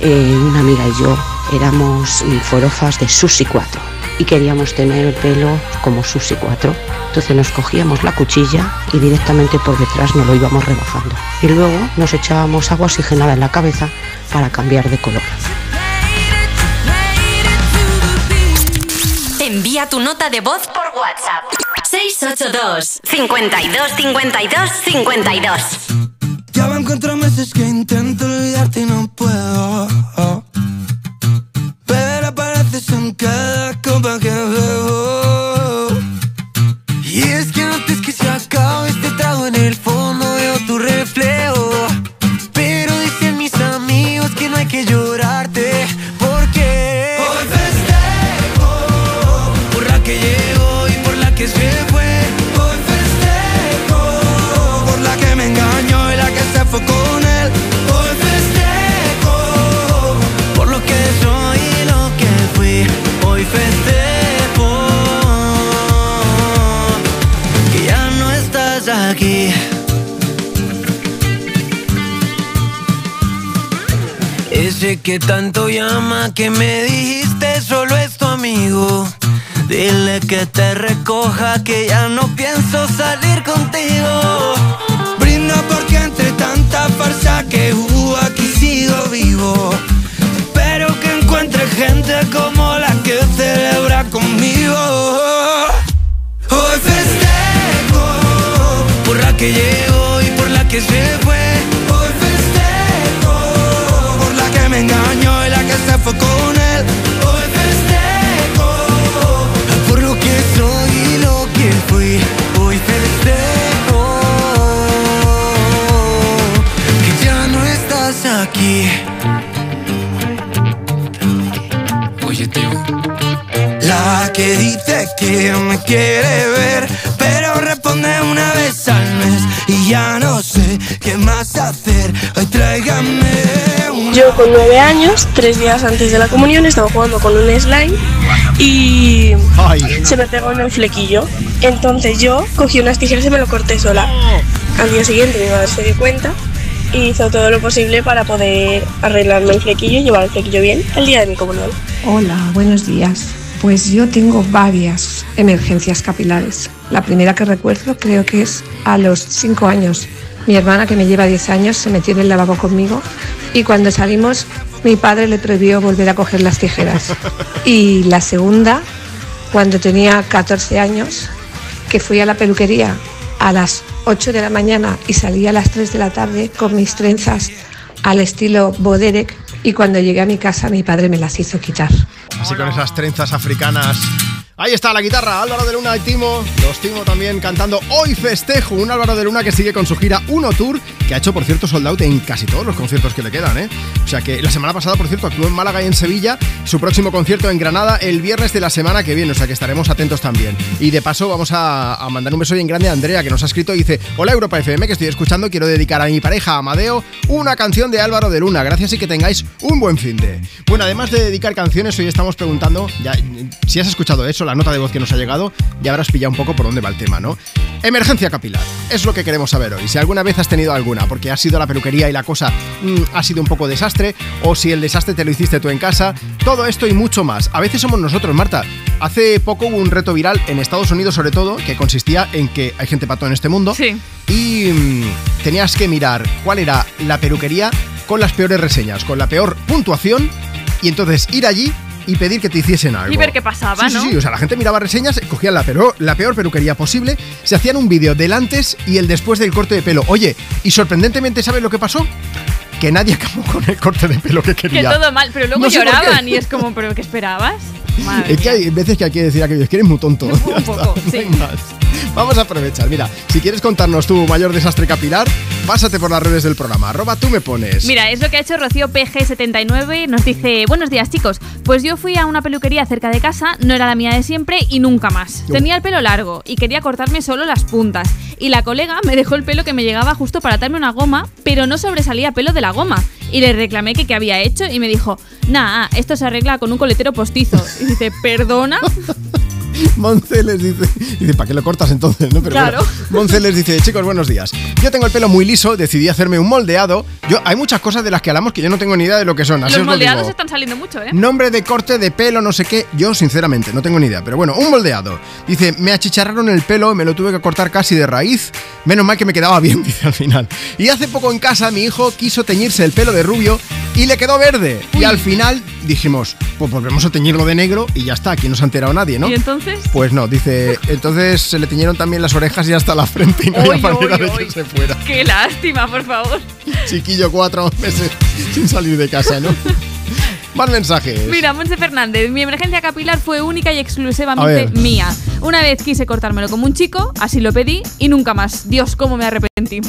eh, una amiga y yo éramos forofas de Susi 4 y queríamos tener el pelo como Susi 4. Entonces nos cogíamos la cuchilla y directamente por detrás nos lo íbamos rebajando. Y luego nos echábamos agua oxigenada en la cabeza para cambiar de color. Envía tu nota de voz por WhatsApp. 682 52 52 52 Ya van cuatro meses que intento olvidarte y no puedo. Que me con nueve años, tres días antes de la comunión, estaba jugando con un slime y se me pegó en el flequillo. Entonces yo cogí unas tijeras y me lo corté sola. Al día siguiente mi madre se dio cuenta y hizo todo lo posible para poder arreglarme el flequillo y llevar el flequillo bien el día de mi comunión. Hola, buenos días. Pues yo tengo varias emergencias capilares. La primera que recuerdo creo que es a los 5 años. Mi hermana, que me lleva 10 años, se metió en el lavabo conmigo y cuando salimos mi padre le prohibió volver a coger las tijeras. Y la segunda, cuando tenía 14 años, que fui a la peluquería a las 8 de la mañana y salí a las 3 de la tarde con mis trenzas al estilo Boderek y cuando llegué a mi casa mi padre me las hizo quitar. Así con esas trenzas africanas. Ahí está la guitarra, Álvaro de Luna y Timo. Los Timo también cantando Hoy Festejo. Un Álvaro de Luna que sigue con su gira Uno Tour, que ha hecho, por cierto, sold out en casi todos los conciertos que le quedan, ¿eh? O sea que la semana pasada, por cierto, actuó en Málaga y en Sevilla. Su próximo concierto en Granada el viernes de la semana que viene, o sea que estaremos atentos también. Y de paso, vamos a, mandar un beso bien grande a Andrea, que nos ha escrito y dice: Hola Europa FM, que estoy escuchando. Quiero dedicar a mi pareja Amadeo una canción de Álvaro de Luna. Gracias y que tengáis un buen fin de. Bueno, además de dedicar canciones, hoy estamos preguntando, ya, si has escuchado eso, la nota de voz que nos ha llegado, ya habrás pillado un poco por dónde va el tema, ¿no? Emergencia capilar, es lo que queremos saber hoy. Si alguna vez has tenido alguna, porque has ido a la peluquería y la cosa mm, ha sido un poco desastre, o si el desastre te lo hiciste tú en casa, todo esto y mucho más. A veces somos nosotros, Marta. Hace poco hubo un reto viral en Estados Unidos, sobre todo, que consistía en que hay gente pato en este mundo. Y mm, tenías que mirar cuál era la peluquería con las peores reseñas, con la peor puntuación, y entonces ir allí y pedir que te hiciesen algo. Y ver qué pasaba, Sí, ¿no? sí, sí, o sea, la gente miraba reseñas, cogían la peor, la peor peluquería posible, se hacían un vídeo del antes y el después del corte de pelo. Oye, y sorprendentemente, ¿sabes lo que pasó? Que nadie <laughs> acabó con el corte de pelo que Que quería. todo mal, pero luego No lloraban y es como, ¿pero qué esperabas? Madre Es que hay veces que hay que decir aquello, es que eres muy tonto. <laughs> <laughs> Está, poco, no hay más. Vamos a aprovechar. Mira, si quieres contarnos tu mayor desastre capilar, pásate por las redes del programa. Arroba tú me pones. Mira, es lo que ha hecho Rocío PG79. Nos dice: Buenos días, chicos. Pues yo fui a una peluquería cerca de casa, no era la mía de siempre y nunca más. Yo. Tenía el pelo largo y quería cortarme solo las puntas. Y la colega me dejó el pelo que me llegaba justo para atarme una goma, pero no sobresalía pelo de la goma. y le reclamé que qué había hecho y me dijo, nah, esto se arregla con un coletero postizo. <laughs> Dice, ¿perdona? <laughs> Monce les dice, dice, ¿para qué lo cortas entonces? ¿no? Pero Claro. bueno, Monce les dice, chicos, buenos días. Yo tengo el pelo muy liso, decidí hacerme un moldeado. Yo, hay muchas cosas de las que hablamos que yo no tengo ni idea de lo que son. Así Los os lo moldeados digo. están saliendo mucho, ¿eh? Nombre de corte de pelo, no sé qué. Yo, sinceramente, no tengo ni idea. Pero bueno, un moldeado. Dice, me achicharraron el pelo, me lo tuve que cortar casi de raíz. Menos mal que me quedaba bien, <laughs> dice al final. Y hace poco en casa mi hijo quiso teñirse el pelo de rubio y le quedó verde. Y al final dijimos, pues volvemos a teñirlo de negro y ya está, aquí no se ha enterado nadie, ¿no? ¿Y entonces? Pues no, dice, <laughs> entonces se le teñieron también las orejas y hasta la frente y no había manera de que se fuera. Qué lástima, por favor. Chiquillo, cuatro meses <laughs> sin salir de casa, ¿no? <laughs> Más mensajes. Mira, Monse Fernández, mi emergencia capilar fue única y exclusivamente mía. Una vez quise cortármelo como un chico, así lo pedí y nunca más. Dios, cómo me arrepentí.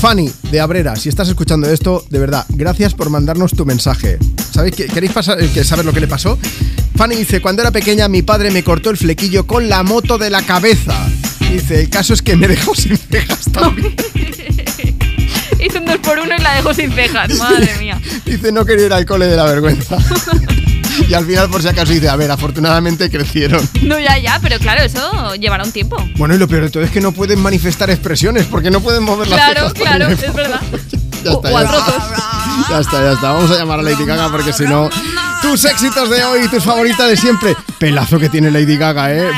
Fanny, de Abrera, si estás escuchando esto, de verdad, gracias por mandarnos tu mensaje. ¿Sabéis que queréis pasar, que saber lo que le pasó? Fanny dice, cuando era pequeña mi padre me cortó el flequillo con la moto de la cabeza. Dice, el caso es que me dejó sin cejas también. <laughs> Hice un 2 por uno y la dejo sin cejas, madre mía. Dice, no quería ir al cole de la vergüenza. <laughs> y al final, por si acaso, dice, a ver, afortunadamente crecieron. No, ya, ya, pero claro, eso llevará un tiempo. Bueno, y lo peor de todo es que no pueden manifestar expresiones porque no pueden mover las Claro, claro, también. <laughs> es verdad. Ya está, o ya trozos. Ya está, ya está. Vamos a llamar a Lady Gaga porque si no. Tus éxitos de hoy, tus favoritas de siempre. Pelazo que tiene Lady Gaga, ¿eh?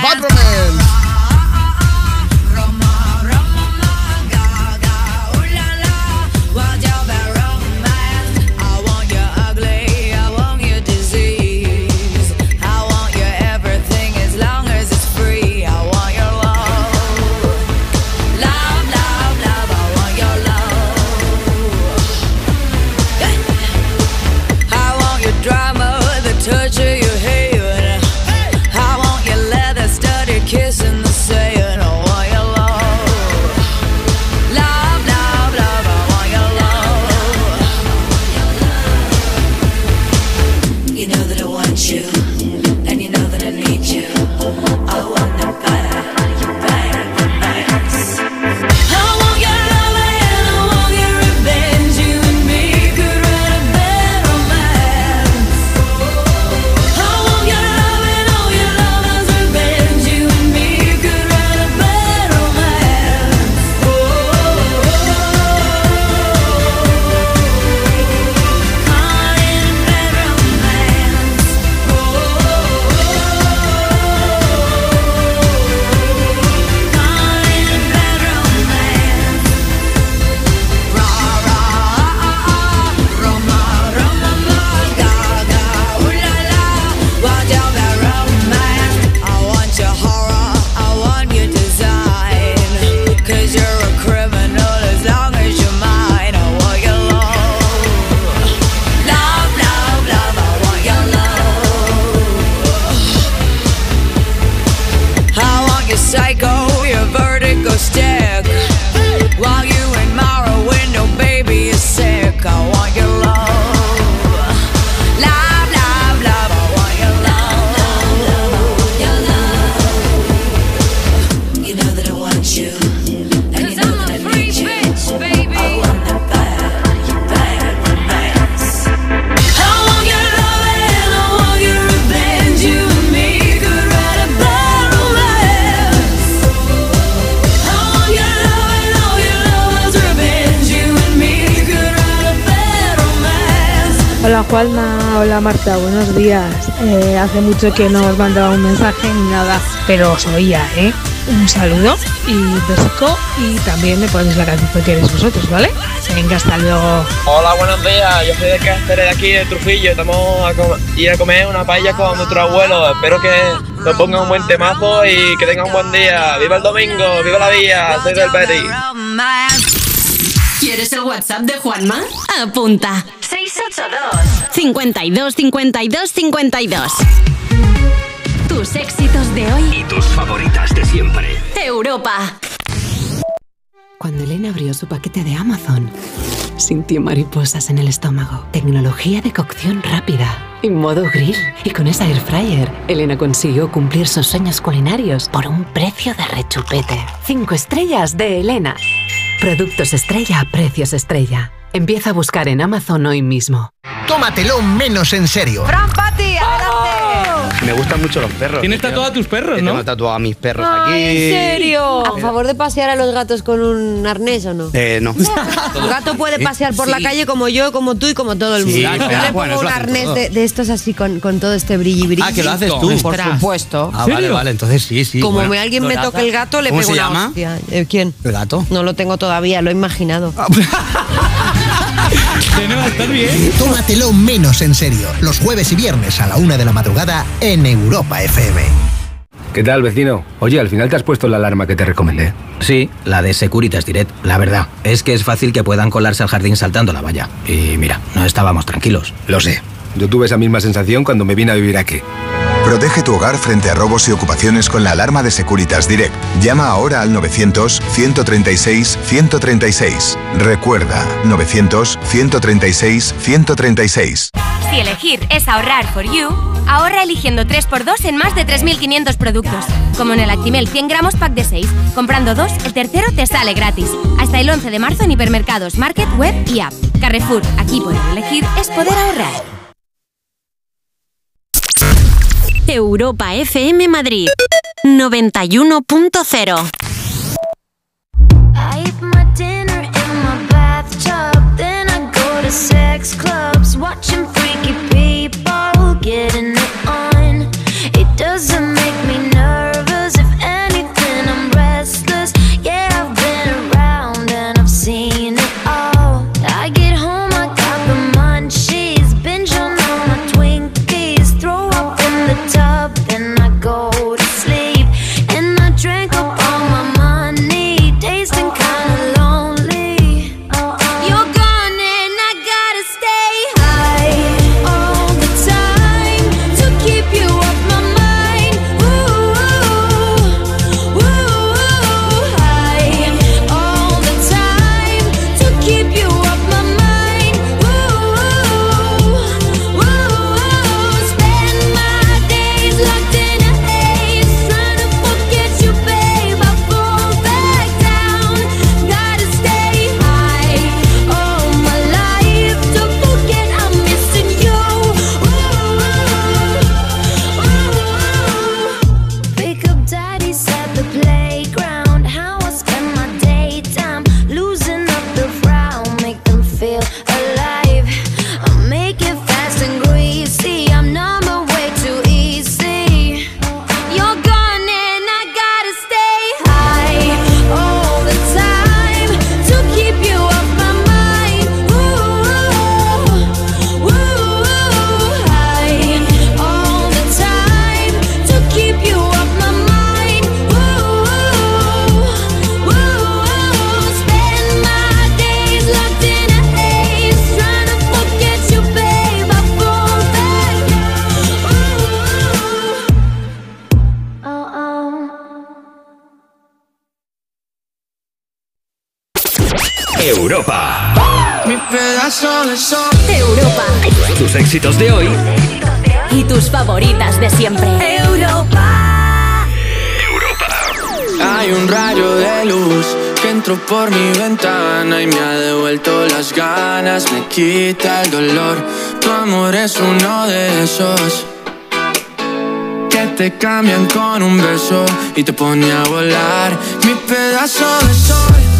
Juanma, hola Marta, buenos días. Eh, hace mucho que no os mandaba un mensaje ni nada, pero os oía, ¿eh? Un saludo y un besico y también me ponéis la canción que queréis vosotros, ¿vale? Venga, hasta luego. Hola, buenos días. Yo soy de Cáceres, de aquí de Trujillo. Estamos a ir a comer una paella con nuestro abuelo. Espero que nos pongan un buen temazo y que tengan un buen día. ¡Viva el domingo! ¡Viva la vida! Soy del Betis. ¿Quieres el WhatsApp de Juanma? Apunta. 682 52 52 52. Tus éxitos de hoy. Y tus favoritas de siempre. Europa. Cuando Elena abrió su paquete de Amazon, sintió mariposas en el estómago. Tecnología de cocción rápida y modo grill. Y con esa air fryer, Elena consiguió cumplir sus sueños culinarios por un precio de rechupete. Cinco estrellas de Elena. Productos estrella a precios estrella. Empieza a buscar en Amazon hoy mismo. Tómatelo menos en serio. Fran Pati. Me gustan mucho los perros. Tienes tatuado a tus perros, ¿no? Tengo tatuado a mis perros Ay, aquí. ¿En serio? ¿A favor de pasear a los gatos con un arnés o no? Eh, no. Tu gato puede pasear por la calle como yo, como tú y como todo el mundo. Sí, yo le pongo bueno, un arnés de, de estos así con, con todo este brilli brilli. Ah, que lo haces tú. Por supuesto. Ah, vale, vale, entonces sí, sí. Como bueno. me- alguien me toque el gato, le ¿Cómo pego se una llama? hostia. Eh, ¿Quién? ¿El gato? No lo tengo todavía, lo he imaginado. <laughs> Tómatelo menos en serio. Los jueves y viernes a la una de la madrugada en Europa FM. ¿Qué tal, vecino? Oye, al final te has puesto la alarma que te recomendé. Sí, la de Securitas Direct. La verdad, es que es fácil que puedan colarse al jardín saltando la valla. Y mira, no estábamos tranquilos. Lo sé. Yo tuve esa misma sensación cuando me vine a vivir aquí. Protege tu hogar frente a robos y ocupaciones con la alarma de Securitas Direct. Llama ahora al 900-136-136. Recuerda, 900-136-136. Si elegir es ahorrar for you, ahorra eligiendo 3x2 en más de 3.500 productos. Como en el Actimel 100 gramos pack de 6. Comprando dos, el tercero te sale gratis. Hasta el 11 de marzo en hipermercados, market, web y app. Carrefour, aquí poder elegir es poder ahorrar. Europa FM Madrid 91.0 I eat my dinner in my bathtub. Then I go to sex clubs, watching freaky people getting it on. It doesn't Europa Tus éxitos de hoy y tus favoritas de siempre. Europa. Hay un rayo de luz que entró por mi ventana y me ha devuelto las ganas, me quita el dolor. Tu amor es uno de esos que te cambian con un beso y te pone a volar. Mi pedazo de sol,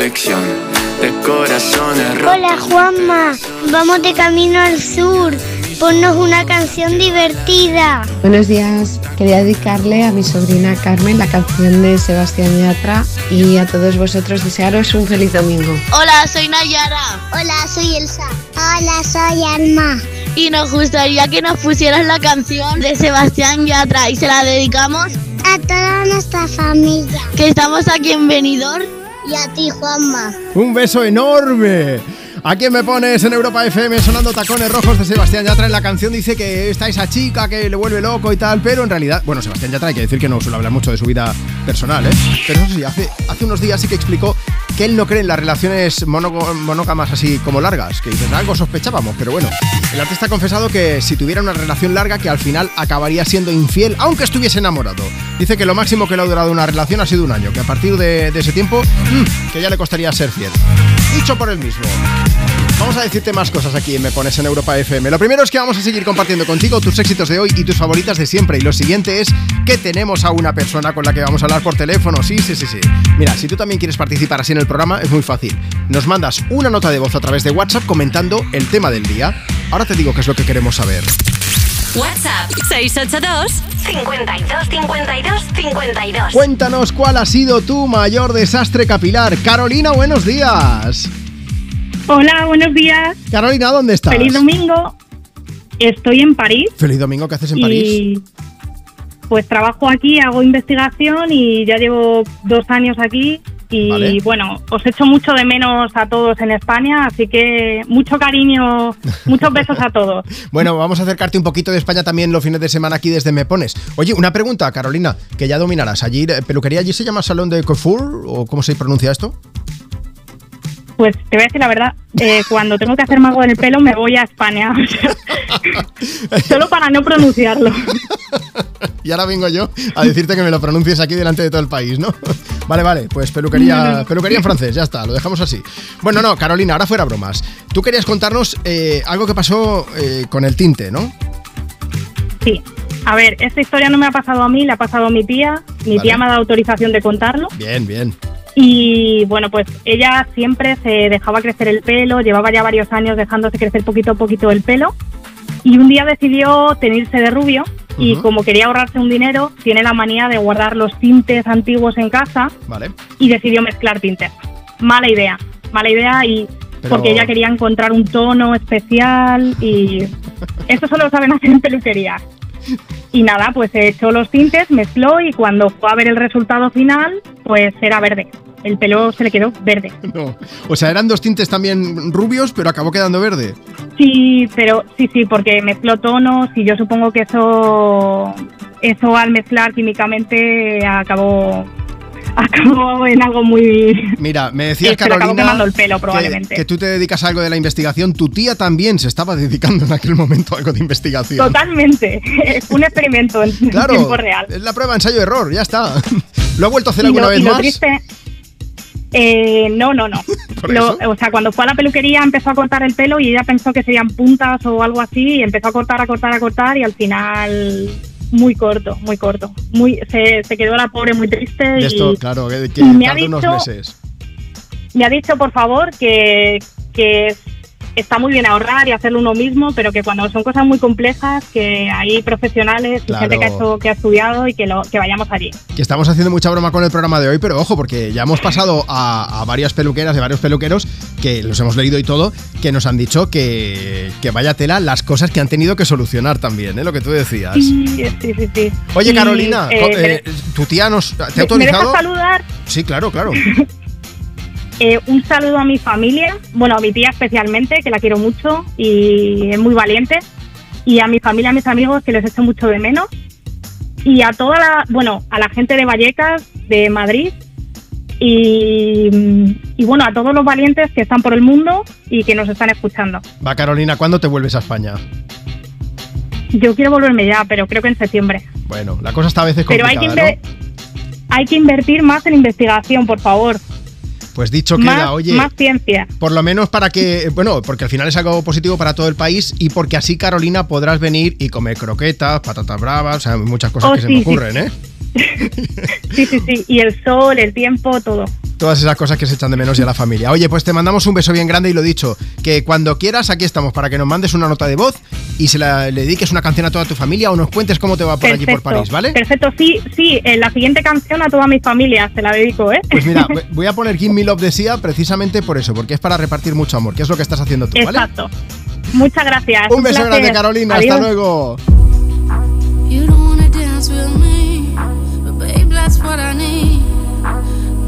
colección de corazones rotos. Hola Juanma, vamos de camino al sur. Ponnos una canción divertida. Buenos días, quería dedicarle a mi sobrina Carmen la canción de Sebastián Yatra y a todos vosotros desearos un feliz domingo. Hola, soy Nayara. Hola, soy Elsa. Hola, soy Alma. Y nos gustaría que nos pusieras la canción de Sebastián Yatra y se la dedicamos a toda nuestra familia. Que estamos aquí en Benidorm. Y a ti, Juanma. Un beso enorme. ¿A quién me pones en Europa FM sonando tacones rojos de Sebastián Yatra? En la canción dice que está esa chica que le vuelve loco y tal, pero en realidad, bueno, Sebastián Yatra hay que decir que no suele hablar mucho de su vida personal, ¿eh? Pero sí, hace, hace unos días sí que explicó que él no cree en las relaciones monógamas así como largas, que dices, algo sospechábamos, pero bueno. El artista ha confesado que si tuviera una relación larga que al final acabaría siendo infiel, aunque estuviese enamorado. Dice que lo máximo que le ha durado una relación ha sido un año, que a partir de, de ese tiempo, mm, que ya le costaría ser fiel. Dicho por él mismo. Vamos a decirte más cosas aquí en Me Pones en Europa FM. Lo primero es que vamos a seguir compartiendo contigo tus éxitos de hoy y tus favoritas de siempre. Y lo siguiente es que tenemos a una persona con la que vamos a hablar por teléfono. Sí, sí, sí, sí. Mira, si tú también quieres participar así en el programa, es muy fácil. Nos mandas una nota de voz a través de WhatsApp comentando el tema del día. Ahora te digo qué es lo que queremos saber. WhatsApp 682 52 52 52. Cuéntanos cuál ha sido tu mayor desastre capilar. Carolina, buenos días. Hola, buenos días. Carolina, ¿dónde estás? Feliz domingo. Estoy en París Feliz domingo, ¿qué haces en París? pues trabajo aquí, hago investigación y ya llevo dos años aquí y Vale. bueno, os echo mucho de menos a todos en España, así que mucho cariño, <laughs> muchos besos a todos. Bueno, vamos a acercarte un poquito de España también los fines de semana aquí desde Me Pones. Oye, una pregunta, Carolina, que ya dominarás. Allí, eh, peluquería, ¿allí se llama Salón de Coiffure o cómo se pronuncia esto? Pues te voy a decir la verdad, eh, <laughs> cuando tengo que hacerme algo en el pelo me voy a España, <laughs> solo para no pronunciarlo. <laughs> Y ahora vengo yo a decirte que me lo pronuncies aquí delante de todo el país, ¿no? Vale, vale, pues peluquería, peluquería en francés, ya está, lo dejamos así. Bueno, no, Carolina, ahora fuera bromas. Tú querías contarnos eh, algo que pasó eh, con el tinte, ¿no? Sí. A ver, esta historia no me ha pasado a mí, le ha pasado a mi tía. Mi Vale. tía me ha dado autorización de contarlo. Bien, bien. Y bueno, pues ella siempre se dejaba crecer el pelo, llevaba ya varios años dejándose crecer poquito a poquito el pelo. Y un día decidió tenerse de rubio y como quería ahorrarse un dinero, tiene la manía de guardar los tintes antiguos en casa Vale. y decidió mezclar tintes. Mala idea, mala idea y Pero- porque ella quería encontrar un tono especial y <laughs> eso solo lo saben hacer en peluquería. <laughs> Y nada, pues echó los tintes, mezcló y cuando fue a ver el resultado final, pues era verde. El pelo se le quedó verde. <laughs> No. O sea, eran dos tintes también rubios, pero acabó quedando verde. Sí, pero sí, sí, porque mezcló tonos y yo supongo que eso, eso al mezclar químicamente acabó, acabó en algo muy... Mira, me decías, Sí, Carolina, el pelo, que- probablemente. Que, tú te dedicas a algo de la investigación. Tu tía también se estaba dedicando en aquel momento a algo de investigación. Totalmente, <laughs> un experimento en Claro, tiempo real. es la prueba ensayo-error, ya está. <laughs> ¿Lo ha vuelto a hacer Y alguna lo- vez y lo más? triste- eh, no, no, no. <laughs> O sea, cuando fue a la peluquería empezó a cortar el pelo y ella pensó que serían puntas o algo así y empezó a cortar, a cortar, a cortar y al final muy corto, muy corto. Muy, se, se quedó la pobre muy triste De y esto, claro, que, que y me ha unos dicho- meses. me ha dicho por favor que, que está muy bien ahorrar y hacerlo uno mismo, pero que cuando son cosas muy complejas, que hay profesionales y Claro. gente que ha, hecho- que ha estudiado y que, lo, que vayamos allí. Que estamos haciendo mucha broma con el programa de hoy, pero ojo, porque ya hemos pasado a, a varias peluqueras de varios peluqueros que los hemos leído y todo, que nos han dicho que, que vaya tela las cosas que han tenido que solucionar también, ¿eh? lo que tú decías. Sí, sí, sí. sí. Oye, Y, Carolina, eh, co- me- eh, ¿tu tía nos te ha ¿Me- ¿Me autorizado? dejas saludar? Sí, claro, claro. <laughs> Eh, un saludo a mi familia, bueno, a mi tía especialmente, que la quiero mucho y es muy valiente. Y a mi familia, a mis amigos, que les echo mucho de menos. Y a toda la, bueno, a la gente de Vallecas, de Madrid. Y, y bueno, a todos los valientes que están por el mundo y que nos están escuchando. Va, Carolina, ¿cuándo te vuelves a España? Yo quiero volverme ya, pero creo que en septiembre. Bueno, la cosa está a veces Pero hay que, complicada, hay que invertir más en investigación, por favor. Pues dicho más, queda, oye. más ciencia. Por lo menos para que, bueno, porque al final es algo positivo para todo el país y porque así, Carolina, podrás venir y comer croquetas, patatas bravas, o sea, muchas cosas Oh, que se me ocurren, sí. ¿eh? <laughs> Sí, sí, sí. Y el sol, el tiempo, todo. Todas esas cosas que se echan de menos y a la familia. Oye, pues te mandamos un beso bien grande y lo dicho, que cuando quieras aquí estamos para que nos mandes una nota de voz y se la, le dediques una canción a toda tu familia o nos cuentes cómo te va por allí por París, ¿vale? Perfecto, sí, sí. En la siguiente canción a toda mi familia se la dedico, ¿eh? Pues mira, <laughs> voy a poner Give Me Love de Sia precisamente por eso, porque es para repartir mucho amor, que es lo que estás haciendo tú, ¿vale? Exacto. Muchas gracias. Un beso placer. grande, Carolina. Adiós. Hasta luego.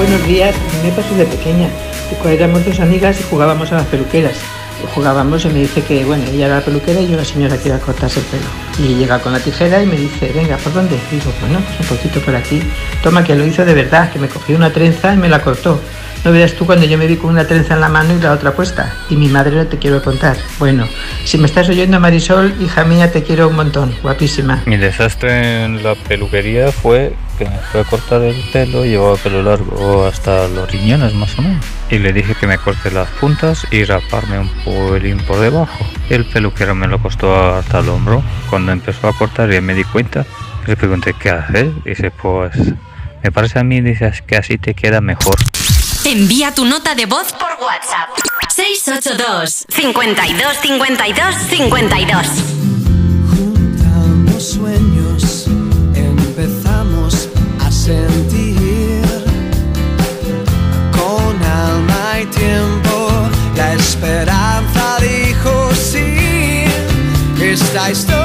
Buenos días. Me pasó de pequeña. cuando Éramos dos amigas y jugábamos a las peluqueras. Jugábamos y me dice que, bueno, ella era la peluquera y yo la señora que cortarse el pelo. Y llega con la tijera y me dice, venga, ¿por dónde? Digo, bueno, pues un poquito por aquí. Toma, que lo hizo de verdad, que me cogió una trenza y me la cortó. No verás tú cuando yo me vi con una trenza en la mano y la otra puesta. Y mi madre no te quiero contar. Bueno, si me estás oyendo, Marisol, hija mía, te quiero un montón. Guapísima. Mi desastre en la peluquería fue que me fue a cortar el pelo, llevaba pelo largo hasta los riñones más o menos. Y le dije que me corte las puntas y raparme un pelín por debajo. El peluquero me lo costó hasta el hombro. Cuando empezó a cortar ya me di cuenta. Le pregunté qué hacer. Dice, pues me parece a mí, dices que así te queda mejor. Envía tu nota de voz por WhatsApp. 682 52 52 52 alma y tiempo. La esperanza dijo sí. Esta historia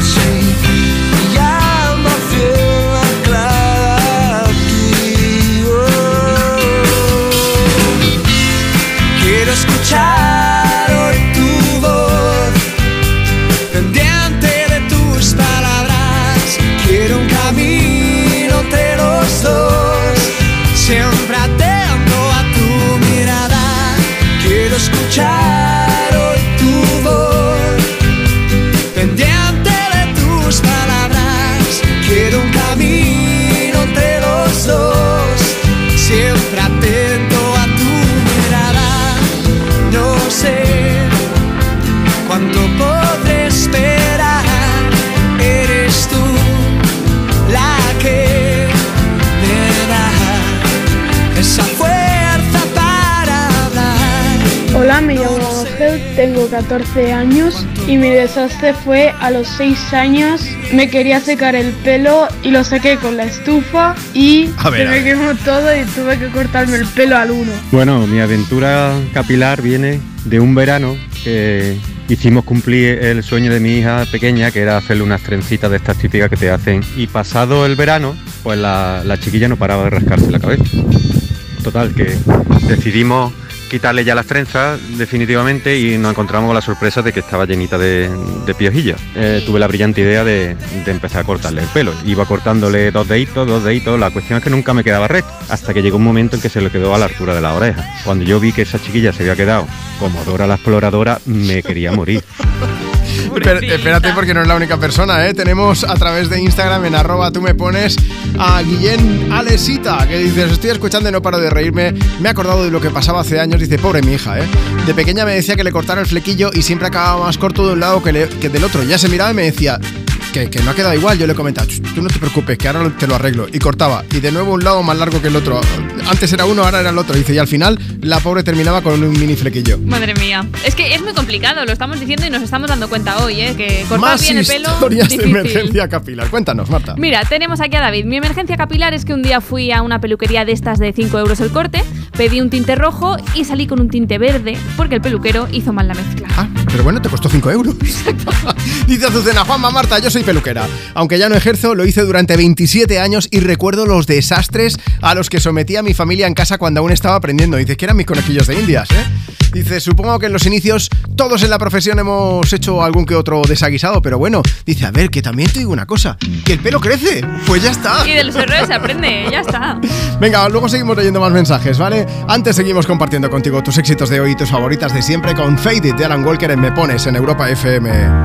siempre 14 años y mi desastre fue a los 6 años. Me quería secar el pelo y lo saqué con la estufa y A ver, se me quemó todo y tuve que cortarme el pelo al uno. Bueno, mi aventura capilar viene de un verano que hicimos cumplir el sueño de mi hija pequeña, que era hacerle unas trencitas de estas típicas que te hacen. Y pasado el verano, pues la, la chiquilla no paraba de rascarse la cabeza. Total, que decidimos quitarle ya las trenzas definitivamente y nos encontramos con la sorpresa de que estaba llenita de, de piojillas. Eh, tuve la brillante idea de, de empezar a cortarle el pelo. Iba cortándole dos deditos, dos deditos, la cuestión es que nunca me quedaba recto, hasta que llegó un momento en que se le quedó a la altura de la oreja. Cuando yo vi que esa chiquilla se había quedado como Dora la exploradora, me quería morir. <laughs> Espera- espérate porque no es la única persona, ¿eh? Tenemos a través de Instagram en arroba tú me pones a Guillén Alesita, que dices, estoy escuchando y no paro de reírme, me he acordado de lo que pasaba hace años, dice, pobre mi hija, ¿eh? De pequeña me decía que le cortara el flequillo y siempre acababa más corto de un lado que, le- que del otro. Ya se miraba y me decía... Que, que no ha quedado igual, yo le comentaba, "Ch, tú no te preocupes, que ahora te lo arreglo. Y cortaba, y de nuevo un lado más largo que el otro. Antes era uno, ahora era el otro. Dice, y al final la pobre terminaba con un mini flequillo. Madre mía. Es que es muy complicado, lo estamos diciendo y nos estamos dando cuenta hoy, ¿eh? Que cortar Más bien el pelo. historias de difícil. emergencia capilar. Cuéntanos, Marta. Mira, tenemos aquí a David. Mi emergencia capilar es que un día fui a una peluquería de estas de 5 euros el corte, pedí un tinte rojo y salí con un tinte verde porque el peluquero hizo mal la mezcla. Pero bueno, te costó 5 euros. <laughs> Dice Azucena, Juanma Marta, yo soy peluquera. Aunque ya no ejerzo, lo hice durante 27 años y recuerdo los desastres a los que sometía a mi familia en casa cuando aún estaba aprendiendo. Dice que eran mis conejillos de indias, ¿eh? Dice, supongo que en los inicios todos en la profesión hemos hecho algún que otro desaguisado, pero bueno, dice, a ver, que también te digo una cosa, que el pelo crece. Pues ya está. Y de los errores se aprende, ya está. <laughs> Venga, luego seguimos leyendo más mensajes, ¿vale? Antes seguimos compartiendo contigo tus éxitos de hoy y tus favoritas de siempre con Faded de Alan Walker en Me Pones en Europa FM.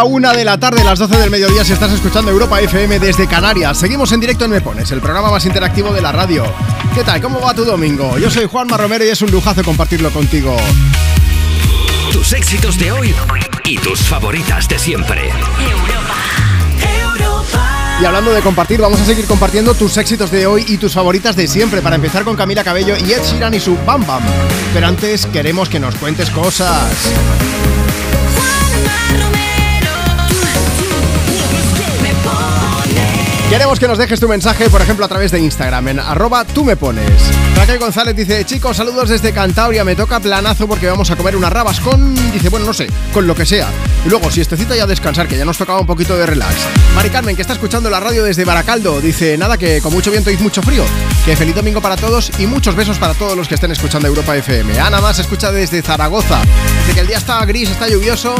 la una de la tarde, las 12 del mediodía, si estás escuchando Europa FM desde Canarias. Seguimos en directo en Me Pones, el programa más interactivo de la radio. ¿Qué tal? ¿Cómo va tu domingo? Yo soy Juanma Romero y es un lujazo compartirlo contigo. Tus éxitos de hoy y tus favoritas de siempre. Y hablando de compartir, vamos a seguir compartiendo tus éxitos de hoy y tus favoritas de siempre. Para empezar con Camila Cabello y Ed Sheeran y su Bam Bam. Pero antes queremos que nos cuentes cosas. Queremos que nos dejes tu mensaje, por ejemplo, a través de Instagram, en arroba tú me pones. Raquel González dice, chicos, saludos desde Cantabria, me toca planazo porque vamos a comer unas rabas con, dice, bueno, no sé, con lo que sea. Y luego, si estecita ya descansar, que ya nos tocaba un poquito de relax. Mari Carmen, que está escuchando la radio desde Baracaldo, dice, nada, que con mucho viento y mucho frío. Que feliz domingo para todos y muchos besos para todos los que estén escuchando Europa FM. Ana más escucha desde Zaragoza. Dice que el día está gris, está lluvioso.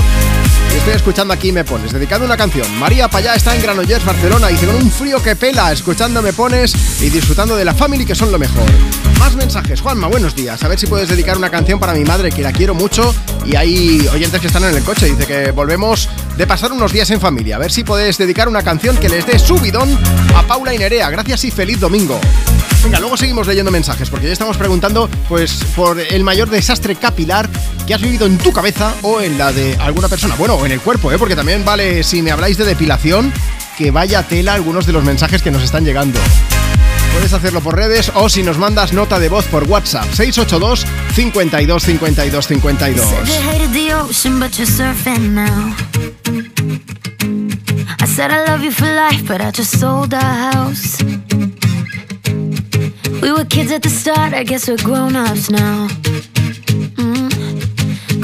Estoy escuchando aquí Me Pones, dedicando una canción. María Payá está en Granollers, Barcelona, dice con un frío que pela, escuchando Me Pones y disfrutando de la family que son lo mejor. Más mensajes, Juanma, buenos días. A ver si puedes dedicar una canción para mi madre, que la quiero mucho. Y hay oyentes que están en el coche, dice que volvemos de pasar unos días en familia. A ver si puedes dedicar una canción que les dé subidón a Paula y Nerea. Gracias y feliz domingo. Venga, luego seguimos leyendo mensajes porque ya estamos preguntando pues por el mayor desastre capilar que has vivido en tu cabeza o en la de alguna persona. Bueno, en el cuerpo, ¿eh? porque también vale si me habláis de depilación, que vaya tela algunos de los mensajes que nos están llegando. Puedes hacerlo por redes o si nos mandas nota de voz por WhatsApp 682 52 52 52. Said. I love you for life, but.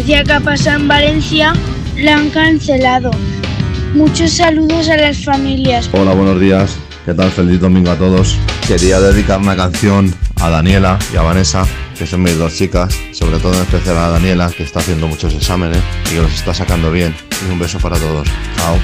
desgracia que ha en Valencia, la han cancelado. Muchos saludos a las familias. Hola, buenos días. ¿Qué tal? Feliz domingo a todos. Quería dedicar una canción a Daniela y a Vanessa, que son mis dos chicas, sobre todo en especial a Daniela, que está haciendo muchos exámenes y que los está sacando bien. Y un beso para todos. Chao.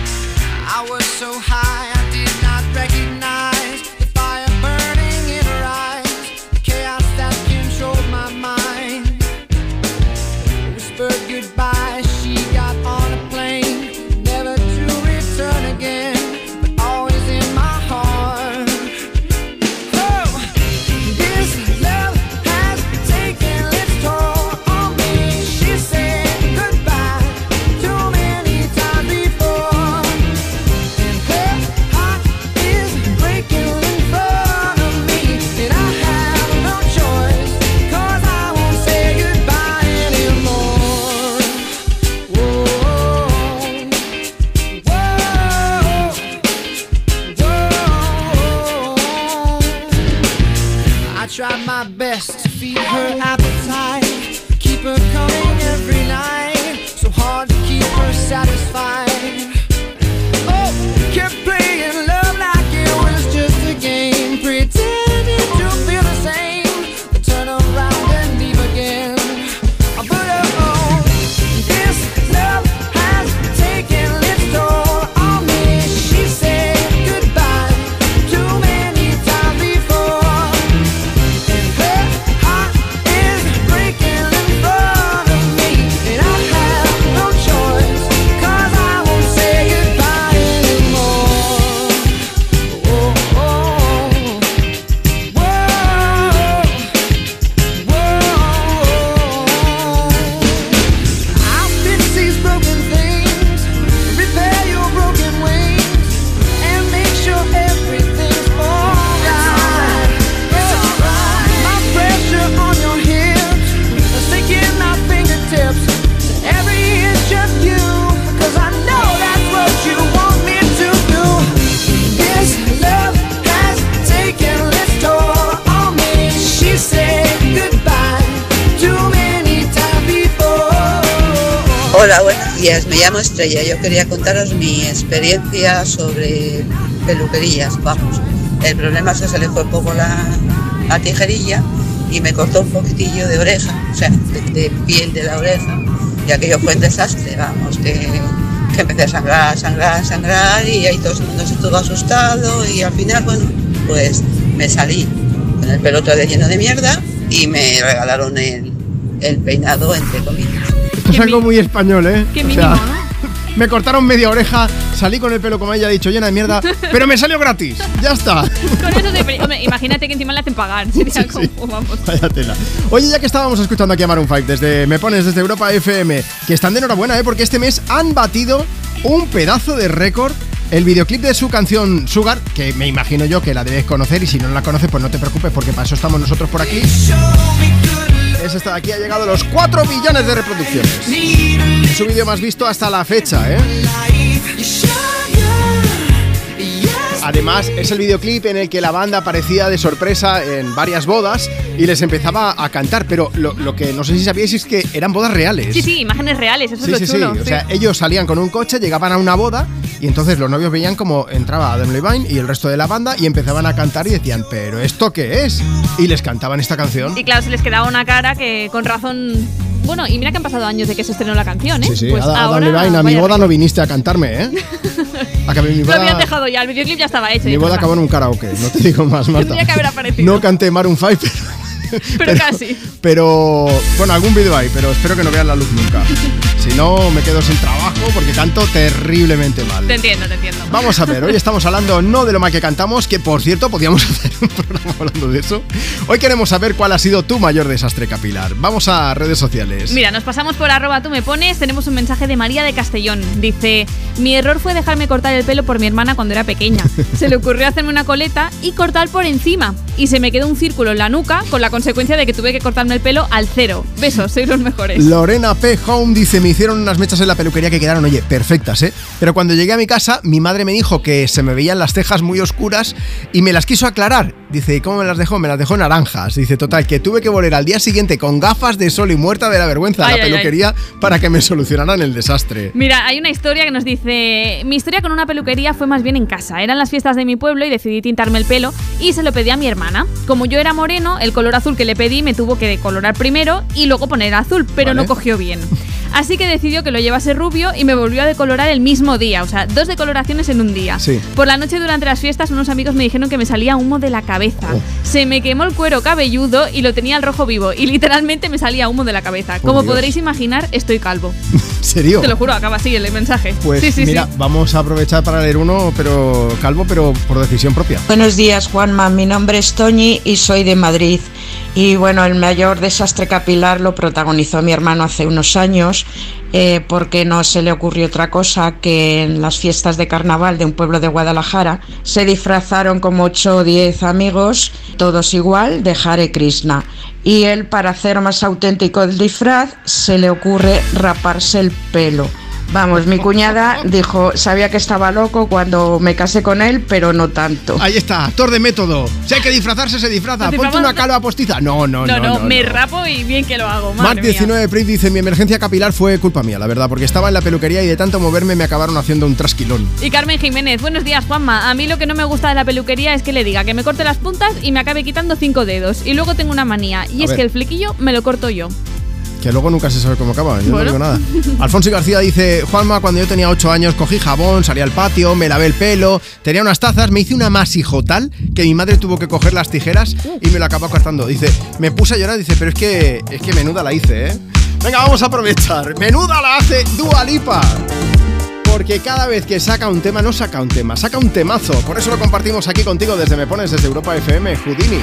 Quería contaros mi experiencia sobre peluquerías. Vamos, el problema es que se le fue poco la, la tijerilla y me cortó un poquitillo de oreja, o sea, de, de piel de la oreja. Y aquello fue un desastre, vamos, que, que empecé a sangrar, sangrar, sangrar y ahí todo el mundo se estuvo asustado y al final, bueno, pues me salí con el pelo todo lleno de mierda y me regalaron el, el peinado entre comillas. Esto es algo muy español, ¿eh? Qué O Me cortaron media oreja, salí con el pelo, como ella ha dicho, llena de mierda, pero me salió gratis. Ya está. Con eso te- hombre, imagínate que encima le hacen pagar. Sería como, vamos. Vaya tela. Oye, ya que estábamos escuchando aquí a Maroon 5 desde Me Pones desde Europa FM, que están de enhorabuena, ¿eh? porque este mes han batido un pedazo de récord. El videoclip de su canción Sugar, que me imagino yo que la debes conocer y si no la conoces pues no te preocupes porque para eso estamos nosotros por aquí. Es esta de aquí, ha llegado a los 4 billones de reproducciones. Es su vídeo más visto hasta la fecha, ¿eh? Además, es el videoclip en el que la banda aparecía de sorpresa en varias bodas y les empezaba a cantar, pero lo, lo que no sé si sabíais es que eran bodas reales. Sí, sí, imágenes reales, eso Sí, es lo sí. chulo. O sea, ellos salían con un coche, llegaban a una boda y entonces los novios veían como entraba Adam Levine y el resto de la banda y empezaban a cantar y decían, ¿pero esto qué es? Y les cantaban esta canción. Y claro, se les quedaba una cara que con razón. Bueno, y mira que han pasado años de que se estrenó la canción, ¿eh? Sí, sí, pues ahora. Levine, a mi boda no viniste a cantarme, ¿eh? <laughs> A que mi Lo boda, habían dejado ya, el videoclip ya estaba hecho. mi boda acabó en un karaoke, no te digo más, Marta. Tendría que haber aparecido. No canté Maroon 5, pero, pero, casi. pero bueno, algún vídeo hay, pero espero que no vean la luz nunca. <laughs> Si no, me quedo sin trabajo porque canto terriblemente mal. Te entiendo, te entiendo. Vamos a ver, hoy estamos hablando no de lo mal que cantamos, que por cierto podíamos <laughs> hacer un <laughs> programa hablando de eso. Hoy queremos saber cuál ha sido tu mayor desastre capilar. Vamos a redes sociales. Mira, nos pasamos por arroba tú me pones, tenemos un mensaje de María de Castellón. Dice, mi error fue dejarme cortar el pelo por mi hermana cuando era pequeña. <laughs> Se le ocurrió hacerme una coleta y cortar por encima. Y se me quedó un círculo en la nuca con la consecuencia de que tuve que cortarme el pelo al cero. Besos, sois los mejores. Lorena P. Home dice, me hicieron unas mechas en la peluquería que quedaron, oye, perfectas, ¿eh? Pero cuando llegué a mi casa, mi madre me dijo que se me veían las cejas muy oscuras y me las quiso aclarar. it. Dice, ¿y cómo me las dejó? Me las dejó naranjas. Dice, total, que tuve que volver al día siguiente con gafas de sol y muerta de la vergüenza a Ay, la ay, ay. peluquería para que me solucionaran el desastre. Mira, hay una historia que nos dice, mi historia con una peluquería fue más bien en casa. Eran las fiestas de mi pueblo y decidí tintarme el pelo y se lo pedí a mi hermana. Como yo era moreno, el color azul que le pedí me tuvo que decolorar primero y luego poner azul, pero Vale. no cogió bien. Así que decidió que lo llevase rubio y me volvió a decolorar el mismo día, o sea, dos decoloraciones en un día. Sí. Por la noche durante las fiestas unos amigos me dijeron que me salía humo de la cabeza. Oh. Se me quemó el cuero cabelludo y lo tenía al rojo vivo y literalmente me salía humo de la cabeza. Como Dios. podréis imaginar, estoy calvo. <laughs> ¿En serio? Te lo juro, acaba así el mensaje. Pues sí, sí, mira, sí. vamos a aprovechar para leer uno, pero calvo, pero por decisión propia. Buenos días, Juanma. Mi nombre es Toñi y soy de Madrid. Y bueno, el mayor desastre capilar lo protagonizó mi hermano hace unos años eh, porque no se le ocurrió otra cosa que en las fiestas de carnaval de un pueblo de Guadalajara se disfrazaron como 8 o 10 amigos, todos igual, de Hare Krishna. Y él, para hacer más auténtico el disfraz, se le ocurre raparse el pelo. Vamos, mi cuñada dijo, sabía que estaba loco cuando me casé con él, pero no tanto. Ahí está, actor de método. Si hay que disfrazarse, se disfraza. Ponte una calva postiza. No, no, no. No, no, me no. rapo y bien que lo hago. Mark Madre mía. 19 Priv dice, mi emergencia capilar fue culpa mía, la verdad, porque estaba en la peluquería y de tanto moverme me acabaron haciendo un trasquilón. Y Carmen Jiménez, buenos días Juanma. A mí lo que no me gusta de la peluquería es que le diga que me corte las puntas y me acabe quitando cinco dedos. Y luego tengo una manía, y A es ver. que el flequillo me lo corto yo. Que luego nunca se sabe cómo acaba, yo Bueno. no digo nada. <laughs> Alfonso García dice, Juanma, cuando yo tenía 8 años cogí jabón, salí al patio, me lavé el pelo, tenía unas tazas, me hice una masijo tal que mi madre tuvo que coger las tijeras y me lo acabó cortando. Dice, me puse a llorar, dice, pero es que, es que menuda la hice, ¿eh? Venga, vamos a aprovechar. Menuda la hace Dua Lipa. Porque cada vez que saca un tema, no saca un tema, saca un temazo. Por eso lo compartimos aquí contigo desde Me Pones, desde Europa FM, Houdini.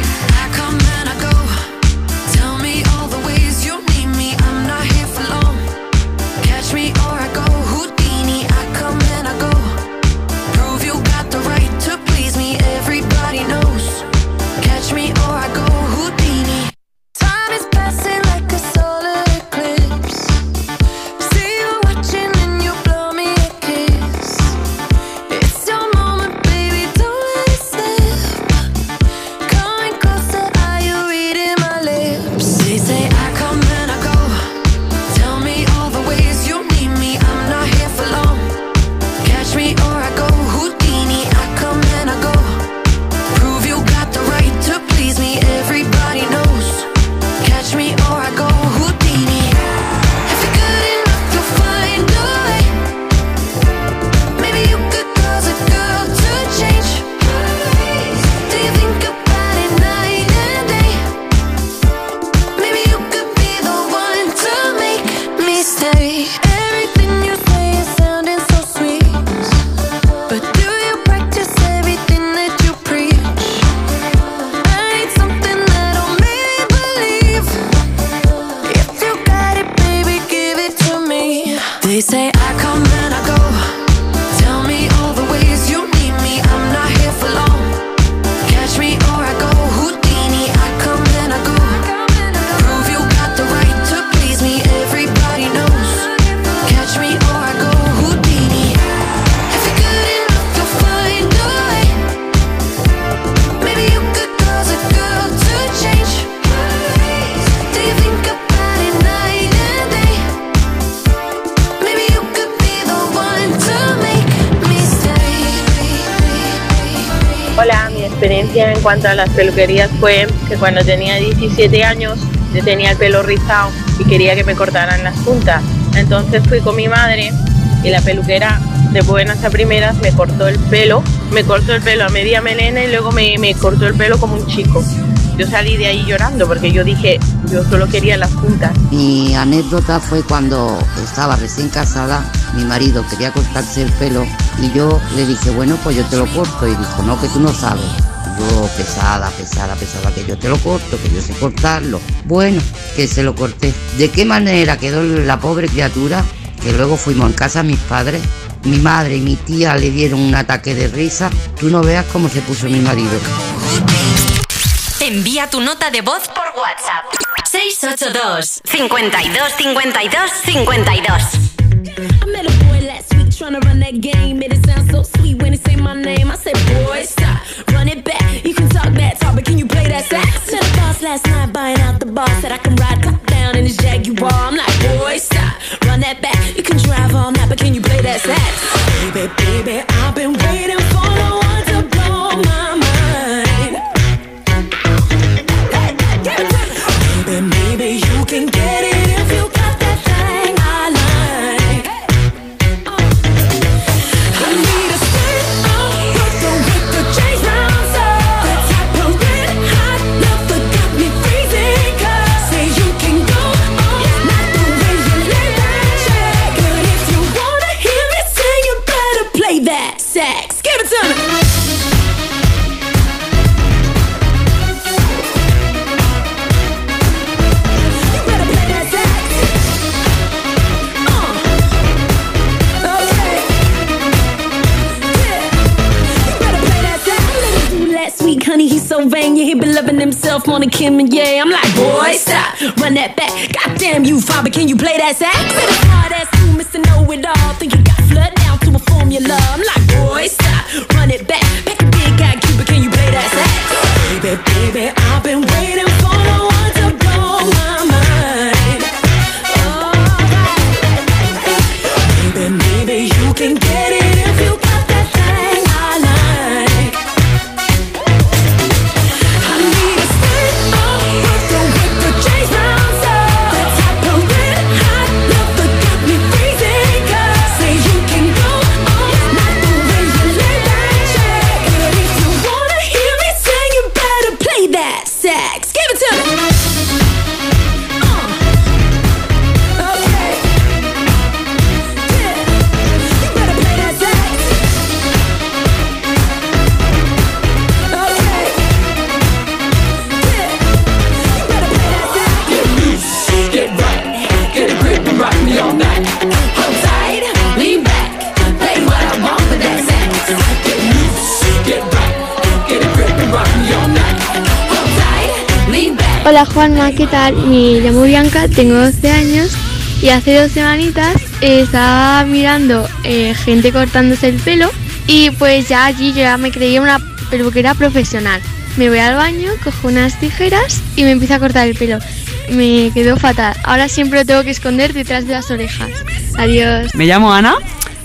Cuanto a las peluquerías fue que cuando tenía 17 años yo tenía el pelo rizado y quería que me cortaran las puntas. Entonces fui con mi madre y la peluquera de buenas a primeras me cortó el pelo, me cortó el pelo a media melena y luego me, me cortó el pelo como un chico. Yo salí de ahí llorando porque yo dije, yo solo quería las puntas. Mi anécdota fue cuando estaba recién casada, mi marido quería cortarse el pelo y yo le dije, bueno, pues yo te lo corto. Y dijo, no, que tú no sabes. Pesada, pesada, pesada, que yo te lo corto, que yo sé cortarlo. Bueno, que se lo corté. ¿De qué manera quedó la pobre criatura? Que luego fuimos en casa a mis padres. Mi madre y mi tía le dieron un ataque de risa. Tú no veas cómo se puso mi marido. Envía tu nota de voz por WhatsApp. 682 52 52 52 I met a boy last week trying to run that game. Made it sound so sweet when he say my name. I said, boy, talk, but can you play that sax? Met a boss last night buying out the bar. Said I can ride top down in his Jaguar. I'm like, boy, stop, run that back. You can drive all night, but can you play that sax? Baby, baby, I've been Loving himself more than Kim and yeah. I'm like, boy, stop, run that back. Goddamn you, father, can you play that sax? Hard ass you, Mr. Know It All. Think you got flood down to a formula. I'm like, boy, stop, run it back. Pack a big guy, Cuba, can you play that sax? Baby, baby, I've been waiting for the one to blow my mind. Oh, baby, maybe you can Hola Juanma, ¿qué tal? Me llamo Bianca, tengo 12 años y hace dos semanitas estaba mirando eh, gente cortándose el pelo y pues ya allí yo ya me creía una peluquera profesional. Me voy al baño, cojo unas tijeras y me empiezo a cortar el pelo. Me quedó fatal. Ahora siempre lo tengo que esconder detrás de las orejas. Adiós. Me llamo Ana,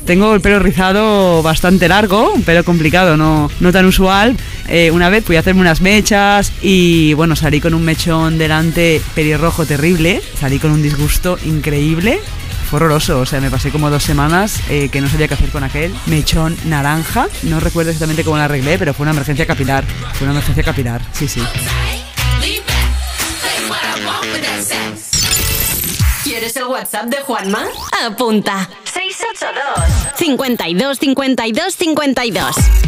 tengo el pelo rizado bastante largo, un pelo complicado, no, no tan usual. Eh, una vez fui a hacerme unas mechas y bueno, salí con un mechón delante pelirrojo terrible, salí con un disgusto increíble. Fue horroroso, o sea, me pasé como dos semanas eh, que no sabía qué hacer con aquel mechón naranja. No recuerdo exactamente cómo la arreglé, pero fue una emergencia capilar. Fue una emergencia capilar, sí, sí. ¿Quieres el WhatsApp de Juanma? Apunta. 682 52 52 52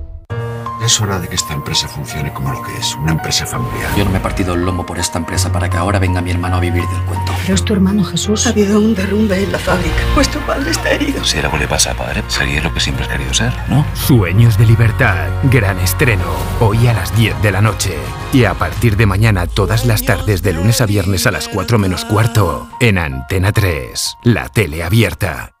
Es hora de que esta empresa funcione como lo que es, una empresa familiar. Yo no me he partido el lomo por esta empresa para que ahora venga mi hermano a vivir del cuento. Pero es tu hermano Jesús. Ha habido un derrumbe en la fábrica. Vuestro padre está herido. Si algo le pasa a padre, sería lo que siempre has querido ser, ¿no? Sueños de libertad, gran estreno, hoy a las 10 de la noche. Y a partir de mañana todas las tardes de lunes a viernes a las 4 menos cuarto, en Antena 3, la tele abierta.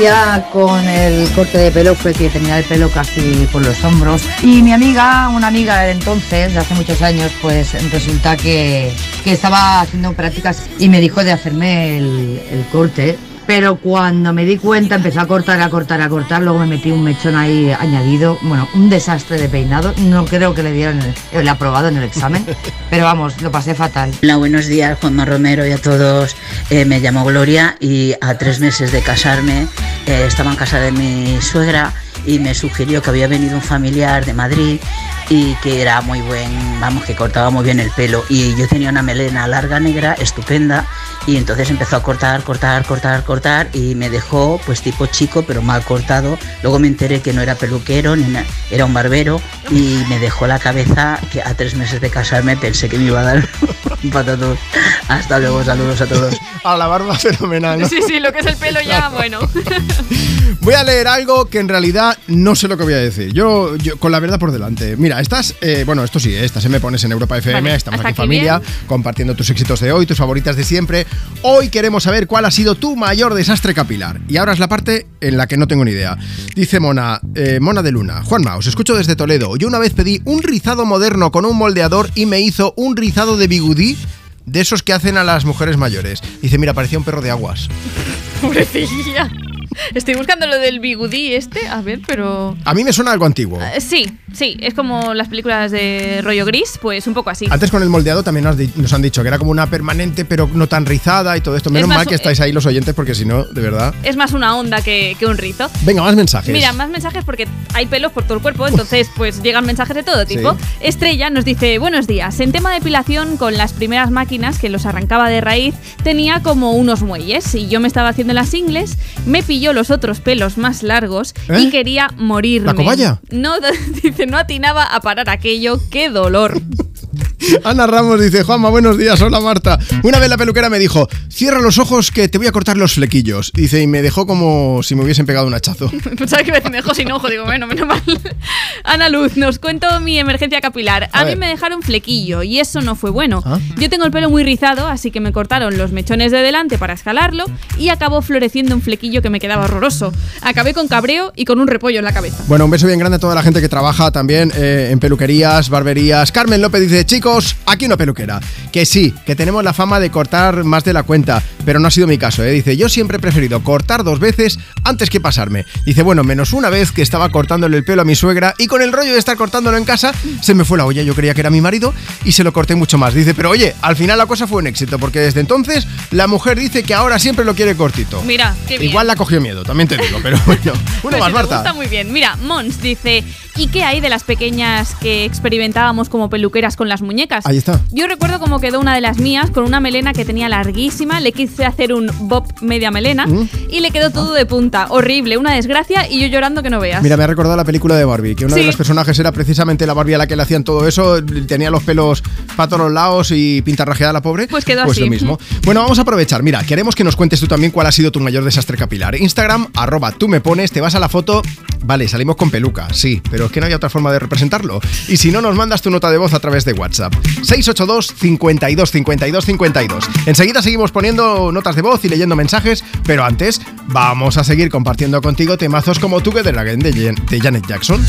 Patricia con el corte de pelo fue que tenía el pelo casi por los hombros. Y mi amiga, una amiga de entonces, de hace muchos años, pues resulta que, que estaba haciendo prácticas y me dijo de hacerme el, el corte pero cuando me di cuenta empecé a cortar, a cortar, a cortar, luego me metí un mechón ahí añadido, bueno, un desastre de peinado, no creo que le dieran el, el aprobado en el examen, <laughs> pero vamos, lo pasé fatal. Hola, buenos días Juanma Romero y a todos, eh, me llamo Gloria y a tres meses de casarme eh, estaba en casa de mi suegra y me sugirió que había venido un familiar de Madrid y que era muy buen, vamos, que cortaba muy bien el pelo. Y yo tenía una melena larga negra, estupenda, y entonces empezó a cortar, cortar, cortar, cortar y me dejó pues tipo chico pero mal cortado. Luego me enteré que no era peluquero, ni era un barbero y me dejó la cabeza que a tres meses de casarme pensé que me iba a dar patatón. Hasta luego, saludos a todos. A la barba fenomenal. ¿no? Sí, sí, lo que es el pelo ya, bueno. <laughs> Voy a leer algo que en realidad no sé lo que voy a decir. Yo, yo con la verdad por delante. Mira, estás, eh, bueno, esto sí, eh, estás en Me Pones en Europa FM, Vale, estamos aquí en familia, bien. compartiendo tus éxitos de hoy, tus favoritas de siempre. Hoy queremos saber cuál ha sido tu mayor desastre capilar. Y ahora es la parte en la que no tengo ni idea. Dice Mona, eh, Mona de Luna, Juanma, os escucho desde Toledo. Yo una vez pedí un rizado moderno con un moldeador y me hizo un rizado de bigudí de esos que hacen a las mujeres mayores. Dice, mira, parecía un perro de aguas. <laughs> Pobrecilla. Estoy buscando lo del bigudí este, a ver, pero... A mí me suena algo antiguo. Eh, Sí, sí, es como las películas de rollo gris, pues un poco así. Antes con el moldeado también nos, han dicho que era como una permanente, pero no tan rizada y todo esto. Menos mal que estáis ahí los oyentes, porque si no, de verdad. Es más una onda que, que un rizo. Venga, más mensajes. Mira, más mensajes porque hay pelos por todo el cuerpo, entonces pues llegan mensajes de todo tipo. Sí. Estrella nos dice, buenos días, en tema de depilación con las primeras máquinas que los arrancaba de raíz tenía como unos muelles y yo me estaba haciendo las ingles, me pilló los otros pelos más largos ¿Eh? y quería morirme. ¿La cobaya? No, <laughs> dice, no atinaba a parar aquello, qué dolor. <laughs> Ana Ramos dice, Juanma, buenos días, hola Marta. Una vez la peluquera me dijo, cierra los ojos que te voy a cortar los flequillos. Dice, y me dejó como si me hubiesen pegado un hachazo. <laughs> Pensaba que me dejó sin ojo, digo, bueno, menos mal. Ana Luz, nos cuento mi emergencia capilar. A, A mí me dejaron flequillo y eso no fue bueno. Ah. Yo tengo el pelo muy rizado, así que me cortaron los mechones de delante para escalarlo y acabó floreciendo un flequillo que me quedaba horroroso. Acabé con cabreo y con un repollo en la cabeza. Bueno, un beso bien grande a toda la gente que trabaja también eh, en peluquerías, barberías. Carmen López dice, chicos, aquí una peluquera. Que sí, que tenemos la fama de cortar más de la cuenta, pero no ha sido mi caso. ¿eh? Dice, yo siempre he preferido cortar dos veces antes que pasarme. Dice, bueno, menos una vez que estaba cortándole el pelo a mi suegra y con el rollo de estar cortándolo en casa, se me fue la olla. Yo creía que era mi marido y se lo corté mucho más. Dice, pero oye, al final la cosa fue un éxito, porque desde entonces la mujer dice que ahora siempre lo quiere cortito. Mira, qué bien. Igual la cogió miedo, también te digo, pero bueno. <laughs> Una Pues más, Marta. gusta muy bien. Mira, Mons dice, ¿y qué hay de las pequeñas que experimentábamos como peluqueras con las muñecas? Ahí está. Yo recuerdo cómo quedó una de las mías con una melena que tenía larguísima, le quise hacer un bob media melena ¿Mm? y le quedó todo de punta. Horrible, una desgracia y yo llorando que no veas. Mira, me ha recordado la película de Barbie, que uno de los personajes era precisamente la Barbie a la que le hacían todo eso, tenía los pelos para todos los lados y pintarrajeada la pobre. Pues quedó Pues así. lo mismo. Bueno, vamos a aprovechar. Mira, queremos que nos cuentes tú también cuál ha sido tu mayor desastre capilar. Instagram, arroba tú me pones, te vas a la foto. Vale, salimos con peluca, sí, pero es que no hay otra forma de representarlo. Y si no, nos mandas tu nota de voz a través de WhatsApp. 682 52 52 52. Enseguida seguimos poniendo notas de voz y leyendo mensajes, pero antes vamos a seguir compartiendo contigo temazos como Together Again de, de Janet Jackson.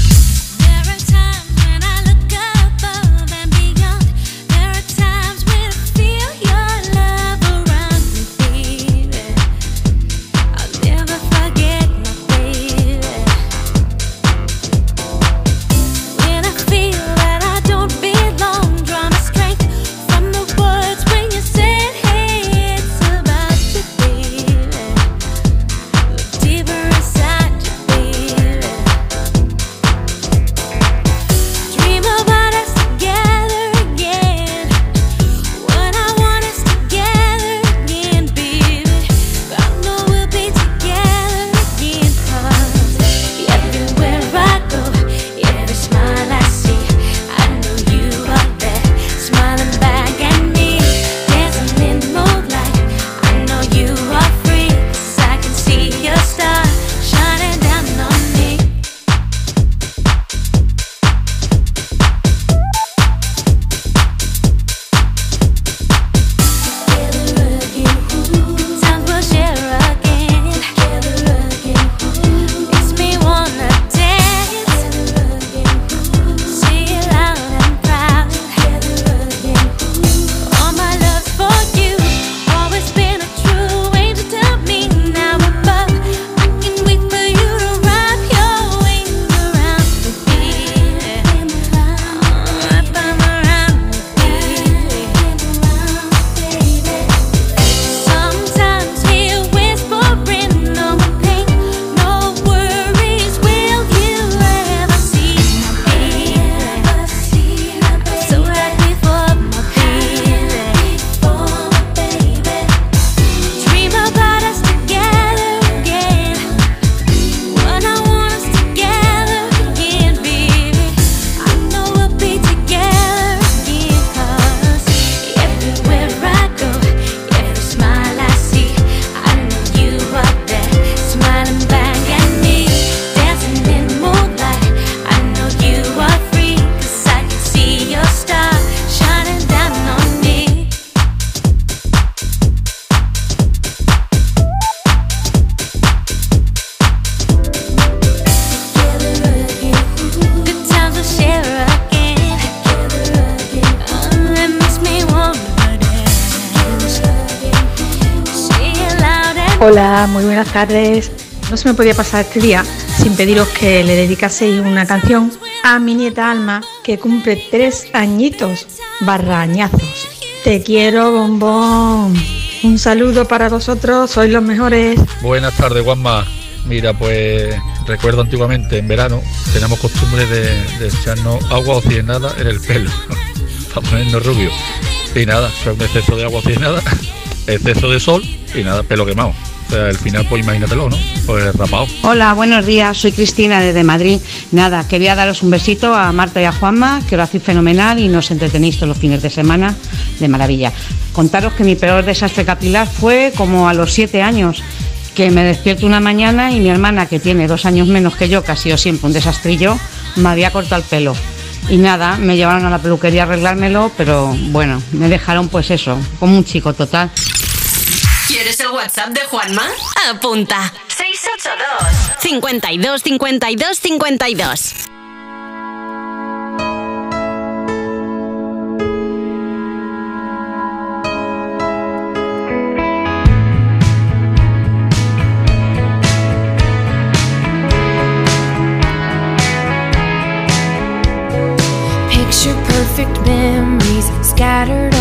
No podía pasar este día sin pediros que le dedicaseis una canción a mi nieta Alma, que cumple tres añitos, barrañazos. Te quiero, bombón. Un saludo para vosotros, sois los mejores. Buenas tardes, Juanma. Mira, pues recuerdo antiguamente en verano teníamos costumbre de, de echarnos agua oxigenada en el pelo <laughs> para ponernos rubio. Y nada, fue un exceso de agua oxigenada, <laughs> exceso de sol y nada, pelo quemado. Al final, pues imagínatelo, ¿no? Pues rapado. Hola, buenos días. Soy Cristina desde Madrid. Nada, quería daros un besito a Marta y a Juanma, que lo hacéis fenomenal y nos entretenéis todos los fines de semana de maravilla. Contaros que mi peor desastre capilar fue como a los siete años, que me despierto una mañana y mi hermana, que tiene dos años menos que yo, que ha sido siempre un desastrillo, me había cortado el pelo. Y nada, me llevaron a la peluquería a arreglármelo, pero bueno, me dejaron pues eso, como un chico total. ¿Quieres el WhatsApp de Juanma? Apunta. 682 52 52 52 Picture perfect memories scattered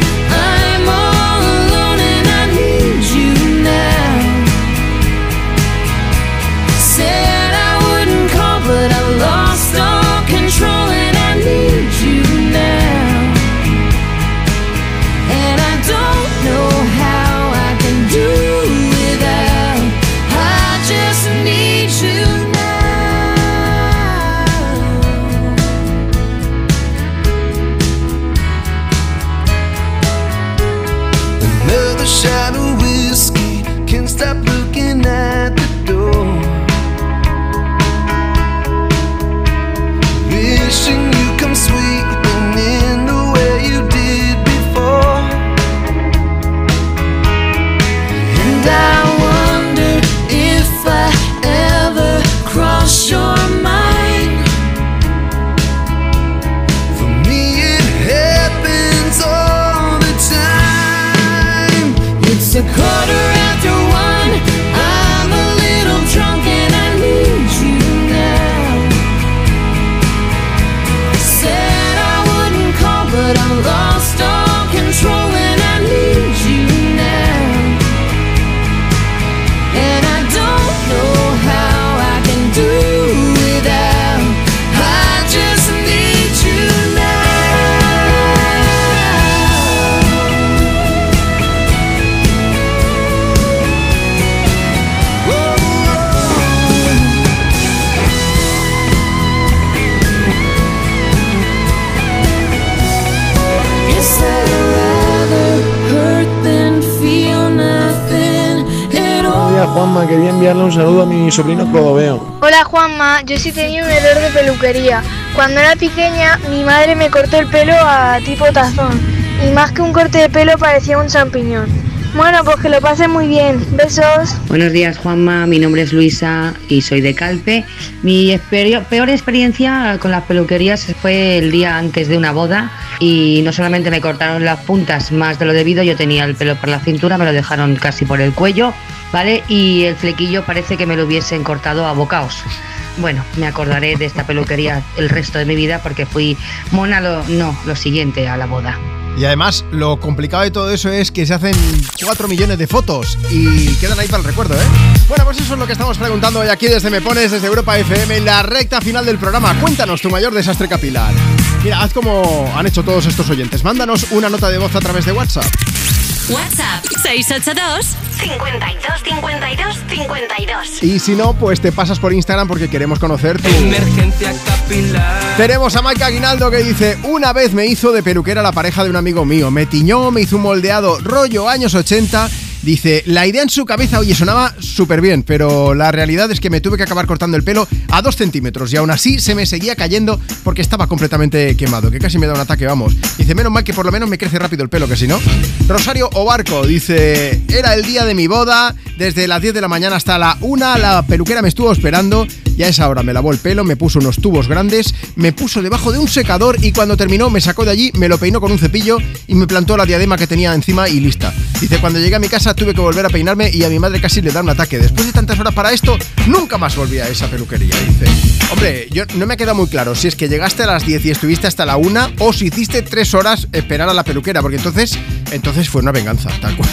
Juanma. Quería enviarle un saludo a mi sobrino Clodoveo. Hola Juanma, yo sí tenía un error de peluquería. Cuando era pequeña mi madre me cortó el pelo a tipo tazón y más que un corte de pelo parecía un champiñón. Bueno, pues que lo pasen muy bien. Besos. Buenos días, Juanma. Mi nombre es Luisa y soy de Calpe. Mi peor experiencia con las peluquerías fue el día antes de una boda y no solamente me cortaron las puntas más de lo debido, yo tenía el pelo por la cintura, me lo dejaron casi por el cuello, ¿vale? Y el flequillo parece que me lo hubiesen cortado a bocaos. Bueno, me acordaré de esta peluquería el resto de mi vida porque fui mona, lo, no, lo siguiente a la boda. Y además, lo complicado de todo eso es que se hacen 4 millones de fotos y quedan ahí para el recuerdo, ¿eh? Bueno, pues eso es lo que estamos preguntando hoy aquí desde Me Pones, desde Europa FM, en la recta final del programa. Cuéntanos tu mayor desastre capilar. Mira, haz como han hecho todos estos oyentes. Mándanos una nota de voz a través de WhatsApp. WhatsApp. 682 52 52 52 Y si no, pues te pasas por Instagram porque queremos conocer tu... Emergencia capilar. Tenemos a Mike Aguinaldo que dice Una vez me hizo de peluquera la pareja de un amigo mío. Me tiñó, me hizo un moldeado rollo años 80 Dice, la idea en su cabeza, oye, sonaba súper bien, pero la realidad es que me tuve que acabar cortando el pelo a dos centímetros y aún así se me seguía cayendo porque estaba completamente quemado, que casi me da un ataque, vamos. Dice, menos mal que por lo menos me crece rápido el pelo, que si no. Rosario Obarco dice, era el día de mi boda, desde las 10 de la mañana hasta la 1, la peluquera me estuvo esperando. Y a esa hora me lavó el pelo, me puso unos tubos grandes, me puso debajo de un secador y cuando terminó me sacó de allí, me lo peinó con un cepillo y me plantó la diadema que tenía encima y lista. Dice, cuando llegué a mi casa tuve que volver a peinarme y a mi madre casi le da un ataque. Después de tantas horas para esto, nunca más volví a esa peluquería. Dice, hombre, yo no me ha quedado muy claro si es que llegaste a las 10 y estuviste hasta la 1 o si hiciste 3 horas esperar a la peluquera, porque entonces, entonces fue una venganza, tal cual.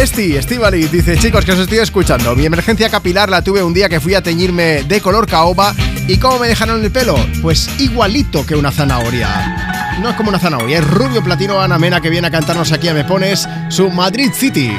Esti, Estivali, dice, chicos, que os estoy escuchando. Mi emergencia capilar la tuve un día que fui a teñirme de color caoba. ¿Y cómo me dejaron el pelo? Pues igualito que una zanahoria. No es como una zanahoria, es rubio platino Ana Mena que viene a cantarnos aquí a Me Pones su Madrid City.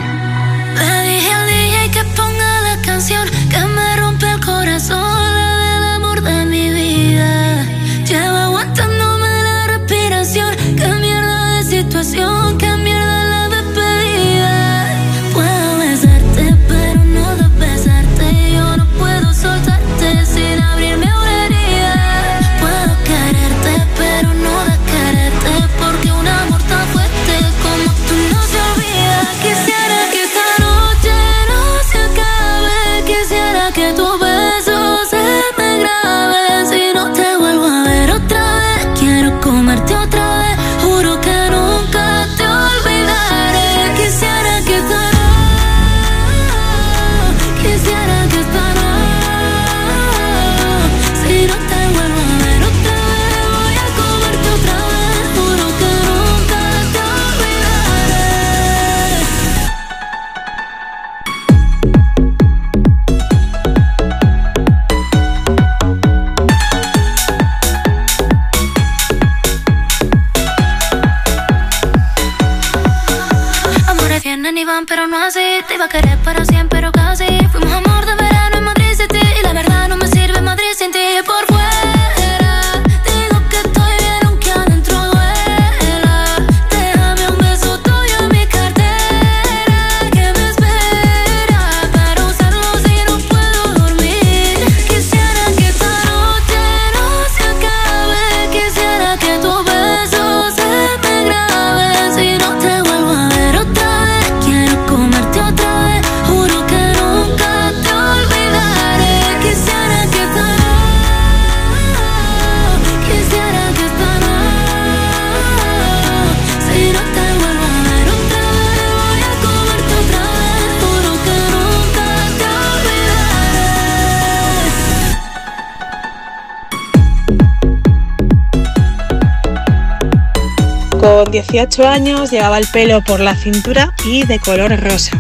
Con 18 años llevaba el pelo por la cintura y de color rosa.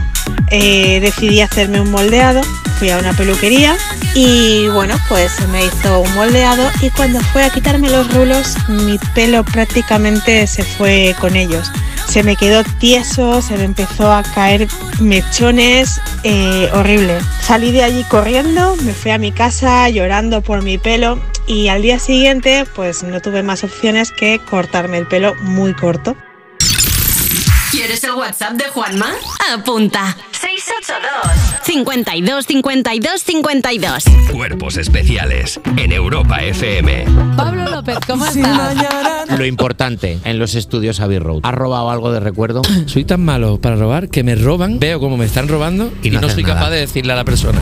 Eh, decidí hacerme un moldeado, fui a una peluquería y bueno, pues me hizo un moldeado y cuando fue a quitarme los rulos, mi pelo prácticamente se fue con ellos. Se me quedó tieso, se me empezó a caer mechones, eh, horrible. Salí de allí corriendo, me fui a mi casa llorando por mi pelo y al día siguiente pues no tuve más opciones que cortarme el pelo muy corto. ¿Quieres el WhatsApp de Juanma? Apunta. 682 52 52 52 Cuerpos especiales en Europa FM. Pablo López, ¿cómo estás? Lo importante en los estudios Abbey Road. ¿Has robado algo de recuerdo? Soy tan malo para robar que me roban, veo cómo me están robando y, no, soy nada. capaz de decirle a la persona.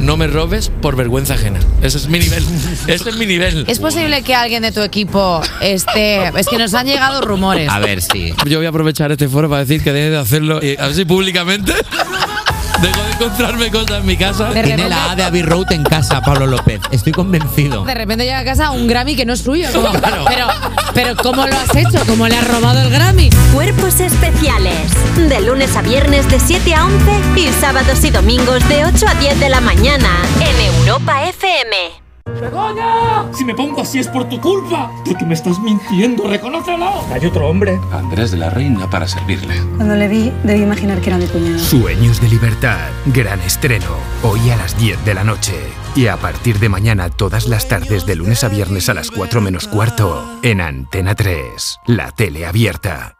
No me robes por vergüenza ajena. Ese es mi nivel. <laughs> Ese es mi nivel. ¿Es posible que alguien de tu equipo esté.? <laughs> Es que nos han llegado rumores. A ver, sí. Yo voy a aprovechar este foro para decir que deje de hacerlo y así públicamente. <laughs> Dejo de encontrarme cosas en mi casa. Tiene la A de Abbey Road en casa, Pablo López. Estoy convencido. De repente llega a casa un Grammy que no es suyo. como, pero, pero ¿cómo lo has hecho? ¿Cómo le has robado el Grammy? Cuerpos especiales. De lunes a viernes de 7 a 11 y sábados y domingos de 8 a 10 de la mañana en Europa FM. ¡Begoña! Si me pongo así es por tu culpa. Porque me estás mintiendo, reconócelo. Hay otro hombre. Andrés de la Reina para servirle. Cuando le vi, debí imaginar que era mi cuñado. Sueños de libertad. Gran estreno. Hoy a las 10 de la noche. Y a partir de mañana todas las tardes de lunes a viernes a las 4 menos cuarto. En Antena 3. La tele abierta.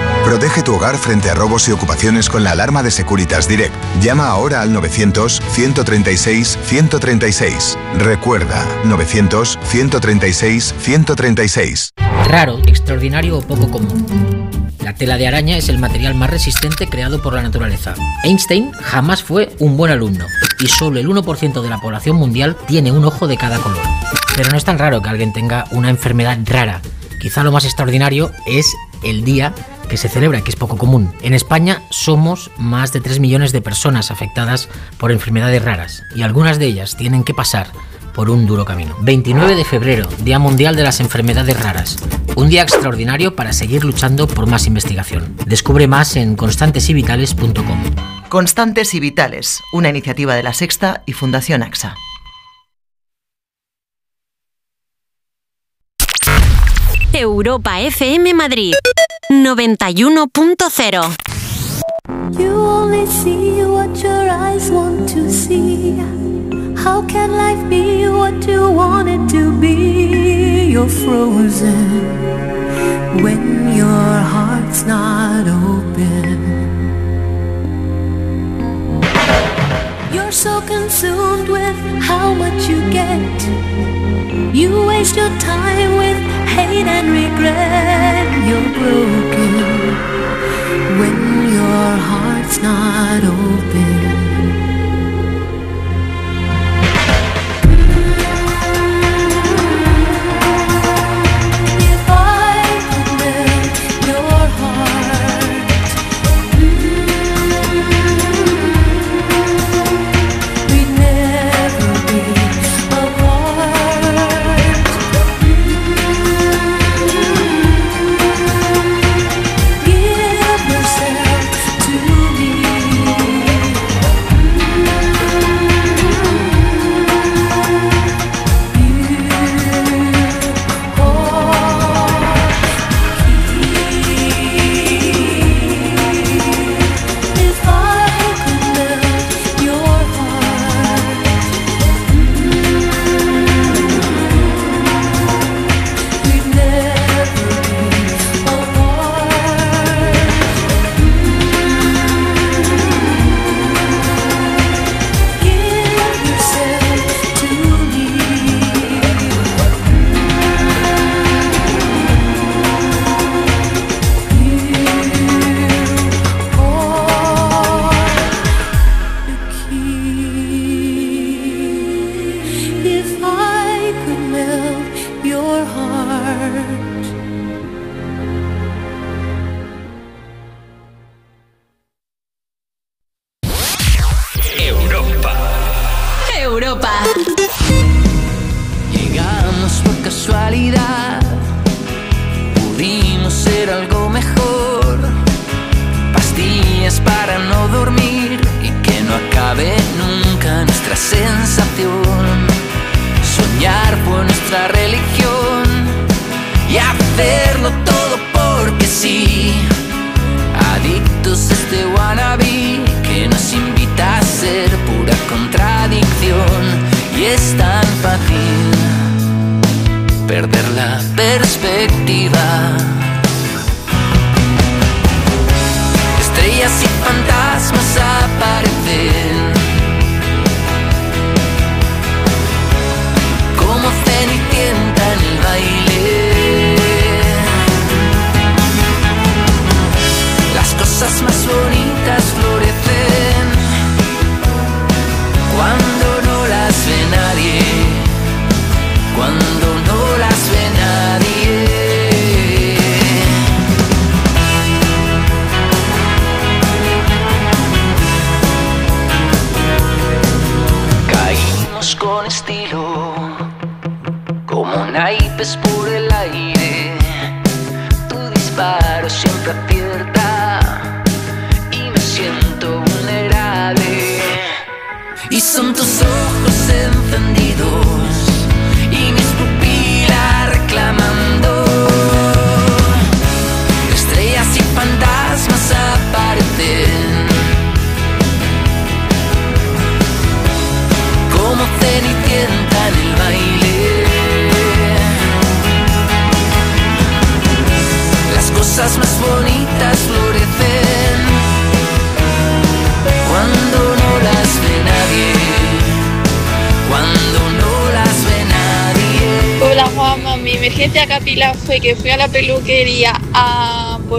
Protege tu hogar frente a robos y ocupaciones con la alarma de Securitas Direct. Llama ahora al 900-136-136. Recuerda, 900-136-136. Raro, extraordinario o poco común. La tela de araña es el material más resistente creado por la naturaleza. Einstein jamás fue un buen alumno y solo el 1% de la población mundial tiene un ojo de cada color. Pero no es tan raro que alguien tenga una enfermedad rara. Quizá lo más extraordinario es el día que se celebra, que es poco común. En España somos más de 3 millones de personas afectadas por enfermedades raras y algunas de ellas tienen que pasar por un duro camino. 29 de febrero, Día Mundial de las Enfermedades Raras. Un día extraordinario para seguir luchando por más investigación. Descubre más en constantesivitales.com. Constantes y Vitales, una iniciativa de la Sexta y Fundación AXA. Europa FM Madrid 91.0 You only see what your eyes want to see. How can life be what you want it to be? You're frozen when your heart's not open. You're so consumed with how much you get. You waste your time with hate and regret. You're broken when your heart's not open.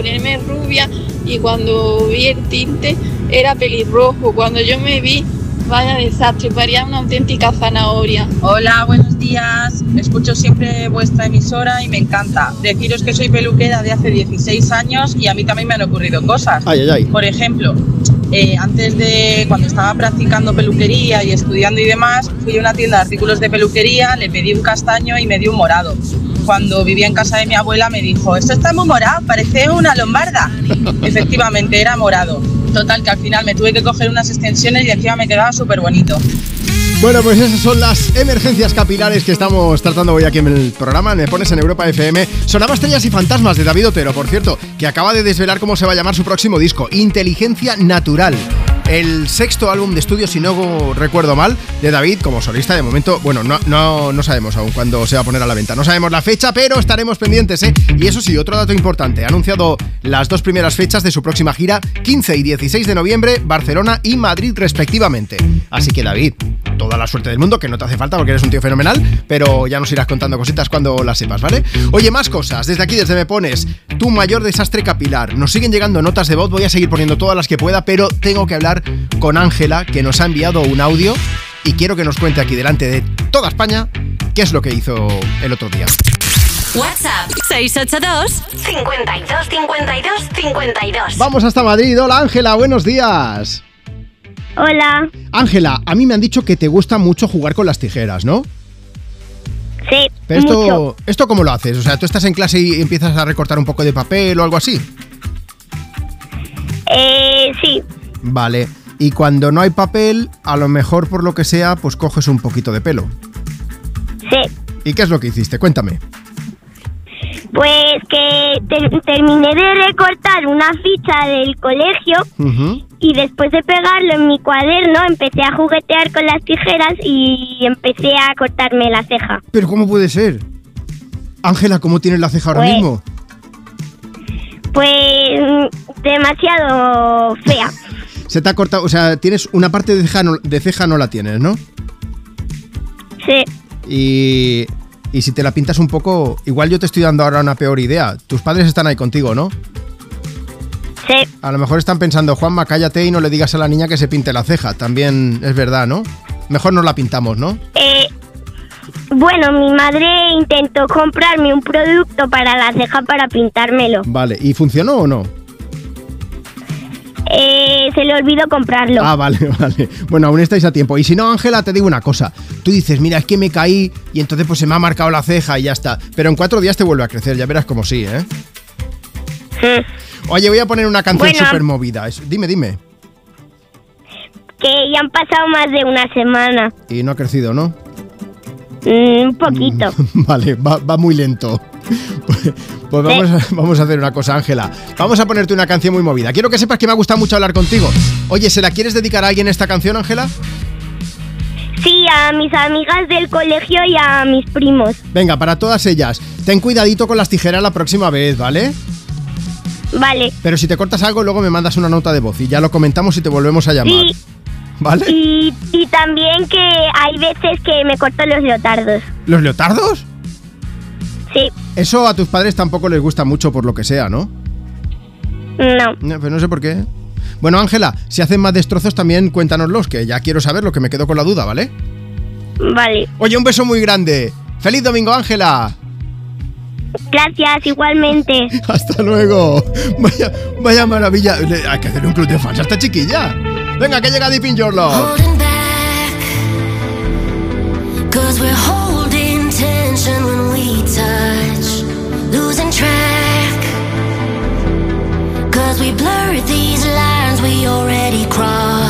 Ponerme rubia y cuando vi el tinte era pelirrojo. Cuando yo me vi, vaya desastre, parecía una auténtica zanahoria. Hola, buenos días. Escucho siempre vuestra emisora y me encanta. Deciros que soy peluquera de hace 16 años y a mí también me han ocurrido cosas. Ay, ay, ay. Por ejemplo, eh, antes de cuando estaba practicando peluquería y estudiando y demás, fui a una tienda de artículos de peluquería, le pedí un castaño y me dio un morado. Cuando vivía en casa de mi abuela me dijo, esto está muy morado, parece una lombarda. <laughs> Efectivamente, era morado. Total, que al final me tuve que coger unas extensiones y encima me quedaba súper bonito. Bueno, pues esas son las emergencias capilares que estamos tratando hoy aquí en el programa. Me pones en Europa FM. Sonaba Estrellas y Fantasmas de David Otero, por cierto, que acaba de desvelar cómo se va a llamar su próximo disco, Inteligencia Natural. El sexto álbum de estudio, si no recuerdo mal, de David como solista. De momento, bueno, no, no, no sabemos aún cuándo se va a poner a la venta. No sabemos la fecha, pero estaremos pendientes, ¿eh? Y eso sí, otro dato importante. Ha anunciado las dos primeras fechas de su próxima gira, 15 y 16 de noviembre, Barcelona y Madrid respectivamente. Así que David, toda la suerte del mundo, que no te hace falta porque eres un tío fenomenal, pero ya nos irás contando cositas cuando las sepas, ¿vale? Oye, más cosas. Desde aquí, desde Me Pones, tu mayor desastre capilar. Nos siguen llegando notas de voz, voy a seguir poniendo todas las que pueda, pero tengo que hablar con Ángela, que nos ha enviado un audio y quiero que nos cuente aquí delante de toda España qué es lo que hizo el otro día. WhatsApp 682 52 52 52. Vamos hasta Madrid. Hola Ángela, buenos días. Hola. Ángela, a mí me han dicho que te gusta mucho jugar con las tijeras, ¿no? Sí, Pero esto, mucho. ¿esto cómo lo haces? O sea, tú estás en clase y empiezas a recortar un poco de papel o algo así. Eh, sí, Vale. Y cuando no hay papel, a lo mejor por lo que sea, pues coges un poquito de pelo. sí. ¿Y qué es lo que hiciste? Cuéntame. Pues que ter- terminé de recortar una ficha del colegio y después de pegarlo en mi cuaderno empecé a juguetear con las tijeras y empecé a cortarme la ceja. Pero ¿cómo puede ser? Ángela, ¿cómo tienes la ceja ahora Pues- mismo? Pues demasiado fea. <laughs> Se te ha cortado, o sea, tienes una parte de ceja, no, de ceja no la tienes, ¿no? Sí. Y, y si te la pintas un poco, igual yo te estoy dando ahora una peor idea. Tus padres están ahí contigo, ¿no? Sí. A lo mejor están pensando, Juanma, cállate y no le digas a la niña que se pinte la ceja. También es verdad, ¿no? Mejor nos la pintamos, ¿no? Eh, bueno, mi madre intentó comprarme un producto para la ceja para pintármelo. Vale, ¿y funcionó o no? Eh, se le olvidó comprarlo. Ah, vale, <laughs> vale. Bueno, aún estáis a tiempo. Y si no, Ángela, te digo una cosa. Tú dices, mira, es que me caí y entonces pues se me ha marcado la ceja y ya está. Pero en cuatro días te vuelve a crecer, ya verás como sí, ¿eh? Oye, voy a poner una canción Bueno. súper movida. Dime, dime. Que ya han pasado más de una semana. Y no ha crecido, ¿no? Mm, un poquito. <laughs> Vale, va, va muy lento. Pues vamos, a, <laughs> vamos a hacer una cosa, Ángela. Vamos a ponerte una canción muy movida. Quiero que sepas que me ha gustado mucho hablar contigo. Oye, ¿se la quieres dedicar a alguien esta canción, Ángela? Sí, a mis amigas del colegio y a mis primos. Venga, para todas ellas. Ten cuidadito con las tijeras la próxima vez, ¿vale? Vale. Pero si te cortas algo, luego me mandas una nota de voz y ya lo comentamos y te volvemos a llamar. Sí. ¿Vale? Y, y también que hay veces que me corto los leotardos. ¿Los leotardos? Sí, Eso a tus padres tampoco les gusta mucho por lo que sea, ¿no? no. No, Pero no sé por qué. Bueno, Ángela, si hacen más destrozos también cuéntanoslos, que ya quiero saberlo, que me quedo con la duda, ¿vale? Vale. Oye, un beso muy grande. ¡Feliz domingo, Ángela! Gracias, igualmente. <laughs> Hasta luego. Vaya, vaya maravilla. Hay que hacer un club de fans a esta chiquilla. Venga, que llega Deep in Your Love. Touch, losing track. Cause we blurred these lines we already crossed.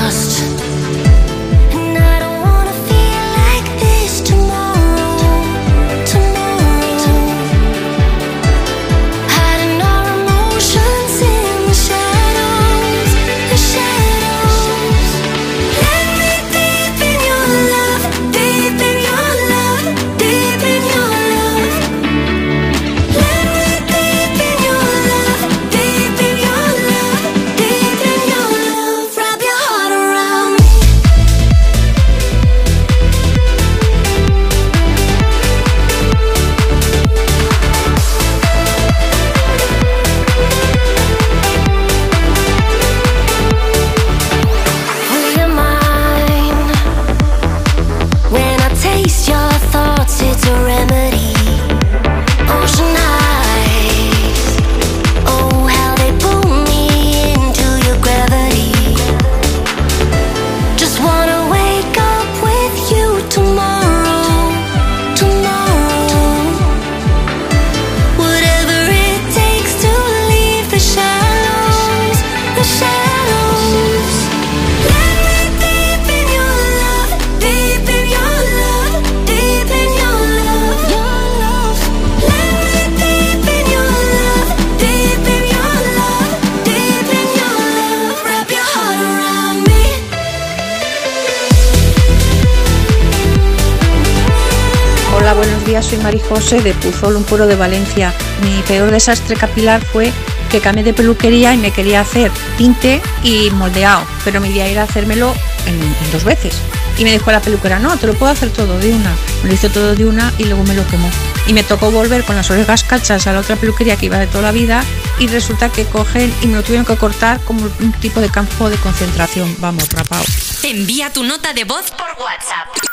Soy Mari José de Puzol, un pueblo de Valencia. Mi peor desastre capilar fue que cambié de peluquería y me quería hacer tinte y moldeado, pero mi idea era hacérmelo en, dos veces. Y me dijo la peluquera, no, te lo puedo hacer todo de una. Me lo hizo todo de una y luego me lo quemó. Y me tocó volver con las orejas cachas a la otra peluquería que iba de toda la vida y resulta que cogen y me lo tuvieron que cortar como un tipo de campo de concentración, vamos, rapado. Envía tu nota de voz por WhatsApp.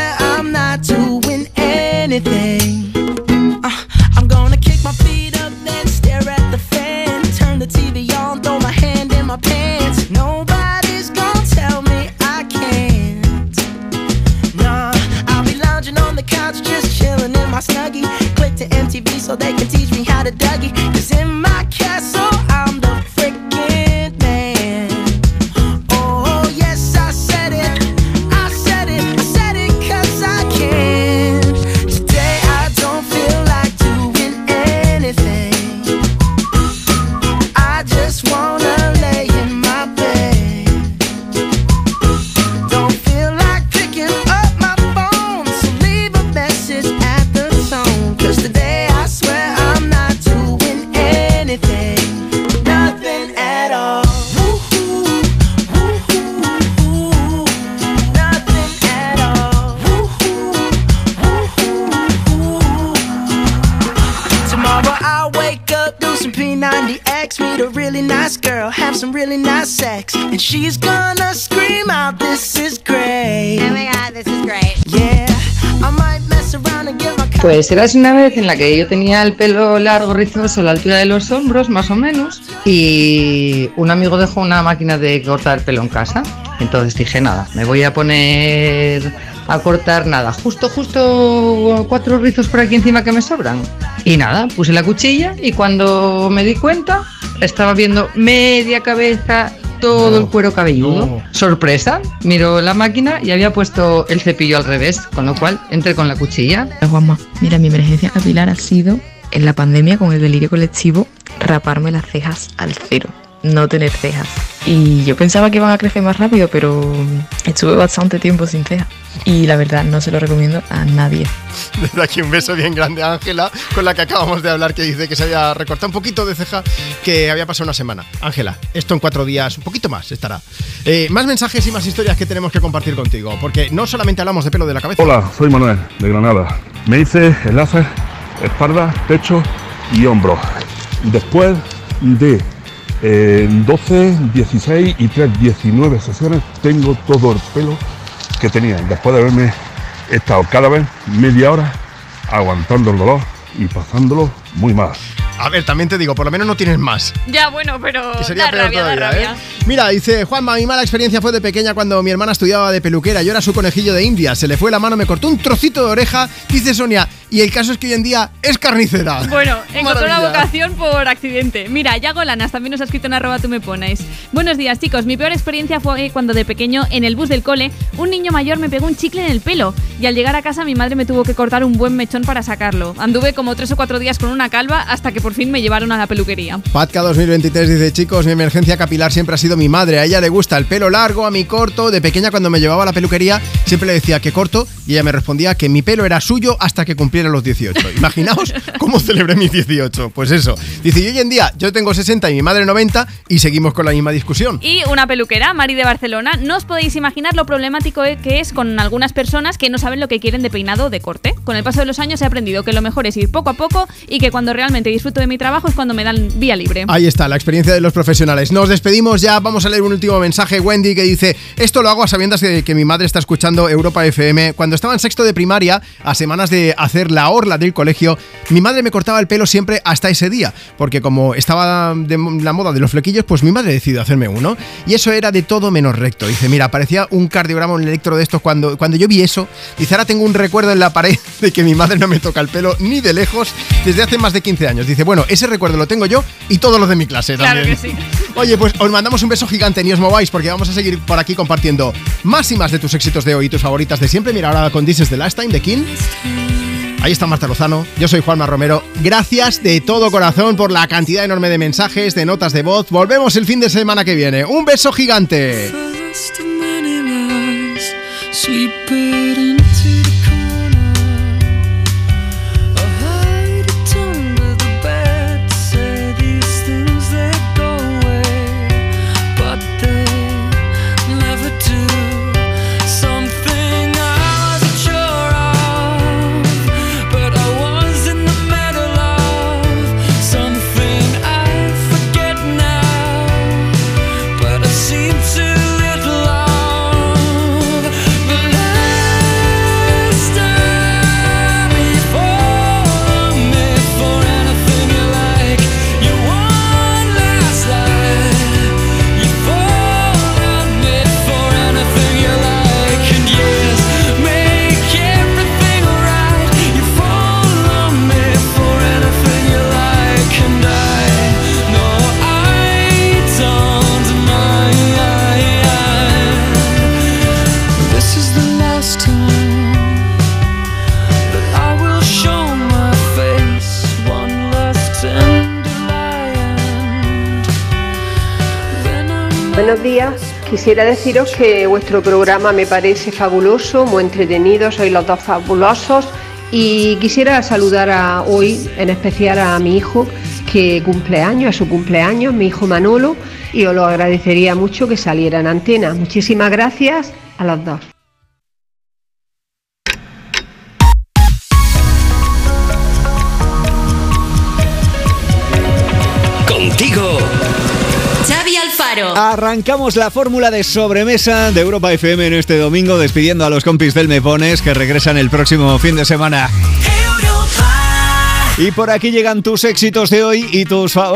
me how to Dougie. Cause Pues era una vez en la que yo tenía el pelo largo, rizoso, a la altura de los hombros, más o menos, y un amigo dejó una máquina de cortar pelo en casa. Entonces dije, nada, me voy a poner a cortar nada, justo, justo cuatro rizos por aquí encima que me sobran. Y nada, puse la cuchilla y cuando me di cuenta, estaba viendo media cabeza, todo el cuero cabelludo. Sorpresa, miro la máquina y había puesto el cepillo al revés, con lo cual entré con la cuchilla. Juanma, mira, mi emergencia capilar ha sido en la pandemia con el delirio colectivo raparme las cejas al cero, no tener cejas. Y yo pensaba que iban a crecer más rápido, pero estuve bastante tiempo sin cejas. Y la verdad no se lo recomiendo a nadie. <laughs> Desde aquí un beso bien grande a Ángela, con la que acabamos de hablar, que dice que se había recortado un poquito de ceja, que había pasado una semana. Ángela, esto en cuatro días, un poquito más estará. Eh, más mensajes y más historias que tenemos que compartir contigo, porque no solamente hablamos de pelo de la cabeza. Hola, soy Manuel, de Granada. Me hice el láser, espalda, pecho y hombro. Después de eh, 12, 16 y 3, 19 sesiones, tengo todo el pelo que tenía. Después de haberme estado cada vez media hora aguantando el dolor y pasándolo muy mal. A ver, también te digo, por lo menos no tienes más. Ya, bueno, pero. Que sería da peor rabia, da todavía, rabia. ¿eh? Mira, dice Juanma, mi mala experiencia fue de pequeña cuando mi hermana estudiaba de peluquera. Yo era su conejillo de India. Se le fue la mano, me cortó un trocito de oreja. Dice Sonia, y el caso es que hoy en día es carnicera. Bueno, <laughs> encontró la vocación por accidente. Mira, Yago Lanas también nos ha escrito en arroba tú me pones. Buenos días, chicos. Mi peor experiencia fue cuando de pequeño, en el bus del cole, un niño mayor me pegó un chicle en el pelo. Y al llegar a casa, mi madre me tuvo que cortar un buen mechón para sacarlo. Anduve como tres o cuatro días con una calva hasta que por fin me llevaron a la peluquería. Patka 2023 dice, chicos, mi emergencia capilar siempre ha sido mi madre. A ella le gusta el pelo largo, a mí corto. De pequeña cuando me llevaba a la peluquería siempre le decía que corto y ella me respondía que mi pelo era suyo hasta que cumpliera los 18. <laughs> Imaginaos cómo celebré mis 18. Pues eso. Dice, y hoy en día yo tengo 60 y mi madre 90 y seguimos con la misma discusión. Y una peluquera, Mari de Barcelona, no os podéis imaginar lo problemático que es con algunas personas que no saben lo que quieren de peinado o de corte. Con el paso de los años he aprendido que lo mejor es ir poco a poco y que cuando realmente disfruto de mi trabajo es cuando me dan vía libre. Ahí está, la experiencia de los profesionales. Nos despedimos ya, vamos a leer un último mensaje. Wendy que dice, esto lo hago a sabiendas de que mi madre está escuchando Europa FM. Cuando estaba en sexto de primaria, a semanas de hacer la orla del colegio, mi madre me cortaba el pelo siempre hasta ese día, porque como estaba de la moda de los flequillos, pues mi madre decidió hacerme uno. Y eso era de todo menos recto. Dice, mira, parecía un cardiograma, un electro de estos. Cuando, cuando yo vi eso, dice, ahora tengo un recuerdo en la pared <laughs> de que mi madre no me toca el pelo ni de lejos desde hace más de 15 años. Dice, bueno, ese recuerdo lo tengo yo y todos los de mi clase Claro también. que sí. Oye, pues os mandamos un beso gigante, ni os mováis, porque vamos a seguir por aquí compartiendo más y más de tus éxitos de hoy y tus favoritas de siempre. Mira, ahora con This is the Last Time de King. Ahí está Marta Lozano, yo soy Juanma Romero. Gracias de todo corazón por la cantidad enorme de mensajes, de notas de voz. Volvemos el fin de semana que viene. Un beso gigante. Quisiera deciros que vuestro programa me parece fabuloso, muy entretenido, sois los dos fabulosos y quisiera saludar a, hoy en especial a mi hijo que cumpleaños, a su cumpleaños, mi hijo Manolo, y os lo agradecería mucho que saliera en antena. Muchísimas gracias a los dos. Alfaro. Arrancamos la fórmula de sobremesa de Europa FM en este domingo, despidiendo a los compis del Mepones que regresan el próximo fin de semana. Y por aquí llegan tus éxitos de hoy y tus favoritos.